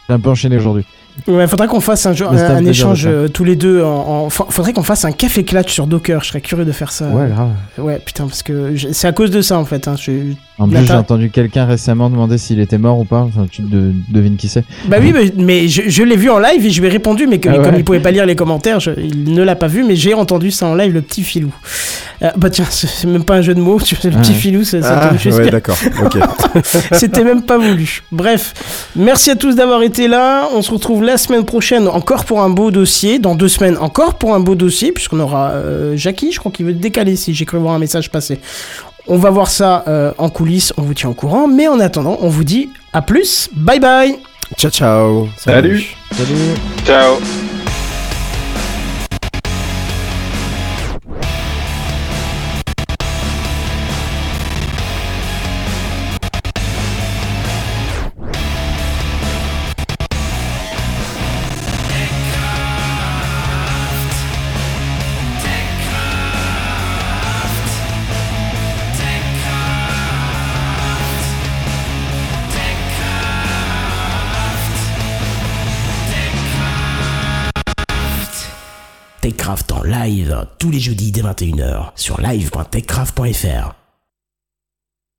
[SPEAKER 7] J'ai un peu enchaîné aujourd'hui.
[SPEAKER 1] Ouais, faudrait qu'on fasse un, jeu- un, échange euh, tous les deux. En, en- fa- faudrait qu'on fasse un café clutch sur Docker. Je serais curieux de faire ça.
[SPEAKER 7] Ouais, grave.
[SPEAKER 1] Ouais, putain, parce que c'est à cause de ça en fait. Hein. Je-
[SPEAKER 7] En plus, j'ai entendu quelqu'un récemment demander s'il était mort ou pas. Enfin, tu de- devines qui c'est.
[SPEAKER 1] Bah oui, mais, mais je, je l'ai vu en live et je lui ai répondu, mais que-
[SPEAKER 7] Ah ouais.
[SPEAKER 1] comme il pouvait pas lire les commentaires, je- il ne l'a pas vu, mais j'ai entendu ça en live, le petit filou. Euh, bah tiens, c'est même pas un jeu de mots, tu sais, le
[SPEAKER 7] Ah
[SPEAKER 1] petit filou, ça, ça
[SPEAKER 3] Ah,
[SPEAKER 1] tombe juste
[SPEAKER 3] ouais, d'accord. Ok.
[SPEAKER 1] C'était même pas voulu. Bref, merci à tous d'avoir été là. On se retrouve la semaine prochaine encore pour un beau dossier. Dans deux semaines encore pour un beau dossier, puisqu'on aura euh, Jackie, je crois qu'il veut décaler si j'ai cru voir un message passer. On va voir ça euh, en coulisses, on vous tient au courant. Mais en attendant, on vous dit à plus. Bye bye
[SPEAKER 3] ciao, ciao.
[SPEAKER 4] Salut.
[SPEAKER 7] Salut.
[SPEAKER 2] Ciao
[SPEAKER 8] tous les jeudis dès 21h sur live.techcraft.fr.